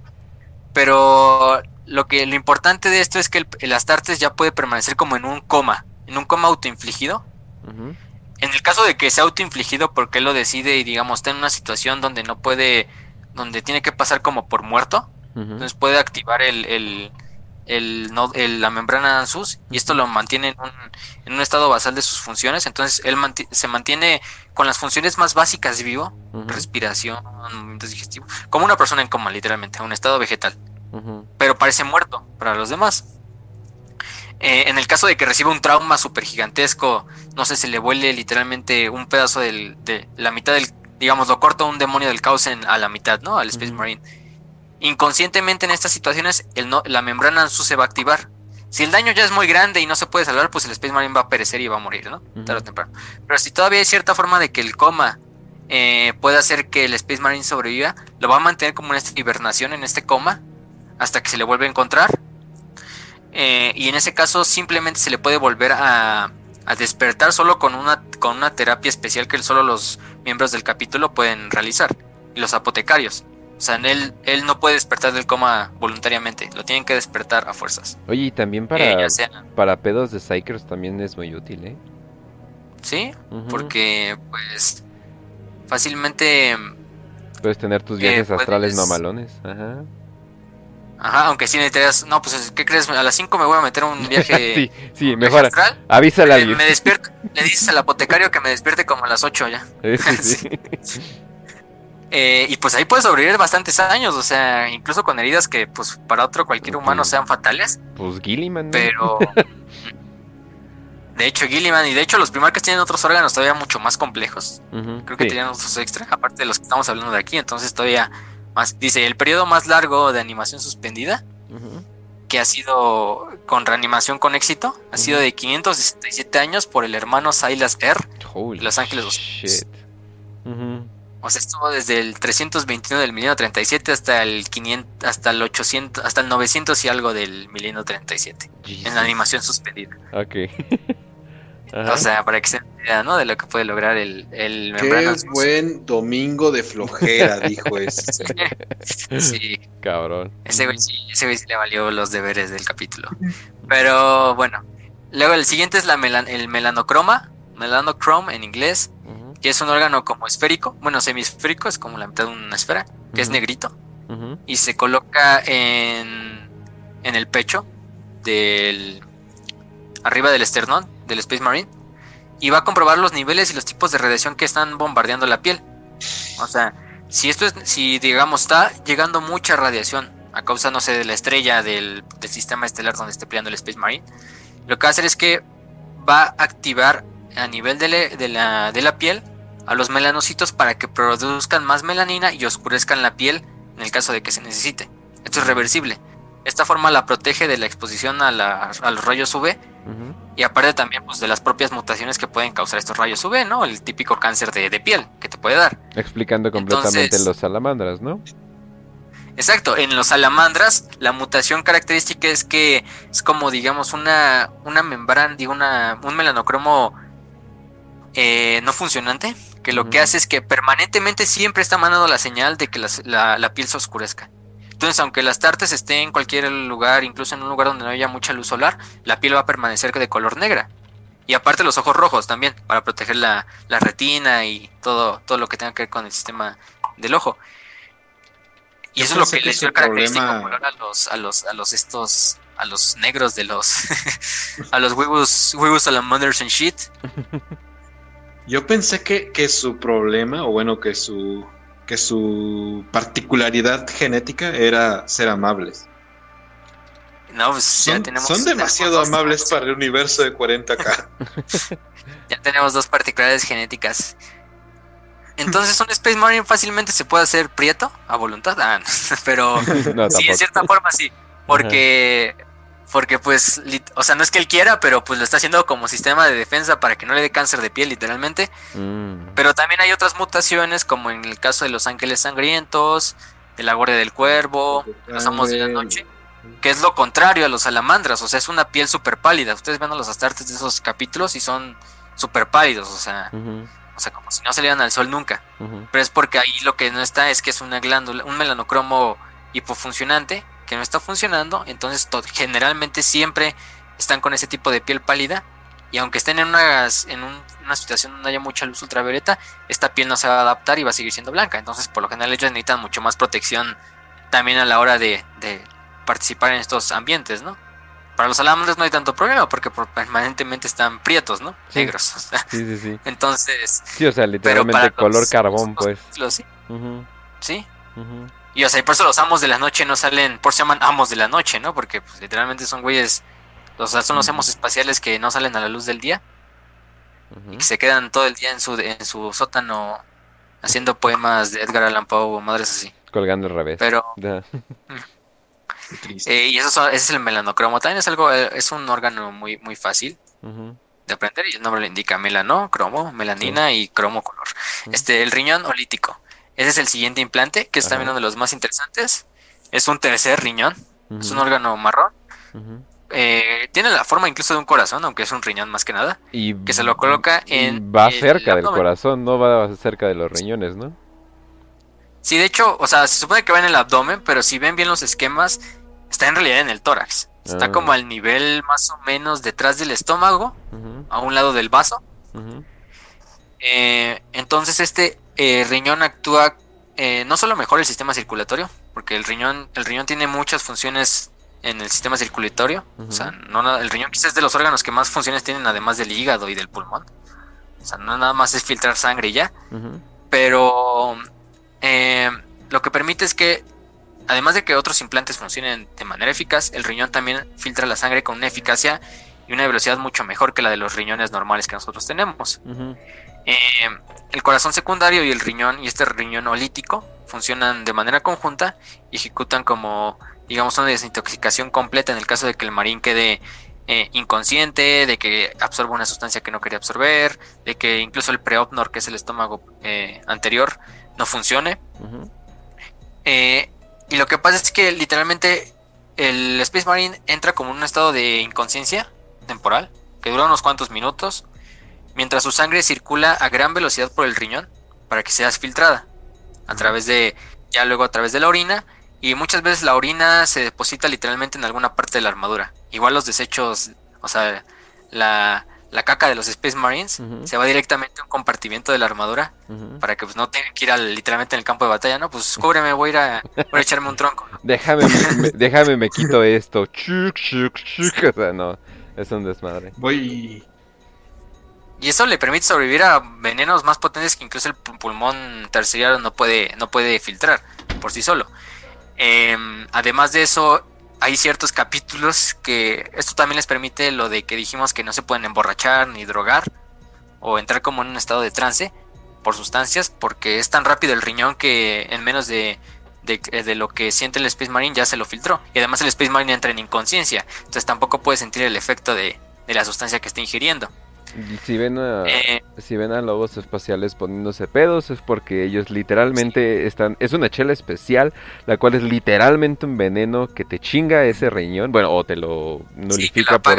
Pero. Lo que lo importante de esto es que el, el Astartes ya puede permanecer como en un coma. En un coma autoinfligido. Ajá en el caso de que sea autoinfligido porque él lo decide y digamos está en una situación donde no puede, donde tiene que pasar como por muerto, entonces puede activar el, el, el, la membrana sus y esto lo mantiene en un, en un estado basal de sus funciones, entonces él se mantiene con las funciones más básicas vivo, respiración, movimientos digestivos, como una persona en coma literalmente, un estado vegetal, pero parece muerto para los demás. Eh, en el caso de que reciba un trauma súper gigantesco, no sé, se le vuele literalmente un pedazo del, de la mitad del, digamos, lo corta un demonio del caos en, a la mitad, ¿no? Al Space Marine. Inconscientemente en estas situaciones, el no, la membrana su se va a activar. Si el daño ya es muy grande y no se puede salvar, pues el Space Marine va a perecer y va a morir, ¿no? Tarde o temprano. Pero si todavía hay cierta forma de que el coma eh, puede hacer que el Space Marine sobreviva, lo va a mantener como en esta hibernación, en este coma, hasta que se le vuelve a encontrar eh, y en ese caso simplemente se le puede volver a, despertar solo con una, con una terapia especial que solo los miembros del capítulo pueden realizar. Y los apotecarios. O sea, él, él no puede despertar del coma voluntariamente, lo tienen que despertar a fuerzas. Oye, y también para, eh, para pedos de Psychers también es muy útil, ¿eh? Sí, porque pues fácilmente... Puedes tener tus viajes eh, astrales mamalones. Ajá. Ajá, aunque si necesitas, no, pues, ¿qué crees? A las 5 me voy a meter un viaje. sí, sí, mejor. Avísale a alguien. Me despierto, le dices al apotecario que me despierte como a las 8 ya. Sí, eh, y pues ahí puedes sobrevivir bastantes años, o sea, incluso con heridas que, pues, para otro cualquier humano sean fatales. Pues Gilliman. Pero. de hecho, Gilliman, y de hecho, los primarcas tienen otros órganos todavía mucho más complejos. Creo que tenían otros extra, aparte de los que estamos hablando de aquí, entonces todavía dice, el periodo más largo de animación suspendida, que ha sido con reanimación con éxito, ha sido de 567 años por el hermano Silas R. Los Ángeles shit. O sea, estuvo desde el 321 del milenio 37 hasta el 500, hasta el 800, hasta el 900 y algo del milenio 37. En la animación suspendida. Ok. O sea, para que se idea, ¿no? De lo que puede lograr el, el Qué buen domingo de flojera, dijo ese. sí. Cabrón. Ese güey, sí, ese güey sí le valió los deberes del capítulo. Pero bueno. Luego el siguiente es la el melanocroma, melanochrome en inglés, que es un órgano como esférico, bueno, semisférico, es como la mitad de una esfera, que es negrito, y se coloca en, en el pecho del arriba del esternón del Space Marine y va a comprobar los niveles y los tipos de radiación que están bombardeando la piel. O sea, si esto es, si digamos está llegando mucha radiación a causa, no sé, de la estrella del, sistema estelar donde esté peleando el Space Marine, lo que va a hacer es que va a activar a nivel de, la, de la piel a los melanocitos para que produzcan más melanina y oscurezcan la piel en el caso de que se necesite. Esto es reversible. Esta forma la protege de la exposición a, los rayos UV y aparte también pues, de las propias mutaciones que pueden causar estos rayos UV, ¿no? El típico cáncer de, piel que te puede dar. Explicando completamente los salamandras, ¿no? Exacto, en los salamandras la mutación característica es que es como digamos una, una membrana, digo una, un melanocromo eh, no funcionante, que lo que hace es que permanentemente siempre está mandando la señal de que la, piel se oscurezca. Entonces, aunque las tartes estén en cualquier lugar, incluso en un lugar donde no haya mucha luz solar, la piel va a permanecer de color negra. Y aparte los ojos rojos también, para proteger la, retina y todo, todo lo que tenga que ver con el sistema del ojo. Y eso es lo que, les dio característico color a los, a los, a los estos, a los negros de los, a los huevos, huevos a la mothers and shit. Yo pensé que, que su problema, o bueno, que su, que su particularidad genética era ser amables. No, pues son, ya tenemos. Son demasiado amables para el universo de 40k. ya tenemos dos particularidades genéticas. Entonces, un Space Marine fácilmente se puede hacer prieto a voluntad. Ah, pero sí, en cierta forma sí. Porque porque pues, o sea, no es que él quiera, pero pues lo está haciendo como sistema de defensa para que no le dé cáncer de piel, literalmente. Mm. Pero también hay otras mutaciones, como en el caso de los ángeles sangrientos, de la guardia del cuervo, los amos de la noche, que es lo contrario a los salamandras, o sea, es una piel súper pálida. Ustedes ven los astartes de esos capítulos y son súper pálidos, o sea, o sea, como si no salieran al sol nunca. Pero es porque ahí lo que no está es que es una glándula, un melanocromo hipofuncionante que no está funcionando, entonces generalmente siempre están con ese tipo de piel pálida y aunque estén en una, en una situación donde haya mucha luz ultravioleta, esta piel no se va a adaptar y va a seguir siendo blanca. Entonces, por lo general, ellos necesitan mucho más protección también a la hora de, participar en estos ambientes, ¿no? Para los salamandras no hay tanto problema porque permanentemente están prietos, ¿no? Negros. sí, sí, sí. Entonces. Sí, o sea, literalmente color carbón, pues. sí. Sí. Y o sea, por eso los amos de la noche no salen, por eso se llaman amos de la noche, ¿no? Porque pues, literalmente son güeyes, o sea, son los amos espaciales que no salen a la luz del día y que se quedan todo el día en su, en su sótano haciendo poemas de Edgar Allan Poe o madres así. Colgando el revés. Pero... eh, y eso ese es el melanocromo. También es algo, eh, es un órgano muy, muy fácil de aprender y el nombre lo indica melano, cromo, melanina y cromo color. Este, el riñón olítico. Ese es el siguiente implante, que es también uno de los más interesantes. Es un tercer riñón, es un órgano marrón. Eh, tiene la forma incluso de un corazón, aunque es un riñón más que nada. Y que se lo coloca en. Va cerca del corazón, no va cerca de los riñones, ¿no? Sí, de hecho, o sea, se supone que va en el abdomen, pero si ven bien los esquemas, está en realidad en el tórax. Está ah. como al nivel más o menos detrás del estómago, a un lado del vaso. Eh, entonces este eh, riñón actúa eh, no solo mejor el sistema circulatorio, porque el riñón, el riñón tiene muchas funciones en el sistema circulatorio. O sea, no, el riñón quizás es de los órganos que más funciones tienen además del hígado y del pulmón. O sea, no nada más es filtrar sangre y ya. Pero eh, lo que permite es que, además de que otros implantes funcionen de manera eficaz, el riñón también filtra la sangre con una eficacia y una velocidad mucho mejor que la de los riñones normales que nosotros tenemos. Eh, el corazón secundario y el riñón y este riñón olítico funcionan de manera conjunta y ejecutan como, digamos, una desintoxicación completa en el caso de que el marín quede eh, inconsciente, de que absorba una sustancia que no quería absorber, de que incluso el preopnor, que es el estómago eh, anterior, no funcione. y lo que pasa es que literalmente el Space Marine entra como en un estado de inconsciencia temporal, que dura unos cuantos minutos, mientras su sangre circula a gran velocidad por el riñón para que sea filtrada a través de ya luego a través de la orina y muchas veces la orina se deposita literalmente en alguna parte de la armadura. Igual los desechos, o sea, la, caca de los Space Marines se va directamente a un compartimiento de la armadura para que pues no tengan que ir literalmente en el campo de batalla, ¿no? Pues cúbreme, voy a ir a, voy a echarme un tronco. Déjame, me, déjame me quito esto. O sea, no, es un desmadre. Voy y eso le permite sobrevivir a venenos más potentes que incluso el pulmón terciario no puede, no puede filtrar por sí solo. Em, además de eso, hay ciertos capítulos que esto también les permite lo de que dijimos que no se pueden emborrachar ni drogar o entrar como en un estado de trance por sustancias porque es tan rápido el riñón que en menos de de, de, lo que siente el Space Marine ya se lo filtró. Y además el Space Marine entra en inconsciencia. Entonces tampoco puede sentir el efecto de, de la sustancia que está ingiriendo. Si ven, a, eh. si ven a lobos espaciales poniéndose pedos es porque ellos literalmente están... Es una chela especial, la cual es literalmente un veneno que te chinga ese riñón, bueno, o te lo nulifica por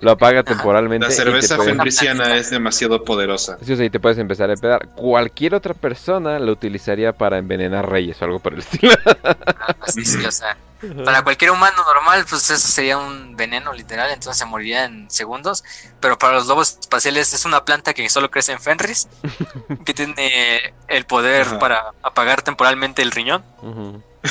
Lo apaga temporalmente. La cerveza fendriciana es demasiado poderosa. Sí, o sea, y te puedes empezar a empedar. Cualquier otra persona lo utilizaría para envenenar reyes o algo por el estilo. Ah, sí, sí, o sea... Para cualquier humano normal, pues eso sería un veneno literal, entonces se moriría en segundos. Pero para los lobos espaciales es una planta que solo crece en Fenris, que tiene el poder para apagar temporalmente el riñón.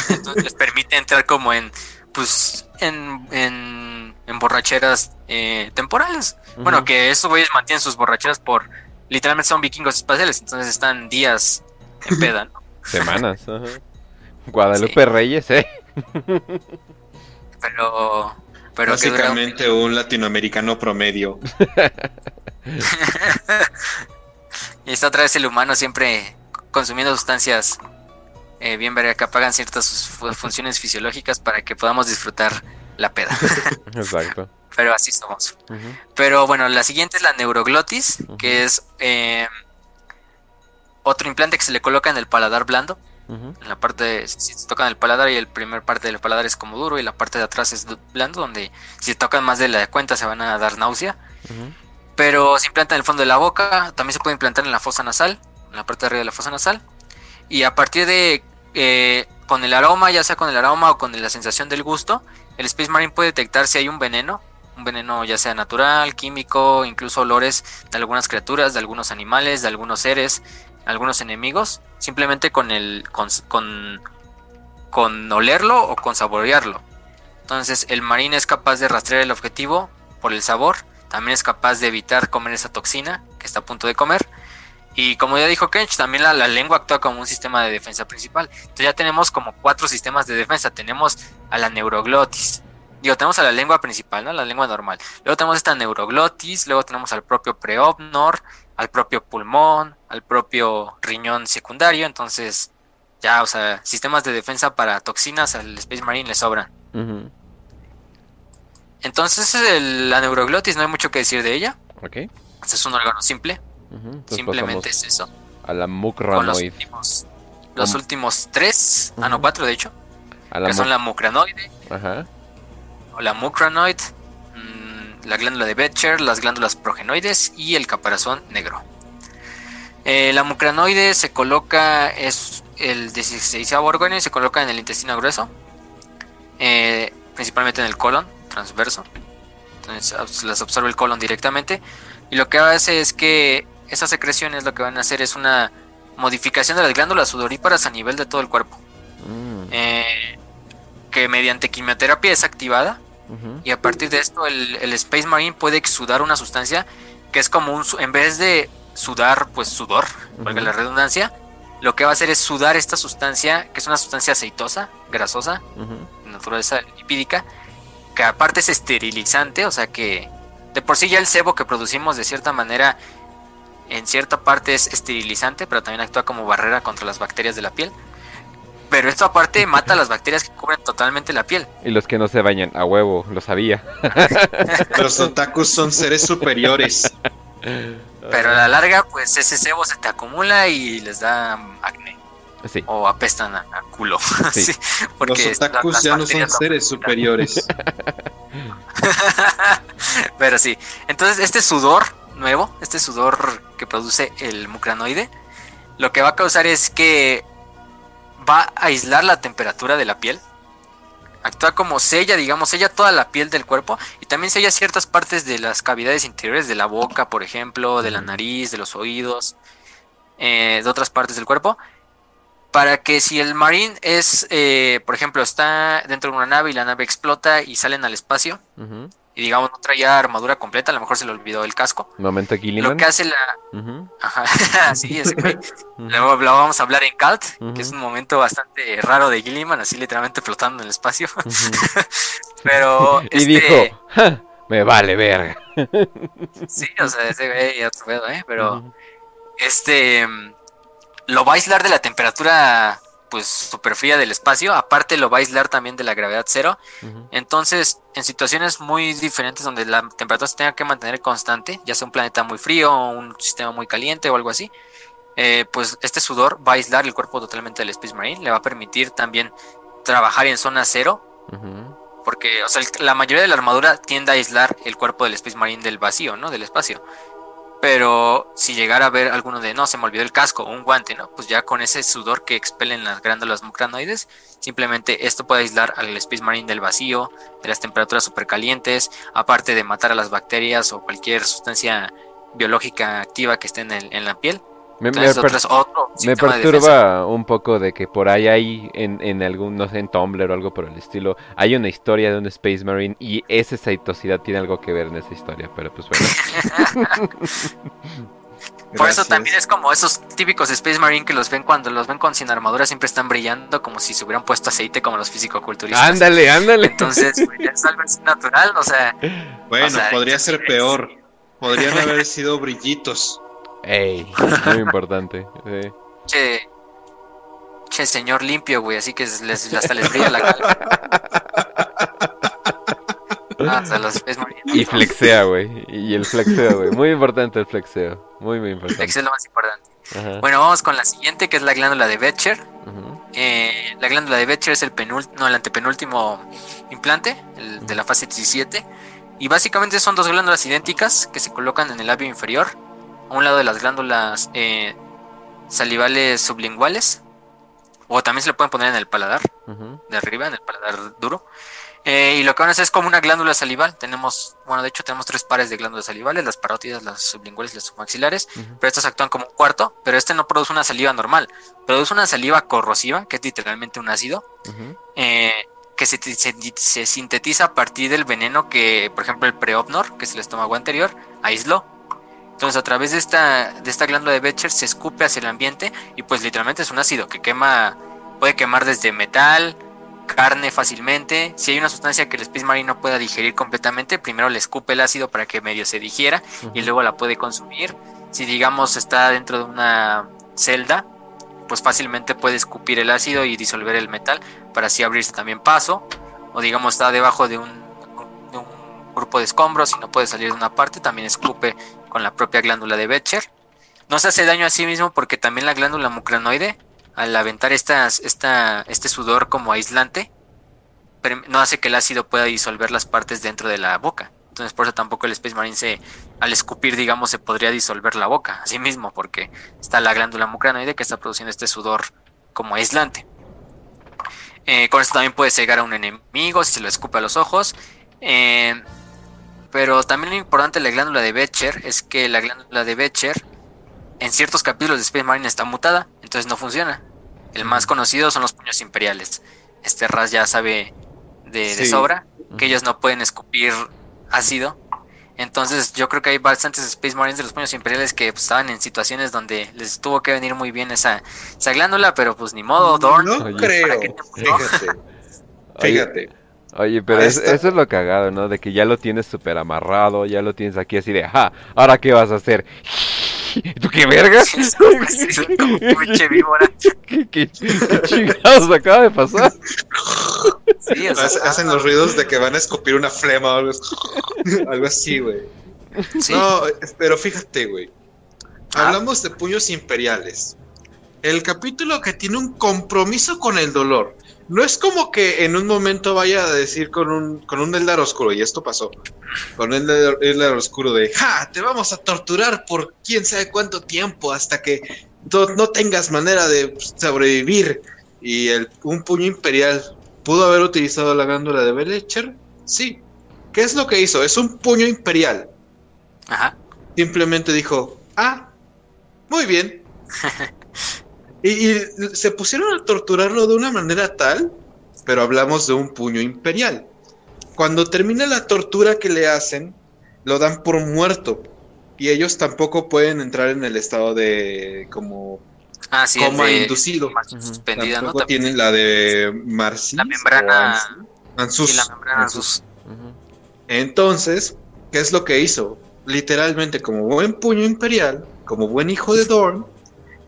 Entonces les permite entrar como en, pues, en, en, borracheras eh, temporales. Bueno, que esos güeyes mantienen sus borracheras por, literalmente son vikingos espaciales, entonces están días en peda, Semanas, Guadalupe Reyes, eh. Pero, pero básicamente un latinoamericano promedio. y está otra vez el humano siempre consumiendo sustancias eh, bien verga que apagan ciertas funciones fisiológicas para que podamos disfrutar la peda. Exacto. Pero así somos. Pero bueno, la siguiente es la neuroglotis, que es eh, otro implante que se le coloca en el paladar blando. En la parte, si se tocan el paladar y el primer parte del paladar es como duro y la parte de atrás es blando, donde si tocan más de la cuenta se van a dar náusea. Pero se implanta en el fondo de la boca, también se puede implantar en la fosa nasal, en la parte de arriba de la fosa nasal. Y a partir de, eh, con el aroma, ya sea con el aroma o con la sensación del gusto, el Space Marine puede detectar si hay un veneno, un veneno ya sea natural, químico, incluso olores de algunas criaturas, de algunos animales, de algunos seres, algunos enemigos, simplemente con el con, con, olerlo o con saborearlo. Entonces el marine es capaz de rastrear el objetivo por el sabor, también es capaz de evitar comer esa toxina que está a punto de comer. Y como ya dijo Kench, también la, lengua actúa como un sistema de defensa principal. Entonces ya tenemos como cuatro sistemas de defensa. Tenemos a la neuroglotis. Digo, tenemos a la lengua principal, ¿no? La lengua normal. Luego tenemos esta neuroglotis, luego tenemos al propio preopnor, al propio pulmón, al propio riñón secundario. Entonces, ya, o sea, sistemas de defensa para toxinas al Space Marine le sobran. Entonces, la neuroglotis no hay mucho que decir de ella. Ok. es un órgano simple. Simplemente es eso. A la mucranoid. Los últimos, tres, ah, no, cuatro de hecho. que son la mucranoide. Ajá. O la mucranoid la glándula de Betcher, las glándulas progenoides y el caparazón negro. Eh, la mucranoide se coloca, es el 16 órgano y se coloca en el intestino grueso, eh, principalmente en el colon transverso. Entonces las absorbe el colon directamente. Y lo que hace es que esas secreciones lo que van a hacer es una modificación de las glándulas sudoríparas a nivel de todo el cuerpo. Mm. Eh, que mediante quimioterapia es activada y a partir de esto el, Space Marine puede exudar una sustancia que es como un... En vez de sudar, pues sudor, porque la redundancia, lo que va a hacer es sudar esta sustancia, que es una sustancia aceitosa, grasosa, naturaleza lipídica, que aparte es esterilizante, o sea que de por sí ya el sebo que producimos de cierta manera en cierta parte es esterilizante, pero también actúa como barrera contra las bacterias de la piel. Pero esto aparte mata las bacterias que cubren totalmente la piel. Y los que no se bañan, a huevo, lo sabía. los otakus son seres superiores. Pero a la larga, pues ese sebo se te acumula y les da acné. Sí. O apestan a, culo. Sí. porque los otakus ya no son seres superiores. Pero sí. Entonces, este sudor nuevo, este sudor que produce el mucranoide, lo que va a causar es que va a aislar la temperatura de la piel. Actúa como sella, digamos, sella toda la piel del cuerpo y también sella ciertas partes de las cavidades interiores de la boca, por ejemplo, de la nariz, de los oídos, eh, de otras partes del cuerpo. Para que si el marine es, eh, por ejemplo, está dentro de una nave y la nave explota y salen al espacio, y digamos no traía armadura completa, a lo mejor se le olvidó el casco. Lo que hace la... Ajá, sí, ese güey. Lo, vamos a hablar en Cult, que es un momento bastante raro de Gilliman, así literalmente flotando en el espacio. Pero... Y dijo, me vale verga. sí, o sea, ese güey ya pedo, ¿eh? Pero... Este... Lo va a aislar de la temperatura pues súper fría del espacio, aparte lo va a aislar también de la gravedad cero. Entonces, en situaciones muy diferentes donde la temperatura se tenga que mantener constante, ya sea un planeta muy frío o un sistema muy caliente o algo así, eh, pues este sudor va a aislar el cuerpo totalmente del Space Marine, le va a permitir también trabajar en zona cero, porque o sea, la mayoría de la armadura tiende a aislar el cuerpo del Space Marine del vacío, ¿no? Del espacio. Pero si llegara a ver alguno de no, se me olvidó el casco un guante, ¿no? Pues ya con ese sudor que expelen las glándulas mucranoides, simplemente esto puede aislar al Space Marine del vacío, de las temperaturas supercalientes, aparte de matar a las bacterias o cualquier sustancia biológica activa que esté en, en la piel. Me, me, perturba un poco de que por ahí hay en, en algún, no sé, en Tumblr o algo por el estilo, hay una historia de un Space Marine y esa saitosidad tiene algo que ver en esa historia, pero pues bueno. por eso también es como esos típicos Space Marine que los ven cuando los ven con sin armadura siempre están brillando como si se hubieran puesto aceite como los físico-culturistas. Ándale, ándale. Entonces, pues, es algo natural, o sea. Bueno, podría ser peor. Podrían haber sido brillitos. Ey, muy importante. Che, che, señor limpio, güey, así que les, hasta les brilla la cara. Ah, y flexea, güey. Y el flexeo, güey. Muy importante el flexeo. Muy, muy importante. es lo más importante. Bueno, vamos con la siguiente, que es la glándula de Becher. eh, la glándula de Becher es el, no, el antepenúltimo implante, el de la fase 17. Y básicamente son dos glándulas idénticas que se colocan en el labio inferior a un lado de las glándulas eh, salivales sublinguales, o también se le pueden poner en el paladar, de arriba, en el paladar duro. Eh, y lo que van a hacer es como una glándula salival. Tenemos, bueno, de hecho tenemos tres pares de glándulas salivales, las parótidas, las sublinguales y las submaxilares, pero estas actúan como un cuarto, pero este no produce una saliva normal, produce una saliva corrosiva, que es literalmente un ácido, eh, que se, se, sintetiza a partir del veneno que, por ejemplo, el preopnor, que es el estómago anterior, aisló. Entonces a través de esta, de esta glándula de Becher se escupe hacia el ambiente y pues literalmente es un ácido que quema, puede quemar desde metal, carne fácilmente. Si hay una sustancia que el Space Marine no pueda digerir completamente, primero le escupe el ácido para que medio se digiera y luego la puede consumir. Si digamos está dentro de una celda, pues fácilmente puede escupir el ácido y disolver el metal para así abrirse también paso. O digamos está debajo de un, de un grupo de escombros y no puede salir de una parte, también escupe con la propia glándula de Becher. No se hace daño a sí mismo porque también la glándula mucranoide, al aventar esta, este sudor como aislante, no hace que el ácido pueda disolver las partes dentro de la boca. Entonces por eso tampoco el Space Marine se, al escupir, digamos, se podría disolver la boca, así mismo, porque está la glándula mucranoide que está produciendo este sudor como aislante. Eh, con esto también puede cegar a un enemigo si se lo escupe a los ojos. Eh, pero también lo importante de la glándula de Becher es que la glándula de Becher en ciertos capítulos de Space Marine está mutada, entonces no funciona. El más conocido son los puños imperiales. Este Raz ya sabe de, sobra que ellos no pueden escupir ácido. Entonces yo creo que hay bastantes Space Marines de los puños imperiales que pues, estaban en situaciones donde les tuvo que venir muy bien esa, esa glándula, pero pues ni modo, Dorn. No creo. Fíjate. Fíjate. Oye, pero eso es lo cagado, ¿no? De que ya lo tienes súper amarrado, ya lo tienes aquí así de, ajá, ¿ahora qué vas a hacer? ¿Tú qué vergas? ¿Qué, qué, qué chingados acaba de pasar? Sí, Hacen los ruidos de que van a escupir una flema o algo, algo así, güey. No, pero fíjate, güey. Ah. Hablamos de puños imperiales. El capítulo que tiene un compromiso con el dolor no es como que en un momento vaya a decir con un, con un Eldar oscuro, y esto pasó, con un Eldar, oscuro de, ¡ja! Te vamos a torturar por quién sabe cuánto tiempo hasta que no, tengas manera de sobrevivir. Y el, un puño imperial pudo haber utilizado la glándula de Belecher, sí. ¿Qué es lo que hizo? Es un puño imperial. Ajá. Simplemente dijo, ah, muy bien. Y, se pusieron a torturarlo de una manera tal, pero hablamos de un puño imperial. Cuando termina la tortura que le hacen, lo dan por muerto. Y ellos tampoco pueden entrar en el estado de como ah, coma inducido. tampoco tienen la de. La membrana. Ansus. la membrana Entonces, ¿qué es lo que hizo? Literalmente, como buen puño imperial, como buen hijo de Dorn,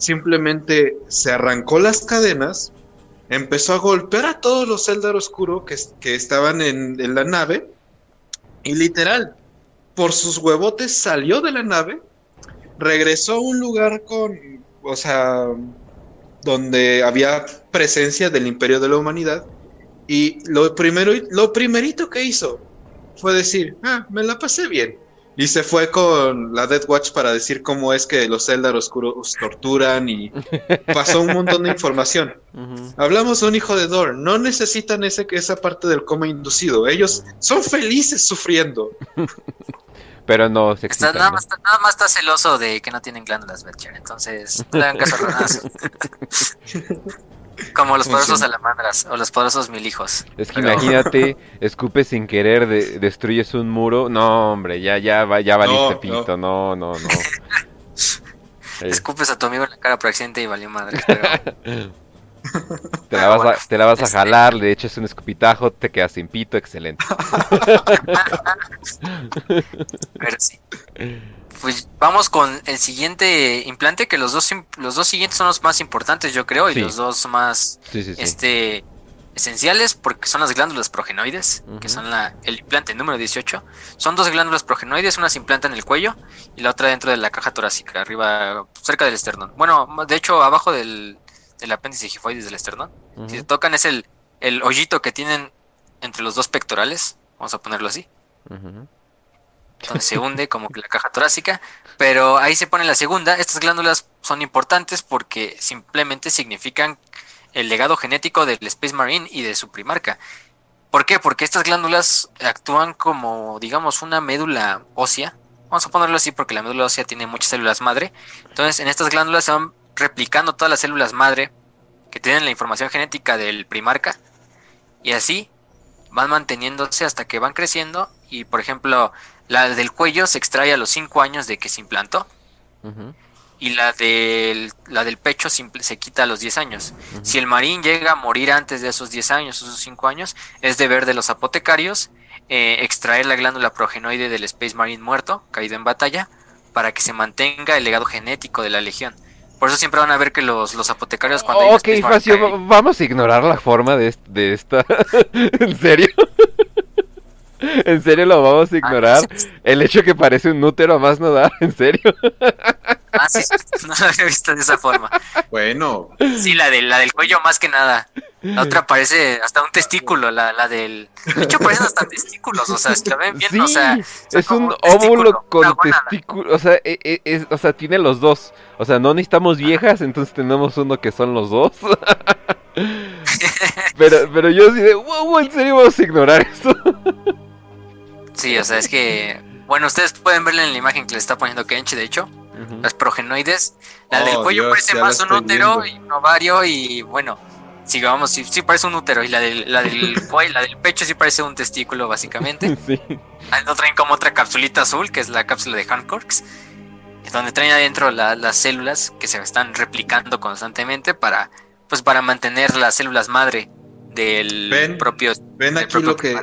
simplemente se arrancó las cadenas empezó a golpear a todos los Eldar Oscuro que, que estaban en, en la nave y literal, por sus huevotes salió de la nave, regresó a un lugar con, o sea, donde había presencia del imperio de la humanidad y lo primero, lo primerito que hizo fue decir, ah, me la pasé bien. Y se fue con la Death Watch para decir cómo es que los Eldar oscuros torturan y pasó un montón de información. Hablamos de un hijo de Dor, no necesitan ese, esa parte del coma inducido, ellos son felices sufriendo. Pero no se está, nada, más, nada, más, está celoso de que no tienen glándulas Belcher, entonces no le hagan caso a Como los poderosos salamandras o los poderosos mil hijos. Es que imagínate, escupes sin querer, destruyes un muro. No, hombre, ya, ya, ya valiste pito. No, no, no. Escupes a tu amigo en la cara por accidente y valió madre. Te la, vas a, te la vas a este jalar, le echas un escupitajo, te quedas sin pito, excelente. Pero sí. Pues vamos con el siguiente implante, que los dos, los dos siguientes son los más importantes, yo creo, y los dos más este esenciales, porque son las glándulas progenoides, que son la, el implante número 18. Son dos glándulas progenoides, una se implanta en el cuello y la otra dentro de la caja torácica, arriba, cerca del esternón. Bueno, de hecho, abajo del, del apéndice gifoides del esternón. Si se tocan es el, el hoyito que tienen entre los dos pectorales, vamos a ponerlo así donde se hunde como que la caja torácica, pero ahí se pone la segunda. Estas glándulas son importantes porque simplemente significan el legado genético del Space Marine y de su primarca. ¿Por qué? Porque estas glándulas actúan como, digamos, una médula ósea. Vamos a ponerlo así porque la médula ósea tiene muchas células madre. Entonces, en estas glándulas se van replicando todas las células madre que tienen la información genética del primarca. Y así van manteniéndose hasta que van creciendo. Y, por ejemplo, la del cuello se extrae a los 5 años de que se implantó. Y la del, la del pecho se, se quita a los 10 años. Si el marín llega a morir antes de esos 10 años, esos 5 años, es deber de los apotecarios eh, extraer la glándula progenoide del Space Marine muerto, caído en batalla, para que se mantenga el legado genético de la legión. Por eso siempre van a ver que los, los apotecarios cuando... Ok, Facio, vamos a ignorar la forma de, de esta... ¿En serio? ¿En serio lo vamos a ignorar? El hecho que parece un útero a más no da, ¿en serio? Ah, sí, no lo había visto de esa forma. Bueno. Sí, la, de, la del cuello más que nada. La otra parece hasta un testículo, la, la del... De hecho parecen hasta testículos, o sea, es que ven bien, o sea... Es un óvulo con testículos, o sea, e, e, es, o sea, tiene los dos. O sea, no necesitamos viejas, entonces tenemos uno que son los dos. pero, pero yo sí de, wow, ¿en serio vamos a ignorar esto? Sí, o sea, es que. Bueno, ustedes pueden verle en la imagen que le está poniendo Kench, de hecho. Las progenoides. La del oh, cuello parece más un útero y un ovario. Y bueno, sigamos, sí, sí parece un útero. Y la del, la del la del pecho sí parece un testículo, básicamente. Sí. No traen como otra capsulita azul, que es la cápsula de Hancock's. Donde traen adentro las células que se están replicando constantemente para, pues, para mantener las células madre del propio. Ven aquí lo que.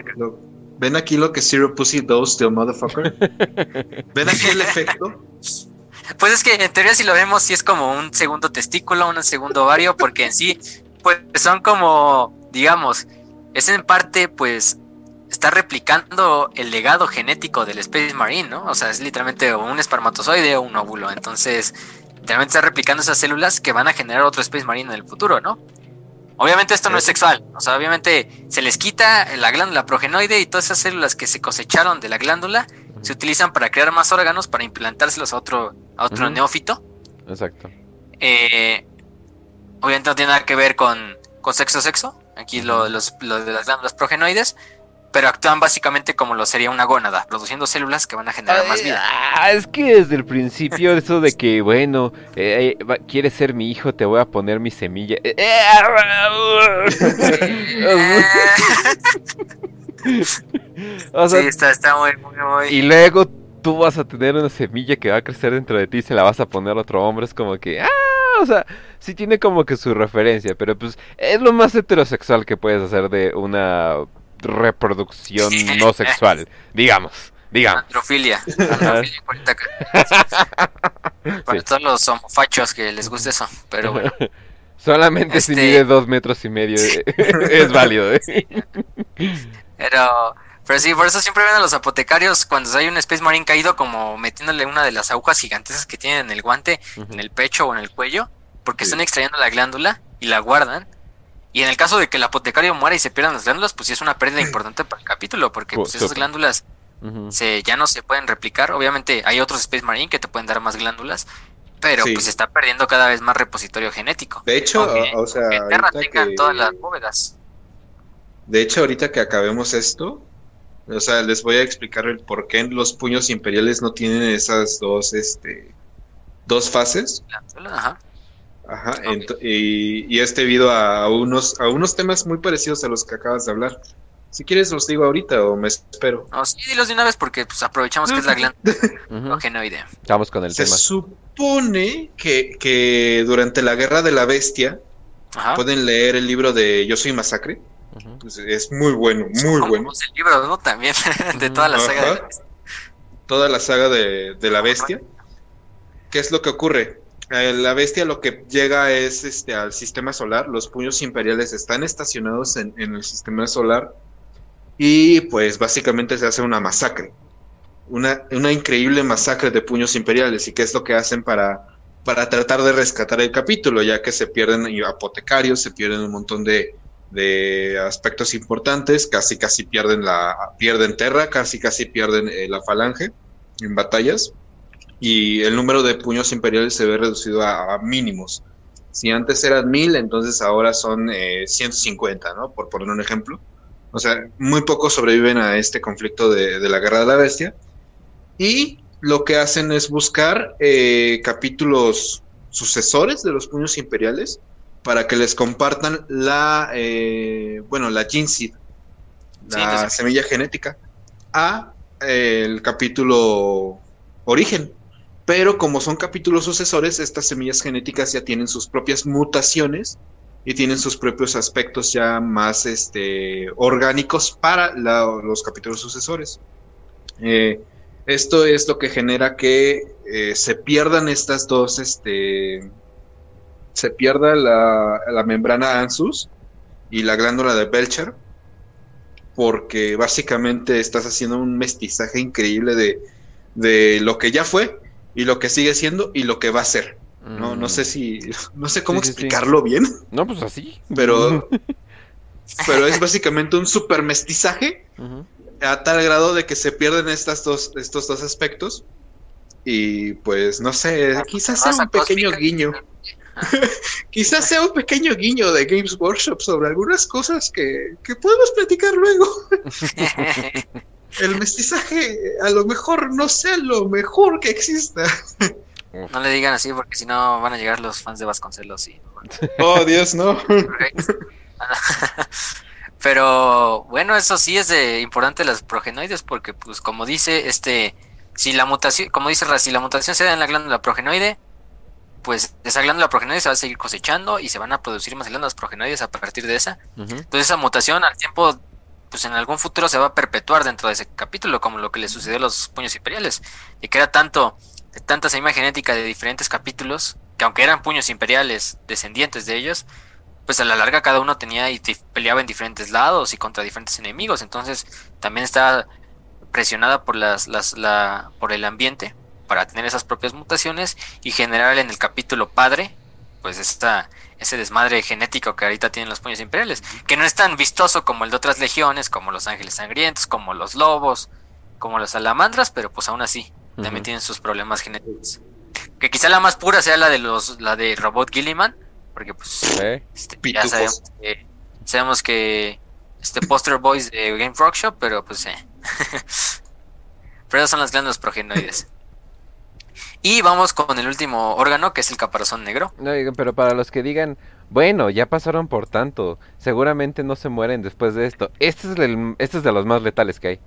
¿Ven aquí lo que Zero Pussy does to a motherfucker? ¿Ven aquí el efecto? Pues es que en teoría si lo vemos sí es como un segundo testículo, un segundo ovario, porque en sí pues son como, digamos, es en parte pues está replicando el legado genético del Space Marine, ¿no? O sea, es literalmente un espermatozoide o un óvulo, entonces literalmente está replicando esas células que van a generar otro Space Marine en el futuro, ¿no? Obviamente esto no es sexual, o sea, obviamente se les quita la glándula progenoide y todas esas células que se cosecharon de la glándula se utilizan para crear más órganos para implantárselos a otro, a otro neófito. Exacto. Eh, obviamente no tiene nada que ver con, con sexo sexo, aquí lo, los, lo de las glándulas progenoides, pero actúan básicamente como lo sería una gónada, produciendo células que van a generar más vida. Ah, es que desde el principio eso de que, bueno, eh, eh quieres ser mi hijo, te voy a poner mi semilla. Eh, sí, está, está muy, muy, muy... Y luego tú vas a tener una semilla que va a crecer dentro de ti y se la vas a poner a otro hombre. Es como que, ah, o sea, sí tiene como que su referencia, pero pues es lo más heterosexual que puedes hacer de una reproducción no sexual, digamos. Digamos. Androfilia. Androfilia Para todos los homofachos que les guste eso. Pero bueno. Solamente si este mide dos metros y medio es válido. ¿eh? Pero, pero sí, por eso siempre ven a los apotecarios cuando hay un Space Marine caído como metiéndole una de las agujas gigantescas que tienen en el guante, en el pecho o en el cuello, porque están extrayendo la glándula y la guardan. Y en el caso de que el apotecario muera y se pierdan las glándulas, pues sí es una pérdida importante para el capítulo, porque pues, esas glándulas se, ya no se pueden replicar. Obviamente hay otros Space Marine que te pueden dar más glándulas, pero pues se está perdiendo cada vez más repositorio genético. De hecho, o sea, que... todas las bóvedas. De hecho, ahorita que acabemos esto, o sea, les voy a explicar el por qué los puños imperiales no tienen esas dos, este, dos fases. Ajá. Ajá, y, y, es debido a unos, a unos temas muy parecidos a los que acabas de hablar. Si quieres los digo ahorita o me espero. No, sí, dilos de una vez porque pues, aprovechamos que es la glándula idea. Vamos con el Se tema. Se supone que, que, durante la Guerra de la Bestia pueden leer el libro de Yo Soy Masacre. Pues, es muy bueno, muy bueno. El libro, ¿no? También, de toda la saga. De toda la saga de, de la Bestia. ¿Qué es lo que ocurre? Eh, la bestia lo que llega es este al sistema solar. Los puños imperiales están estacionados en, el sistema solar y pues básicamente se hace una masacre, una, una increíble masacre de puños imperiales. ¿Y qué es lo que hacen para, para tratar de rescatar el capítulo? Ya que se pierden apotecarios, se pierden un montón de, de aspectos importantes, casi casi pierden la pierden Terra, casi casi pierden eh, la Falange en batallas y el número de puños imperiales se ve reducido a, mínimos. Si antes eran mil, entonces ahora son eh, 150, ¿no? Por poner un ejemplo. O sea, muy pocos sobreviven a este conflicto de, la guerra de la bestia. Y lo que hacen es buscar eh, capítulos sucesores de los puños imperiales para que les compartan la, eh, bueno, la gene la semilla genética, a eh, el capítulo origen. Pero como son capítulos sucesores, estas semillas genéticas ya tienen sus propias mutaciones y tienen sus propios aspectos ya más este, orgánicos para los capítulos sucesores. Eh, esto es lo que genera que eh, se pierdan estas dos, este, se pierda la, la, membrana ANSUS y la glándula de Belcher, porque básicamente estás haciendo un mestizaje increíble de, de lo que ya fue y lo que sigue siendo y lo que va a ser. No, no sé si, no sé cómo explicarlo bien. No, pues así. Pero, pero es básicamente un super mestizaje a tal grado de que se pierden estas dos, estos dos aspectos. Y pues no sé, ah, quizás sea un pequeño guiño. quizás sea un pequeño guiño de Games Workshop sobre algunas cosas que, que podemos platicar luego. El mestizaje a lo mejor no sea lo mejor que exista. No le digan así porque si no van a llegar los fans de Vasconcelos y... Oh, Dios, no. Pero bueno, eso sí es de importante las progenoides porque pues como dice este si la mutación, como dice si la mutación se da en la glándula progenoide, pues esa glándula progenoide se va a seguir cosechando y se van a producir más glándulas progenoides a partir de esa. Entonces esa mutación al tiempo pues en algún futuro se va a perpetuar dentro de ese capítulo, como lo que le sucedió a los puños imperiales, y que era tanto de tanta semilla genética de diferentes capítulos, que aunque eran puños imperiales descendientes de ellos, pues a la larga cada uno tenía y peleaba en diferentes lados y contra diferentes enemigos, entonces también estaba presionada por las, las la, por el ambiente para tener esas propias mutaciones y generar en el capítulo padre pues esta ese desmadre genético que ahorita tienen los puños imperiales, que no es tan vistoso como el de otras legiones, como los ángeles sangrientos, como los lobos, como las salamandras, pero pues aún así también tienen sus problemas genéticos. Que quizá la más pura sea la de los, la de Robot Gilliman, porque pues este, ya sabemos que, sabemos que este Poster Boys de Game Workshop, pero pues eh. pero esas son las glándulas progenoides. Y vamos con el último órgano, que es el caparazón negro. No, pero para los que digan, bueno, ya pasaron por tanto, seguramente no se mueren después de esto. Este es, el, este es de los más letales que hay.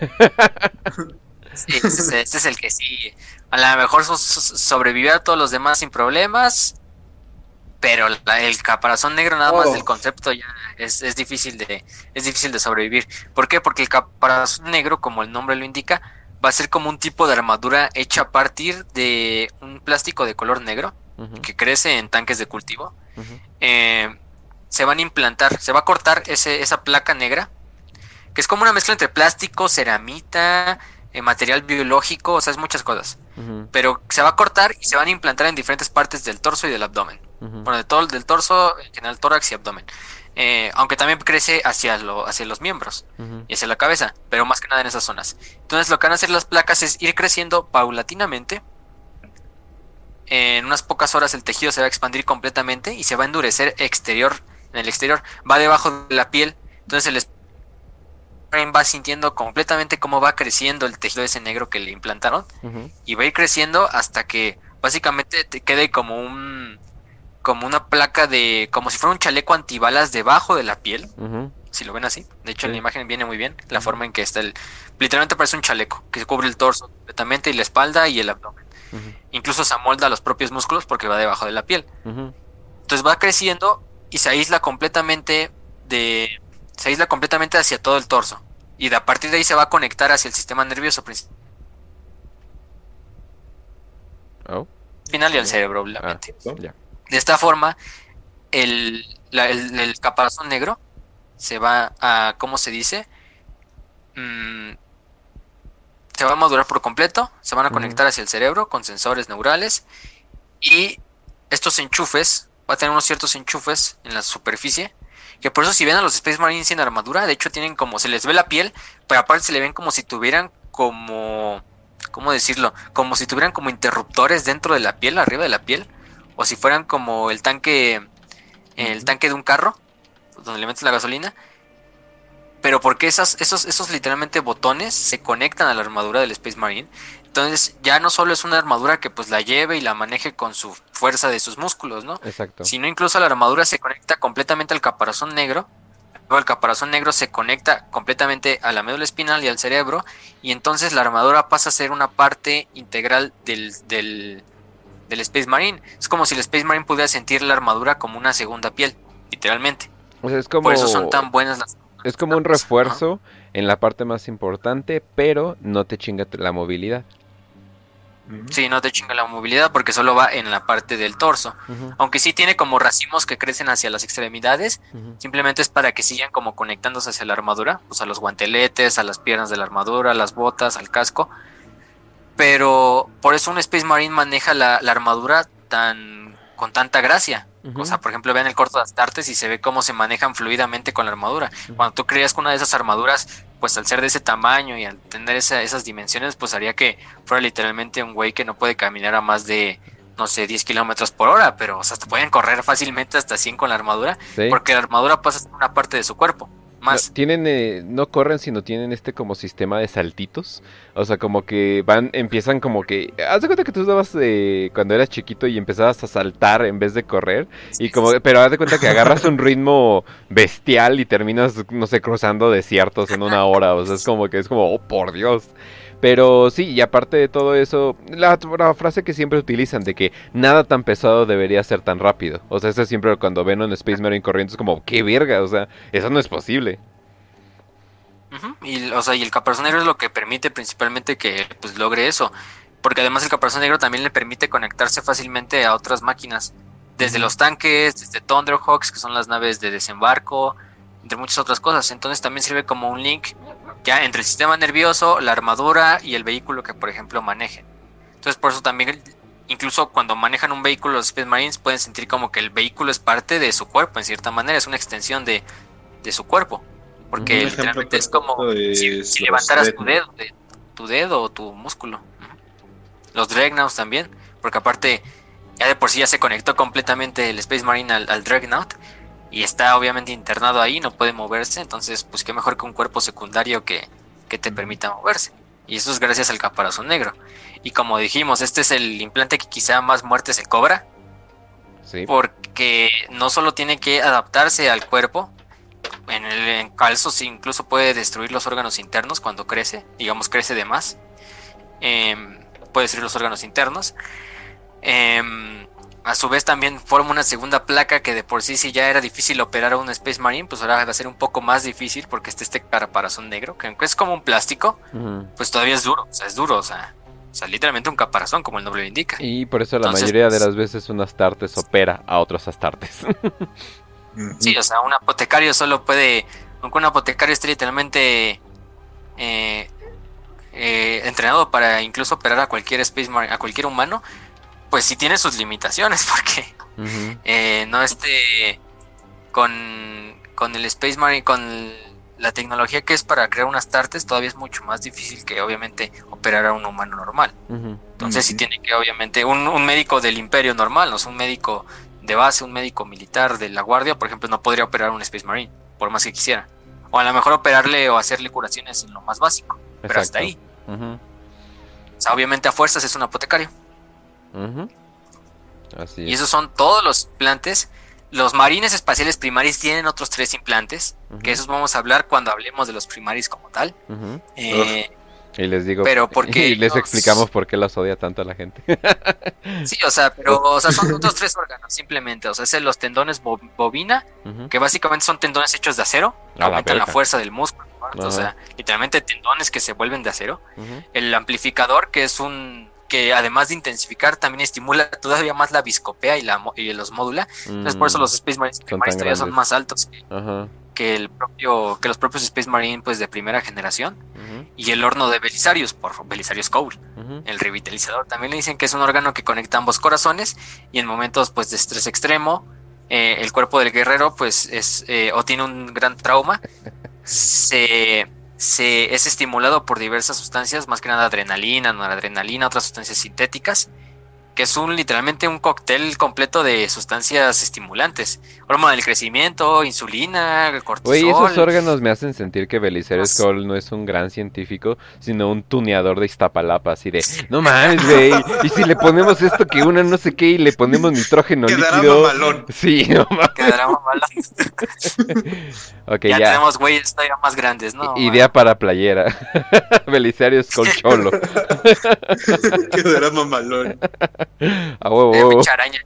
Sí, este, es el que sí. A lo mejor sobrevivió a todos los demás sin problemas. Pero el caparazón negro, nada más del oh. concepto, ya es, es, difícil de, es difícil de sobrevivir. ¿Por qué? Porque el caparazón negro, como el nombre lo indica, va a ser como un tipo de armadura hecha a partir de un plástico de color negro que crece en tanques de cultivo. eh, se van a implantar, se va a cortar ese, esa placa negra, que es como una mezcla entre plástico, ceramita, eh, material biológico, o sea, es muchas cosas. Pero se va a cortar y se van a implantar en diferentes partes del torso y del abdomen. Bueno, de todo, del torso, en el tórax y abdomen. Eh, aunque también crece hacia, lo, hacia los miembros y hacia la cabeza, pero más que nada en esas zonas. Entonces lo que van a hacer las placas es ir creciendo paulatinamente. En unas pocas horas el tejido se va a expandir completamente y se va a endurecer exterior, en el exterior, va debajo de la piel. Entonces el va sintiendo completamente cómo va creciendo el tejido ese negro que le implantaron y va a ir creciendo hasta que básicamente te quede como un como una placa de como si fuera un chaleco antibalas debajo de la piel si lo ven así. De hecho en la imagen viene muy bien la forma en que está el literalmente parece un chaleco que cubre el torso completamente y la espalda y el abdomen. Incluso se amolda los propios músculos porque va debajo de la piel. Entonces va creciendo y se aísla completamente de se aísla completamente hacia todo el torso. Y de a partir de ahí se va a conectar hacia el sistema nervioso principal. Oh. Final y al cerebro, obviamente. Ah, de esta forma, el, el, caparazón negro se va a, ¿cómo se dice? Mm, se va a madurar por completo, se van a conectar hacia el cerebro con sensores neurales y estos enchufes, va a tener unos ciertos enchufes en la superficie que por eso si ven a los Space Marines sin armadura, de hecho tienen como, se les ve la piel, pero aparte se le ven como si tuvieran como, ¿cómo decirlo? Como si tuvieran como interruptores dentro de la piel, arriba de la piel, o si fueran como el tanque, el tanque de un carro, donde le metes la gasolina. Pero porque esas, esos, esos literalmente botones se conectan a la armadura del Space Marine entonces ya no solo es una armadura que pues la lleve y la maneje con su fuerza de sus músculos, ¿no? Exacto. Sino incluso la armadura se conecta completamente al caparazón negro. El caparazón negro se conecta completamente a la médula espinal y al cerebro. Y entonces la armadura pasa a ser una parte integral del, del, del Space Marine. Es como si el Space Marine pudiera sentir la armadura como una segunda piel, literalmente. es como... Por eso son tan buenas las... Es como un refuerzo en la parte más importante, pero no te chinga la movilidad. Sí, no te chinga la movilidad porque solo va en la parte del torso. Aunque sí tiene como racimos que crecen hacia las extremidades, simplemente es para que sigan como conectándose hacia la armadura, pues a los guanteletes, a las piernas de la armadura, a las botas, al casco. Pero por eso un Space Marine maneja la, la armadura tan con tanta gracia. O sea, por ejemplo, vean el corto de Astartes y se ve cómo se manejan fluidamente con la armadura. Cuando tú creas con una de esas armaduras, pues al ser de ese tamaño y al tener esas dimensiones, pues haría que fuera literalmente un güey que no puede caminar a más de, no sé, 10 kilómetros por hora, pero o sea, pueden correr fácilmente hasta 100 con la armadura, porque la armadura pasa a ser una parte de su cuerpo. Más. No, tienen, eh, no corren, sino tienen este como sistema de saltitos. O sea, como que van, empiezan como que. Haz de cuenta que tú estabas eh, cuando eras chiquito y empezabas a saltar en vez de correr. y como, pero haz de cuenta que agarras un ritmo bestial y terminas, no sé, cruzando desiertos en una hora. O sea, es como que es como, oh por Dios. Pero sí, y aparte de todo eso, la, frase que siempre utilizan de que nada tan pesado debería ser tan rápido. O sea, eso siempre cuando ven un Space Marine corriendo es como, qué verga, o sea, eso no es posible. y, o sea, y el caparazón negro es lo que permite principalmente que pues, logre eso. Porque además el caparazón negro también le permite conectarse fácilmente a otras máquinas. Desde los tanques, desde Thunderhawks, que son las naves de desembarco, entre muchas otras cosas. Entonces también sirve como un link ya entre el sistema nervioso, la armadura y el vehículo que por ejemplo manejen. Entonces por eso también incluso cuando manejan un vehículo los Space Marines pueden sentir como que el vehículo es parte de su cuerpo en cierta manera, es una extensión de, su cuerpo. Porque literalmente es como si, levantaras tu dedo, tu dedo o tu músculo. Los Dreadnoughts también, porque aparte ya de por sí ya se conectó completamente el Space Marine al, al Dreadnought y está obviamente internado ahí, no puede moverse, entonces pues qué mejor que un cuerpo secundario que, te permita moverse. Y eso es gracias al caparazón negro. Y como dijimos, este es el implante que quizá más muerte se cobra. Sí. Porque no solo tiene que adaptarse al cuerpo, en el en calzos incluso puede destruir los órganos internos cuando crece, digamos crece de más. Em, puede destruir los órganos internos. Eh, a su vez también forma una segunda placa que de por sí si ya era difícil operar a un Space Marine, pues ahora va a ser un poco más difícil porque está este caparazón negro, que aunque es como un plástico, pues todavía es duro, o sea, es duro, o sea, O sea, literalmente un caparazón, como el nombre lo indica. Y por eso la mayoría de pues, las veces un Astartes opera a otros Astartes. sí, o sea, un apotecario solo puede. Aunque un apotecario esté literalmente eh, eh, entrenado para incluso operar a cualquier Space a cualquier humano, pues sí tiene sus limitaciones, porque eh, no esté con, con el Space Marine, con la tecnología que es para crear unas tartes, todavía es mucho más difícil que obviamente operar a un humano normal. Entonces sí tiene que obviamente un, médico del imperio normal, no es un médico de base, un médico militar de la guardia, por ejemplo, no podría operar un Space Marine, por más que quisiera. O a lo mejor operarle o hacerle curaciones en lo más básico, pero hasta ahí. O sea, obviamente a fuerzas es un apotecario. Así y esos son todos los implantes. Los marines espaciales primaris tienen otros tres implantes, que esos vamos a hablar cuando hablemos de los primaris como tal. Eh, y les digo, pero porque y les explicamos por qué los odia tanto a la gente. sí, o sea, pero o sea, son otros tres órganos simplemente, o sea, es los tendones bobina, que básicamente son tendones hechos de acero, aumentan la, fuerza del músculo, o sea, literalmente tendones que se vuelven de acero. El amplificador, que es un que además de intensificar también estimula todavía más la viscopea y, la, y los módula. Entonces por eso los Space Marines todavía son más altos que, el propio que los propios Space Marine pues de primera generación. Y el horno de Belisarius por Belisarius Cole, el revitalizador. También le dicen que es un órgano que conecta ambos corazones y en momentos pues de estrés extremo eh, el cuerpo del guerrero pues es eh, o tiene un gran trauma se se, es estimulado por diversas sustancias, más que nada adrenalina, noradrenalina, otras sustancias sintéticas, que es un literalmente un cóctel completo de sustancias estimulantes. Hormona del crecimiento, insulina, cortisol. Oye, esos órganos me hacen sentir que Belisario Skull no es un gran científico, sino un tuneador de Iztapalapa, así de, no mames, güey, y si le ponemos esto que una no sé qué y le ponemos nitrógeno Quedará líquido. Mamalón. Sí, no mames. Quedará mamalón. okay, ya, ya, tenemos güeyes todavía más grandes, ¿no? Idea para playera. Belisario Skull cholo. Quedará mamalón. A huevo, araña.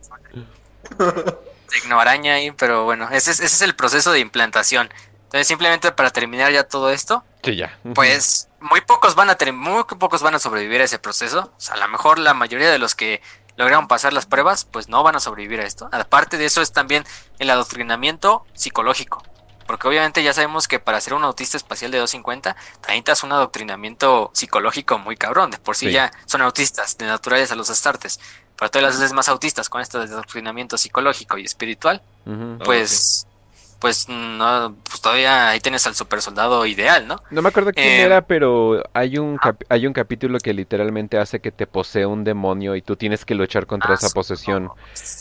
Tecnoaraña ahí, pero bueno, ese es, ese es el proceso de implantación. Entonces, simplemente para terminar ya todo esto, sí, ya. pues muy pocos van a tener, muy pocos van a sobrevivir a ese proceso. O sea, a lo mejor la mayoría de los que lograron pasar las pruebas, pues no van a sobrevivir a esto. Aparte de eso es también el adoctrinamiento psicológico. Porque obviamente ya sabemos que para ser un autista espacial de 250, necesitas un adoctrinamiento psicológico muy cabrón. De por sí, ya son autistas de naturales a los astartes. Para todas las veces más autistas con esto de adoctrinamiento psicológico y espiritual, pues pues no, pues todavía ahí tienes al super soldado ideal, ¿no? No me acuerdo quién eh, era, pero hay un hay un capítulo que literalmente hace que te posee un demonio y tú tienes que luchar contra ah, esa posesión.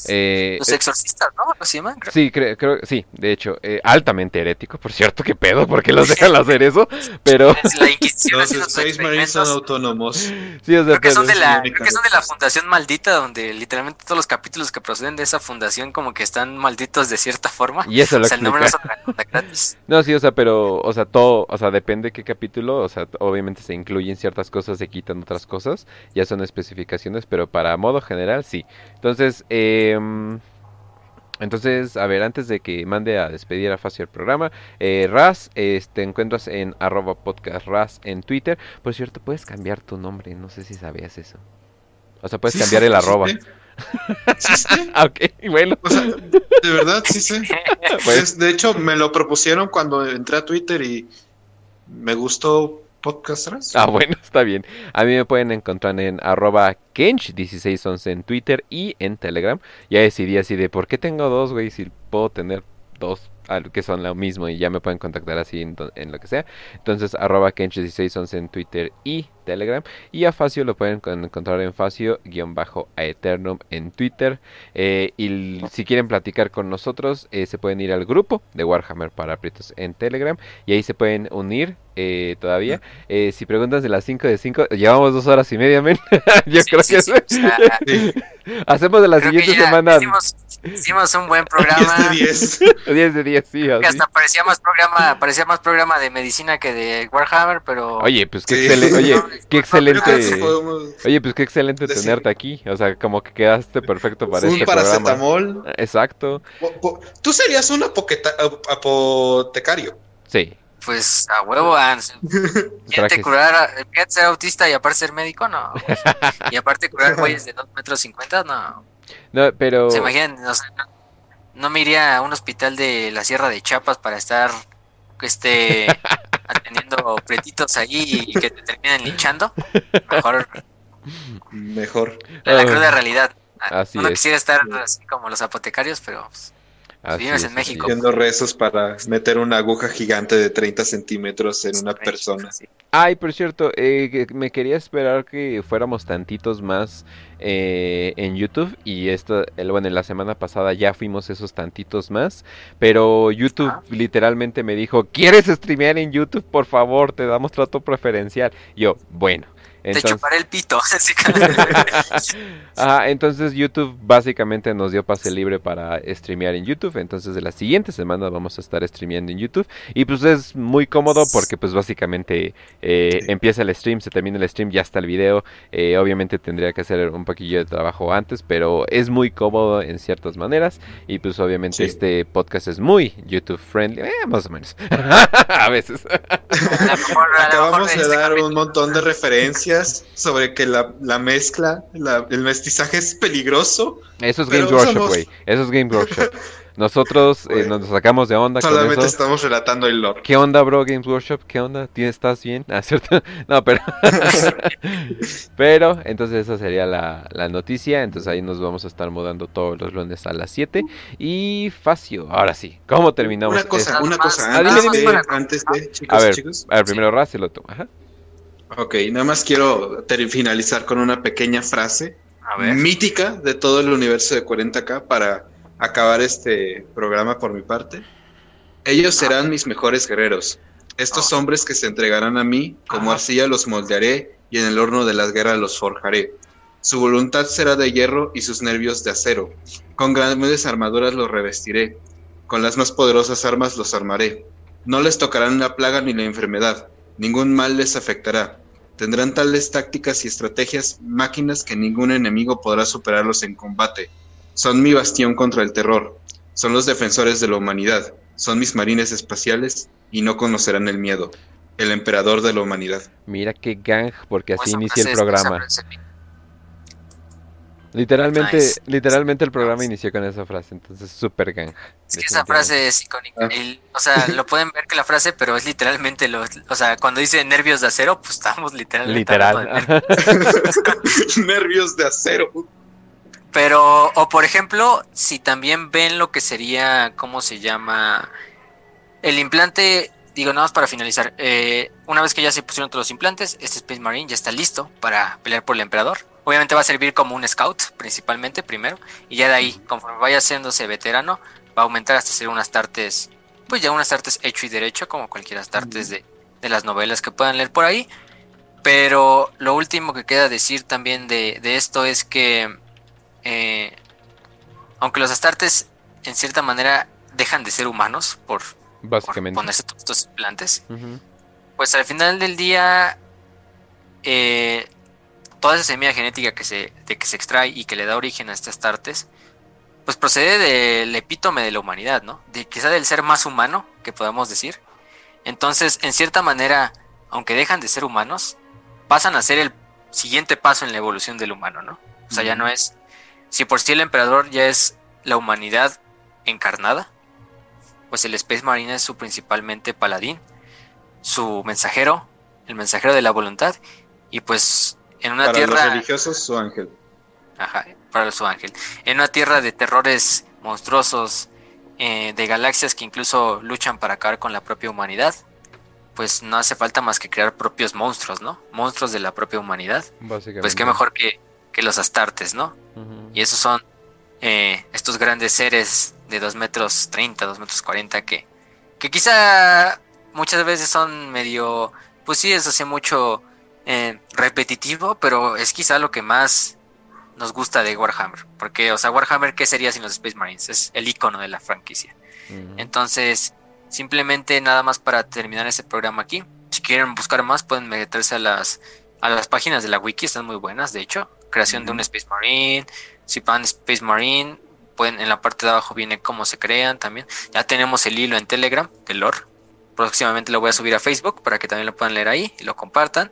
Eh, Los exorcistas, ¿no? ¿Lo llaman? Sí, creo, creo, sí, de hecho, eh, altamente herético, por cierto, qué pedo, porque los dejan hacer eso, pero... la Inquisición los seis marines son autónomos. Sí, o sea, creo que, son de la, creo que son de la Fundación Maldita, donde literalmente todos los capítulos que proceden de esa fundación como que están malditos de cierta forma. Y eso lo no, sí, o sea, pero, o sea, todo, o sea, depende qué capítulo, o sea, obviamente se incluyen ciertas cosas, se quitan otras cosas, ya son especificaciones, pero para modo general sí. Entonces, eh, entonces, a ver, antes de que mande a despedir a Facio el programa, eh, Raz, eh, te encuentras en arroba podcast Raz en Twitter. Por cierto, puedes cambiar tu nombre, no sé si sabías eso. O sea, puedes cambiar el arroba. ¿Sí sé? ok, bueno. de verdad, sí sé. Pues, de hecho, me lo propusieron cuando entré a Twitter y me gustó Podcastras. Ah, bueno, está bien. A mí me pueden encontrar en arroba Kench1611 en Twitter y en Telegram. Ya decidí así de por qué tengo dos, güey, si puedo tener dos que son lo mismo y ya me pueden contactar así en, lo que sea. Entonces, arroba Kench1611 en Twitter y Telegram. Y a Facio lo pueden encontrar en Facio-Aeternum en Twitter. Eh, y si quieren platicar con nosotros, eh, se pueden ir al grupo de Warhammer para aprietos en Telegram. Y ahí se pueden unir eh, todavía. si preguntas de las 5 de 5, llevamos dos horas y media, men. Yo creo que sí, Hacemos de la siguiente semana. Hicimos, un buen programa. 10 de 10. sí. Hasta parecía más programa, parecía más programa de medicina que de Warhammer, pero. Oye, pues qué excelente. Oye, qué excelente. Oye, pues qué excelente tenerte aquí. O sea, como que quedaste perfecto para un este paracetamol. Exacto. Tú serías un apotecario. Sí. Pues a huevo, Hans. Fíjate curar, ser autista y aparte ser médico, no. y aparte curar güeyes de 2 metros 50, no. No, pero. ¿Se imaginan? No, me iría a un hospital de la Sierra de Chiapas para estar este atendiendo pretitos ahí y que te terminen linchando. Mejor. Mejor. La cruda realidad. Así Uno quisiera estar así como los apotecarios, pero pues, vives en México. Haciendo rezos para meter una aguja gigante de 30 centímetros en una persona. Ay, por cierto, eh, me quería esperar que fuéramos tantitos más eh, en YouTube y esto, bueno, en la semana pasada ya fuimos esos tantitos más, pero YouTube literalmente me dijo, ¿quieres streamear en YouTube? Por favor, te damos trato preferencial. Yo, bueno. Entonces... Te chuparé el pito. ah, entonces YouTube básicamente nos dio pase libre para streamear en YouTube. Entonces de la siguiente semana vamos a estar streameando en YouTube. Y pues es muy cómodo porque pues básicamente eh, empieza el stream, se termina el stream, ya está el video. Eh, obviamente tendría que hacer un poquillo de trabajo antes, pero es muy cómodo en ciertas maneras. Y pues obviamente este podcast es muy YouTube friendly, eh, más o menos. a veces. Acabamos de dar un montón de referencias sobre que la, la mezcla, el mestizaje es peligroso. Eso es Game Workshop, güey. Eso es Game Workshop. Nosotros eh, nos sacamos de onda. Solamente estamos relatando el lore. ¿Qué onda, bro? Games Workshop, ¿qué onda? ¿Estás bien? Ah, ¿cierto? No, pero. pero, entonces esa sería la, la, noticia. Entonces ahí nos vamos a estar mudando todos los lunes a las 7. Y Facio, ahora sí. ¿Cómo terminamos? Una cosa, una cosa. Ah, antes, de, chicos, a ver, chicos. A ver, primero Raz y lo toma. Ajá. Ok, nada más quiero finalizar con una pequeña frase mítica de todo el universo de 40K para acabar este programa por mi parte. Ellos serán mis mejores guerreros. Estos hombres que se entregarán a mí, como arcilla los moldearé y en el horno de las guerras los forjaré. Su voluntad será de hierro y sus nervios de acero. Con grandes armaduras los revestiré. Con las más poderosas armas los armaré. No les tocarán la plaga ni la enfermedad. Ningún mal les afectará. Tendrán tales tácticas y estrategias, máquinas que ningún enemigo podrá superarlos en combate. Son mi bastión contra el terror. Son los defensores de la humanidad. Son mis marines espaciales y no conocerán el miedo. El emperador de la humanidad. Mira qué gang, porque así pues, inicia el programa. Literalmente, literalmente el programa inició con esa frase, entonces super gang. Es que esa frase es icónica. Ah. o sea, lo pueden ver que la frase, pero es literalmente lo, o sea, cuando dice nervios de acero, pues estamos literalmente literal. nervios de acero. Pero, o por ejemplo, si también ven lo que sería, ¿cómo se llama? El implante, digo, nada más para finalizar. Eh, una vez que ya se pusieron todos los implantes, este Space Marine ya está listo para pelear por el emperador. Obviamente va a servir como un scout, principalmente, primero. Y ya de ahí, conforme vaya haciéndose veterano, va a aumentar hasta ser unas tartes, pues ya unas tartes hecho y derecho, como cualquiera tartes de, de las novelas que puedan leer por ahí. Pero lo último que queda decir también de, de esto es que, eh, aunque los astartes en cierta manera dejan de ser humanos por, Básicamente. ponerse todos estos implantes, pues al final del día eh, toda esa semilla genética que se, de que se extrae y que le da origen a estas tartes, pues procede del epítome de la humanidad, ¿no? De quizá del ser más humano, que podemos decir. Entonces, en cierta manera, aunque dejan de ser humanos, pasan a ser el siguiente paso en la evolución del humano, ¿no? O sea, ya no es. Si por sí el emperador ya es la humanidad encarnada, pues el Space Marine es su principalmente paladín, su mensajero, el mensajero de la voluntad, y pues en una para tierra. Los religiosos, su ángel. Ajá, para su ángel. En una tierra de terrores monstruosos, eh, de galaxias que incluso luchan para acabar con la propia humanidad, pues no hace falta más que crear propios monstruos, ¿no? Monstruos de la propia humanidad. Básicamente. Pues qué mejor que, que los astartes, ¿no? Y esos son eh, estos grandes seres de 2 metros 30, 2 metros 40 que, que quizá muchas veces son medio, pues sí, eso hace mucho eh, repetitivo, pero es quizá lo que más nos gusta de Warhammer. Porque, o sea, Warhammer, ¿qué sería sin los Space Marines? Es el icono de la franquicia. Entonces, simplemente nada más para terminar este programa aquí. Si quieren buscar más, pueden meterse a las, a las páginas de la wiki, están muy buenas, de hecho. Creación de un Space Marine, van Space Marine, pueden, en la parte de abajo viene cómo se crean también. Ya tenemos el hilo en Telegram, el lore, próximamente lo voy a subir a Facebook para que también lo puedan leer ahí y lo compartan.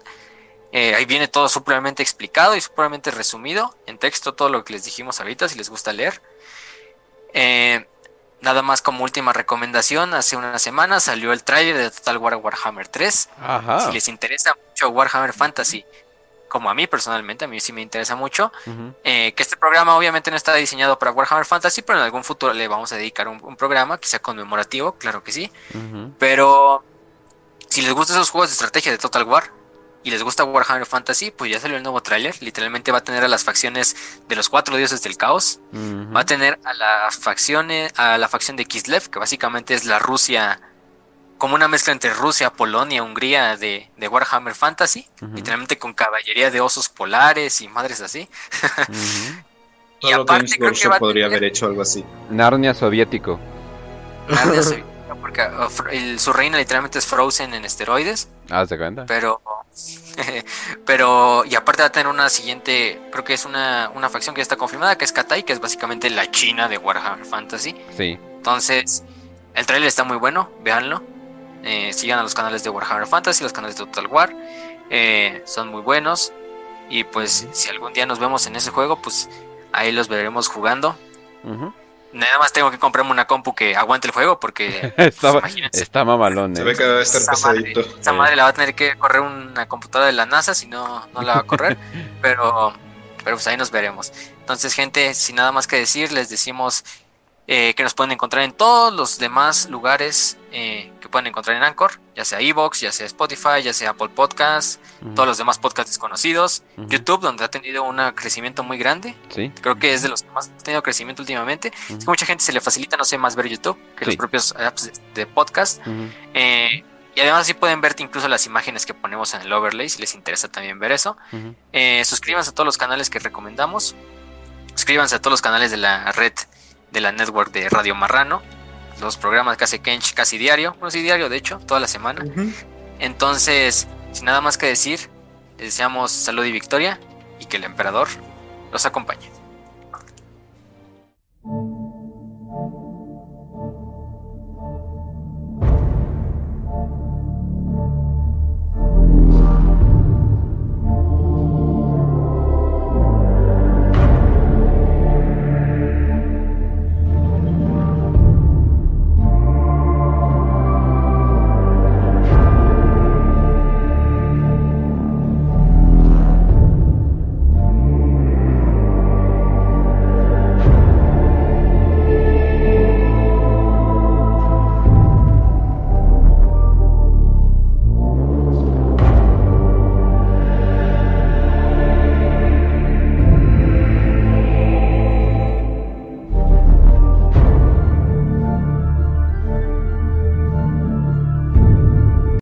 Eh, ahí viene todo súpermente explicado y súpermente resumido en texto, todo lo que les dijimos ahorita, si les gusta leer. Eh, nada más como última recomendación, hace una semana salió el trailer de Total War Warhammer 3. Si les interesa mucho Warhammer Fantasy, como a mí personalmente, a mí sí me interesa mucho, eh, que este programa obviamente no está diseñado para Warhammer Fantasy, pero en algún futuro le vamos a dedicar un, programa, quizá conmemorativo, claro que sí. Pero si les gustan esos juegos de estrategia de Total War, y les gusta Warhammer Fantasy, pues ya salió el nuevo tráiler. Literalmente va a tener a las facciones de los cuatro dioses del caos. Va a tener a las facciones, a la facción de Kislev, que básicamente es la Rusia, como una mezcla entre Rusia, Polonia, Hungría de, Warhammer Fantasy. Literalmente con caballería de osos polares y madres así. Todo lo que creo que podría haber hecho algo así. Narnia soviético. Narnia soviético, porque uh, su reina literalmente es Frozen en esteroides. Ah, ¿se cuenta? Pero pero, y aparte va a tener una siguiente, creo que es una, una facción que ya está confirmada, que es Katai, que es básicamente la China de Warhammer Fantasy. Sí. Entonces, el trailer está muy bueno, véanlo. Eh, sigan a los canales de Warhammer Fantasy, los canales de Total War. Eh, son muy buenos. Y pues, si algún día nos vemos en ese juego, pues ahí los veremos jugando. Nada más tengo que comprarme una compu que aguante el juego porque está, está mamalón. Se ve que va a estar pesadito. esa madre la va a tener que correr una computadora de la NASA, si no, no la va a correr. pero, pero pues ahí nos veremos. Entonces, gente, sin nada más que decir, les decimos eh, que nos pueden encontrar en todos los demás lugares eh, que pueden encontrar en Anchor, ya sea Evox, ya sea Spotify, ya sea Apple Podcasts, todos los demás podcasts desconocidos, YouTube, donde ha tenido un crecimiento muy grande. Creo que es de los que más ha tenido crecimiento últimamente. Es que mucha gente se le facilita, no sé, más ver YouTube que los propios apps de, podcast. Eh, y además así pueden ver incluso las imágenes que ponemos en el overlay, si les interesa también ver eso. suscríbanse a todos los canales que recomendamos. Suscríbanse a todos los canales de la red de la network de Radio Marrano. Los programas que hace Kench casi diario, bueno, sí diario de hecho, toda la semana. Entonces, sin nada más que decir, les deseamos salud y victoria y que el emperador los acompañe.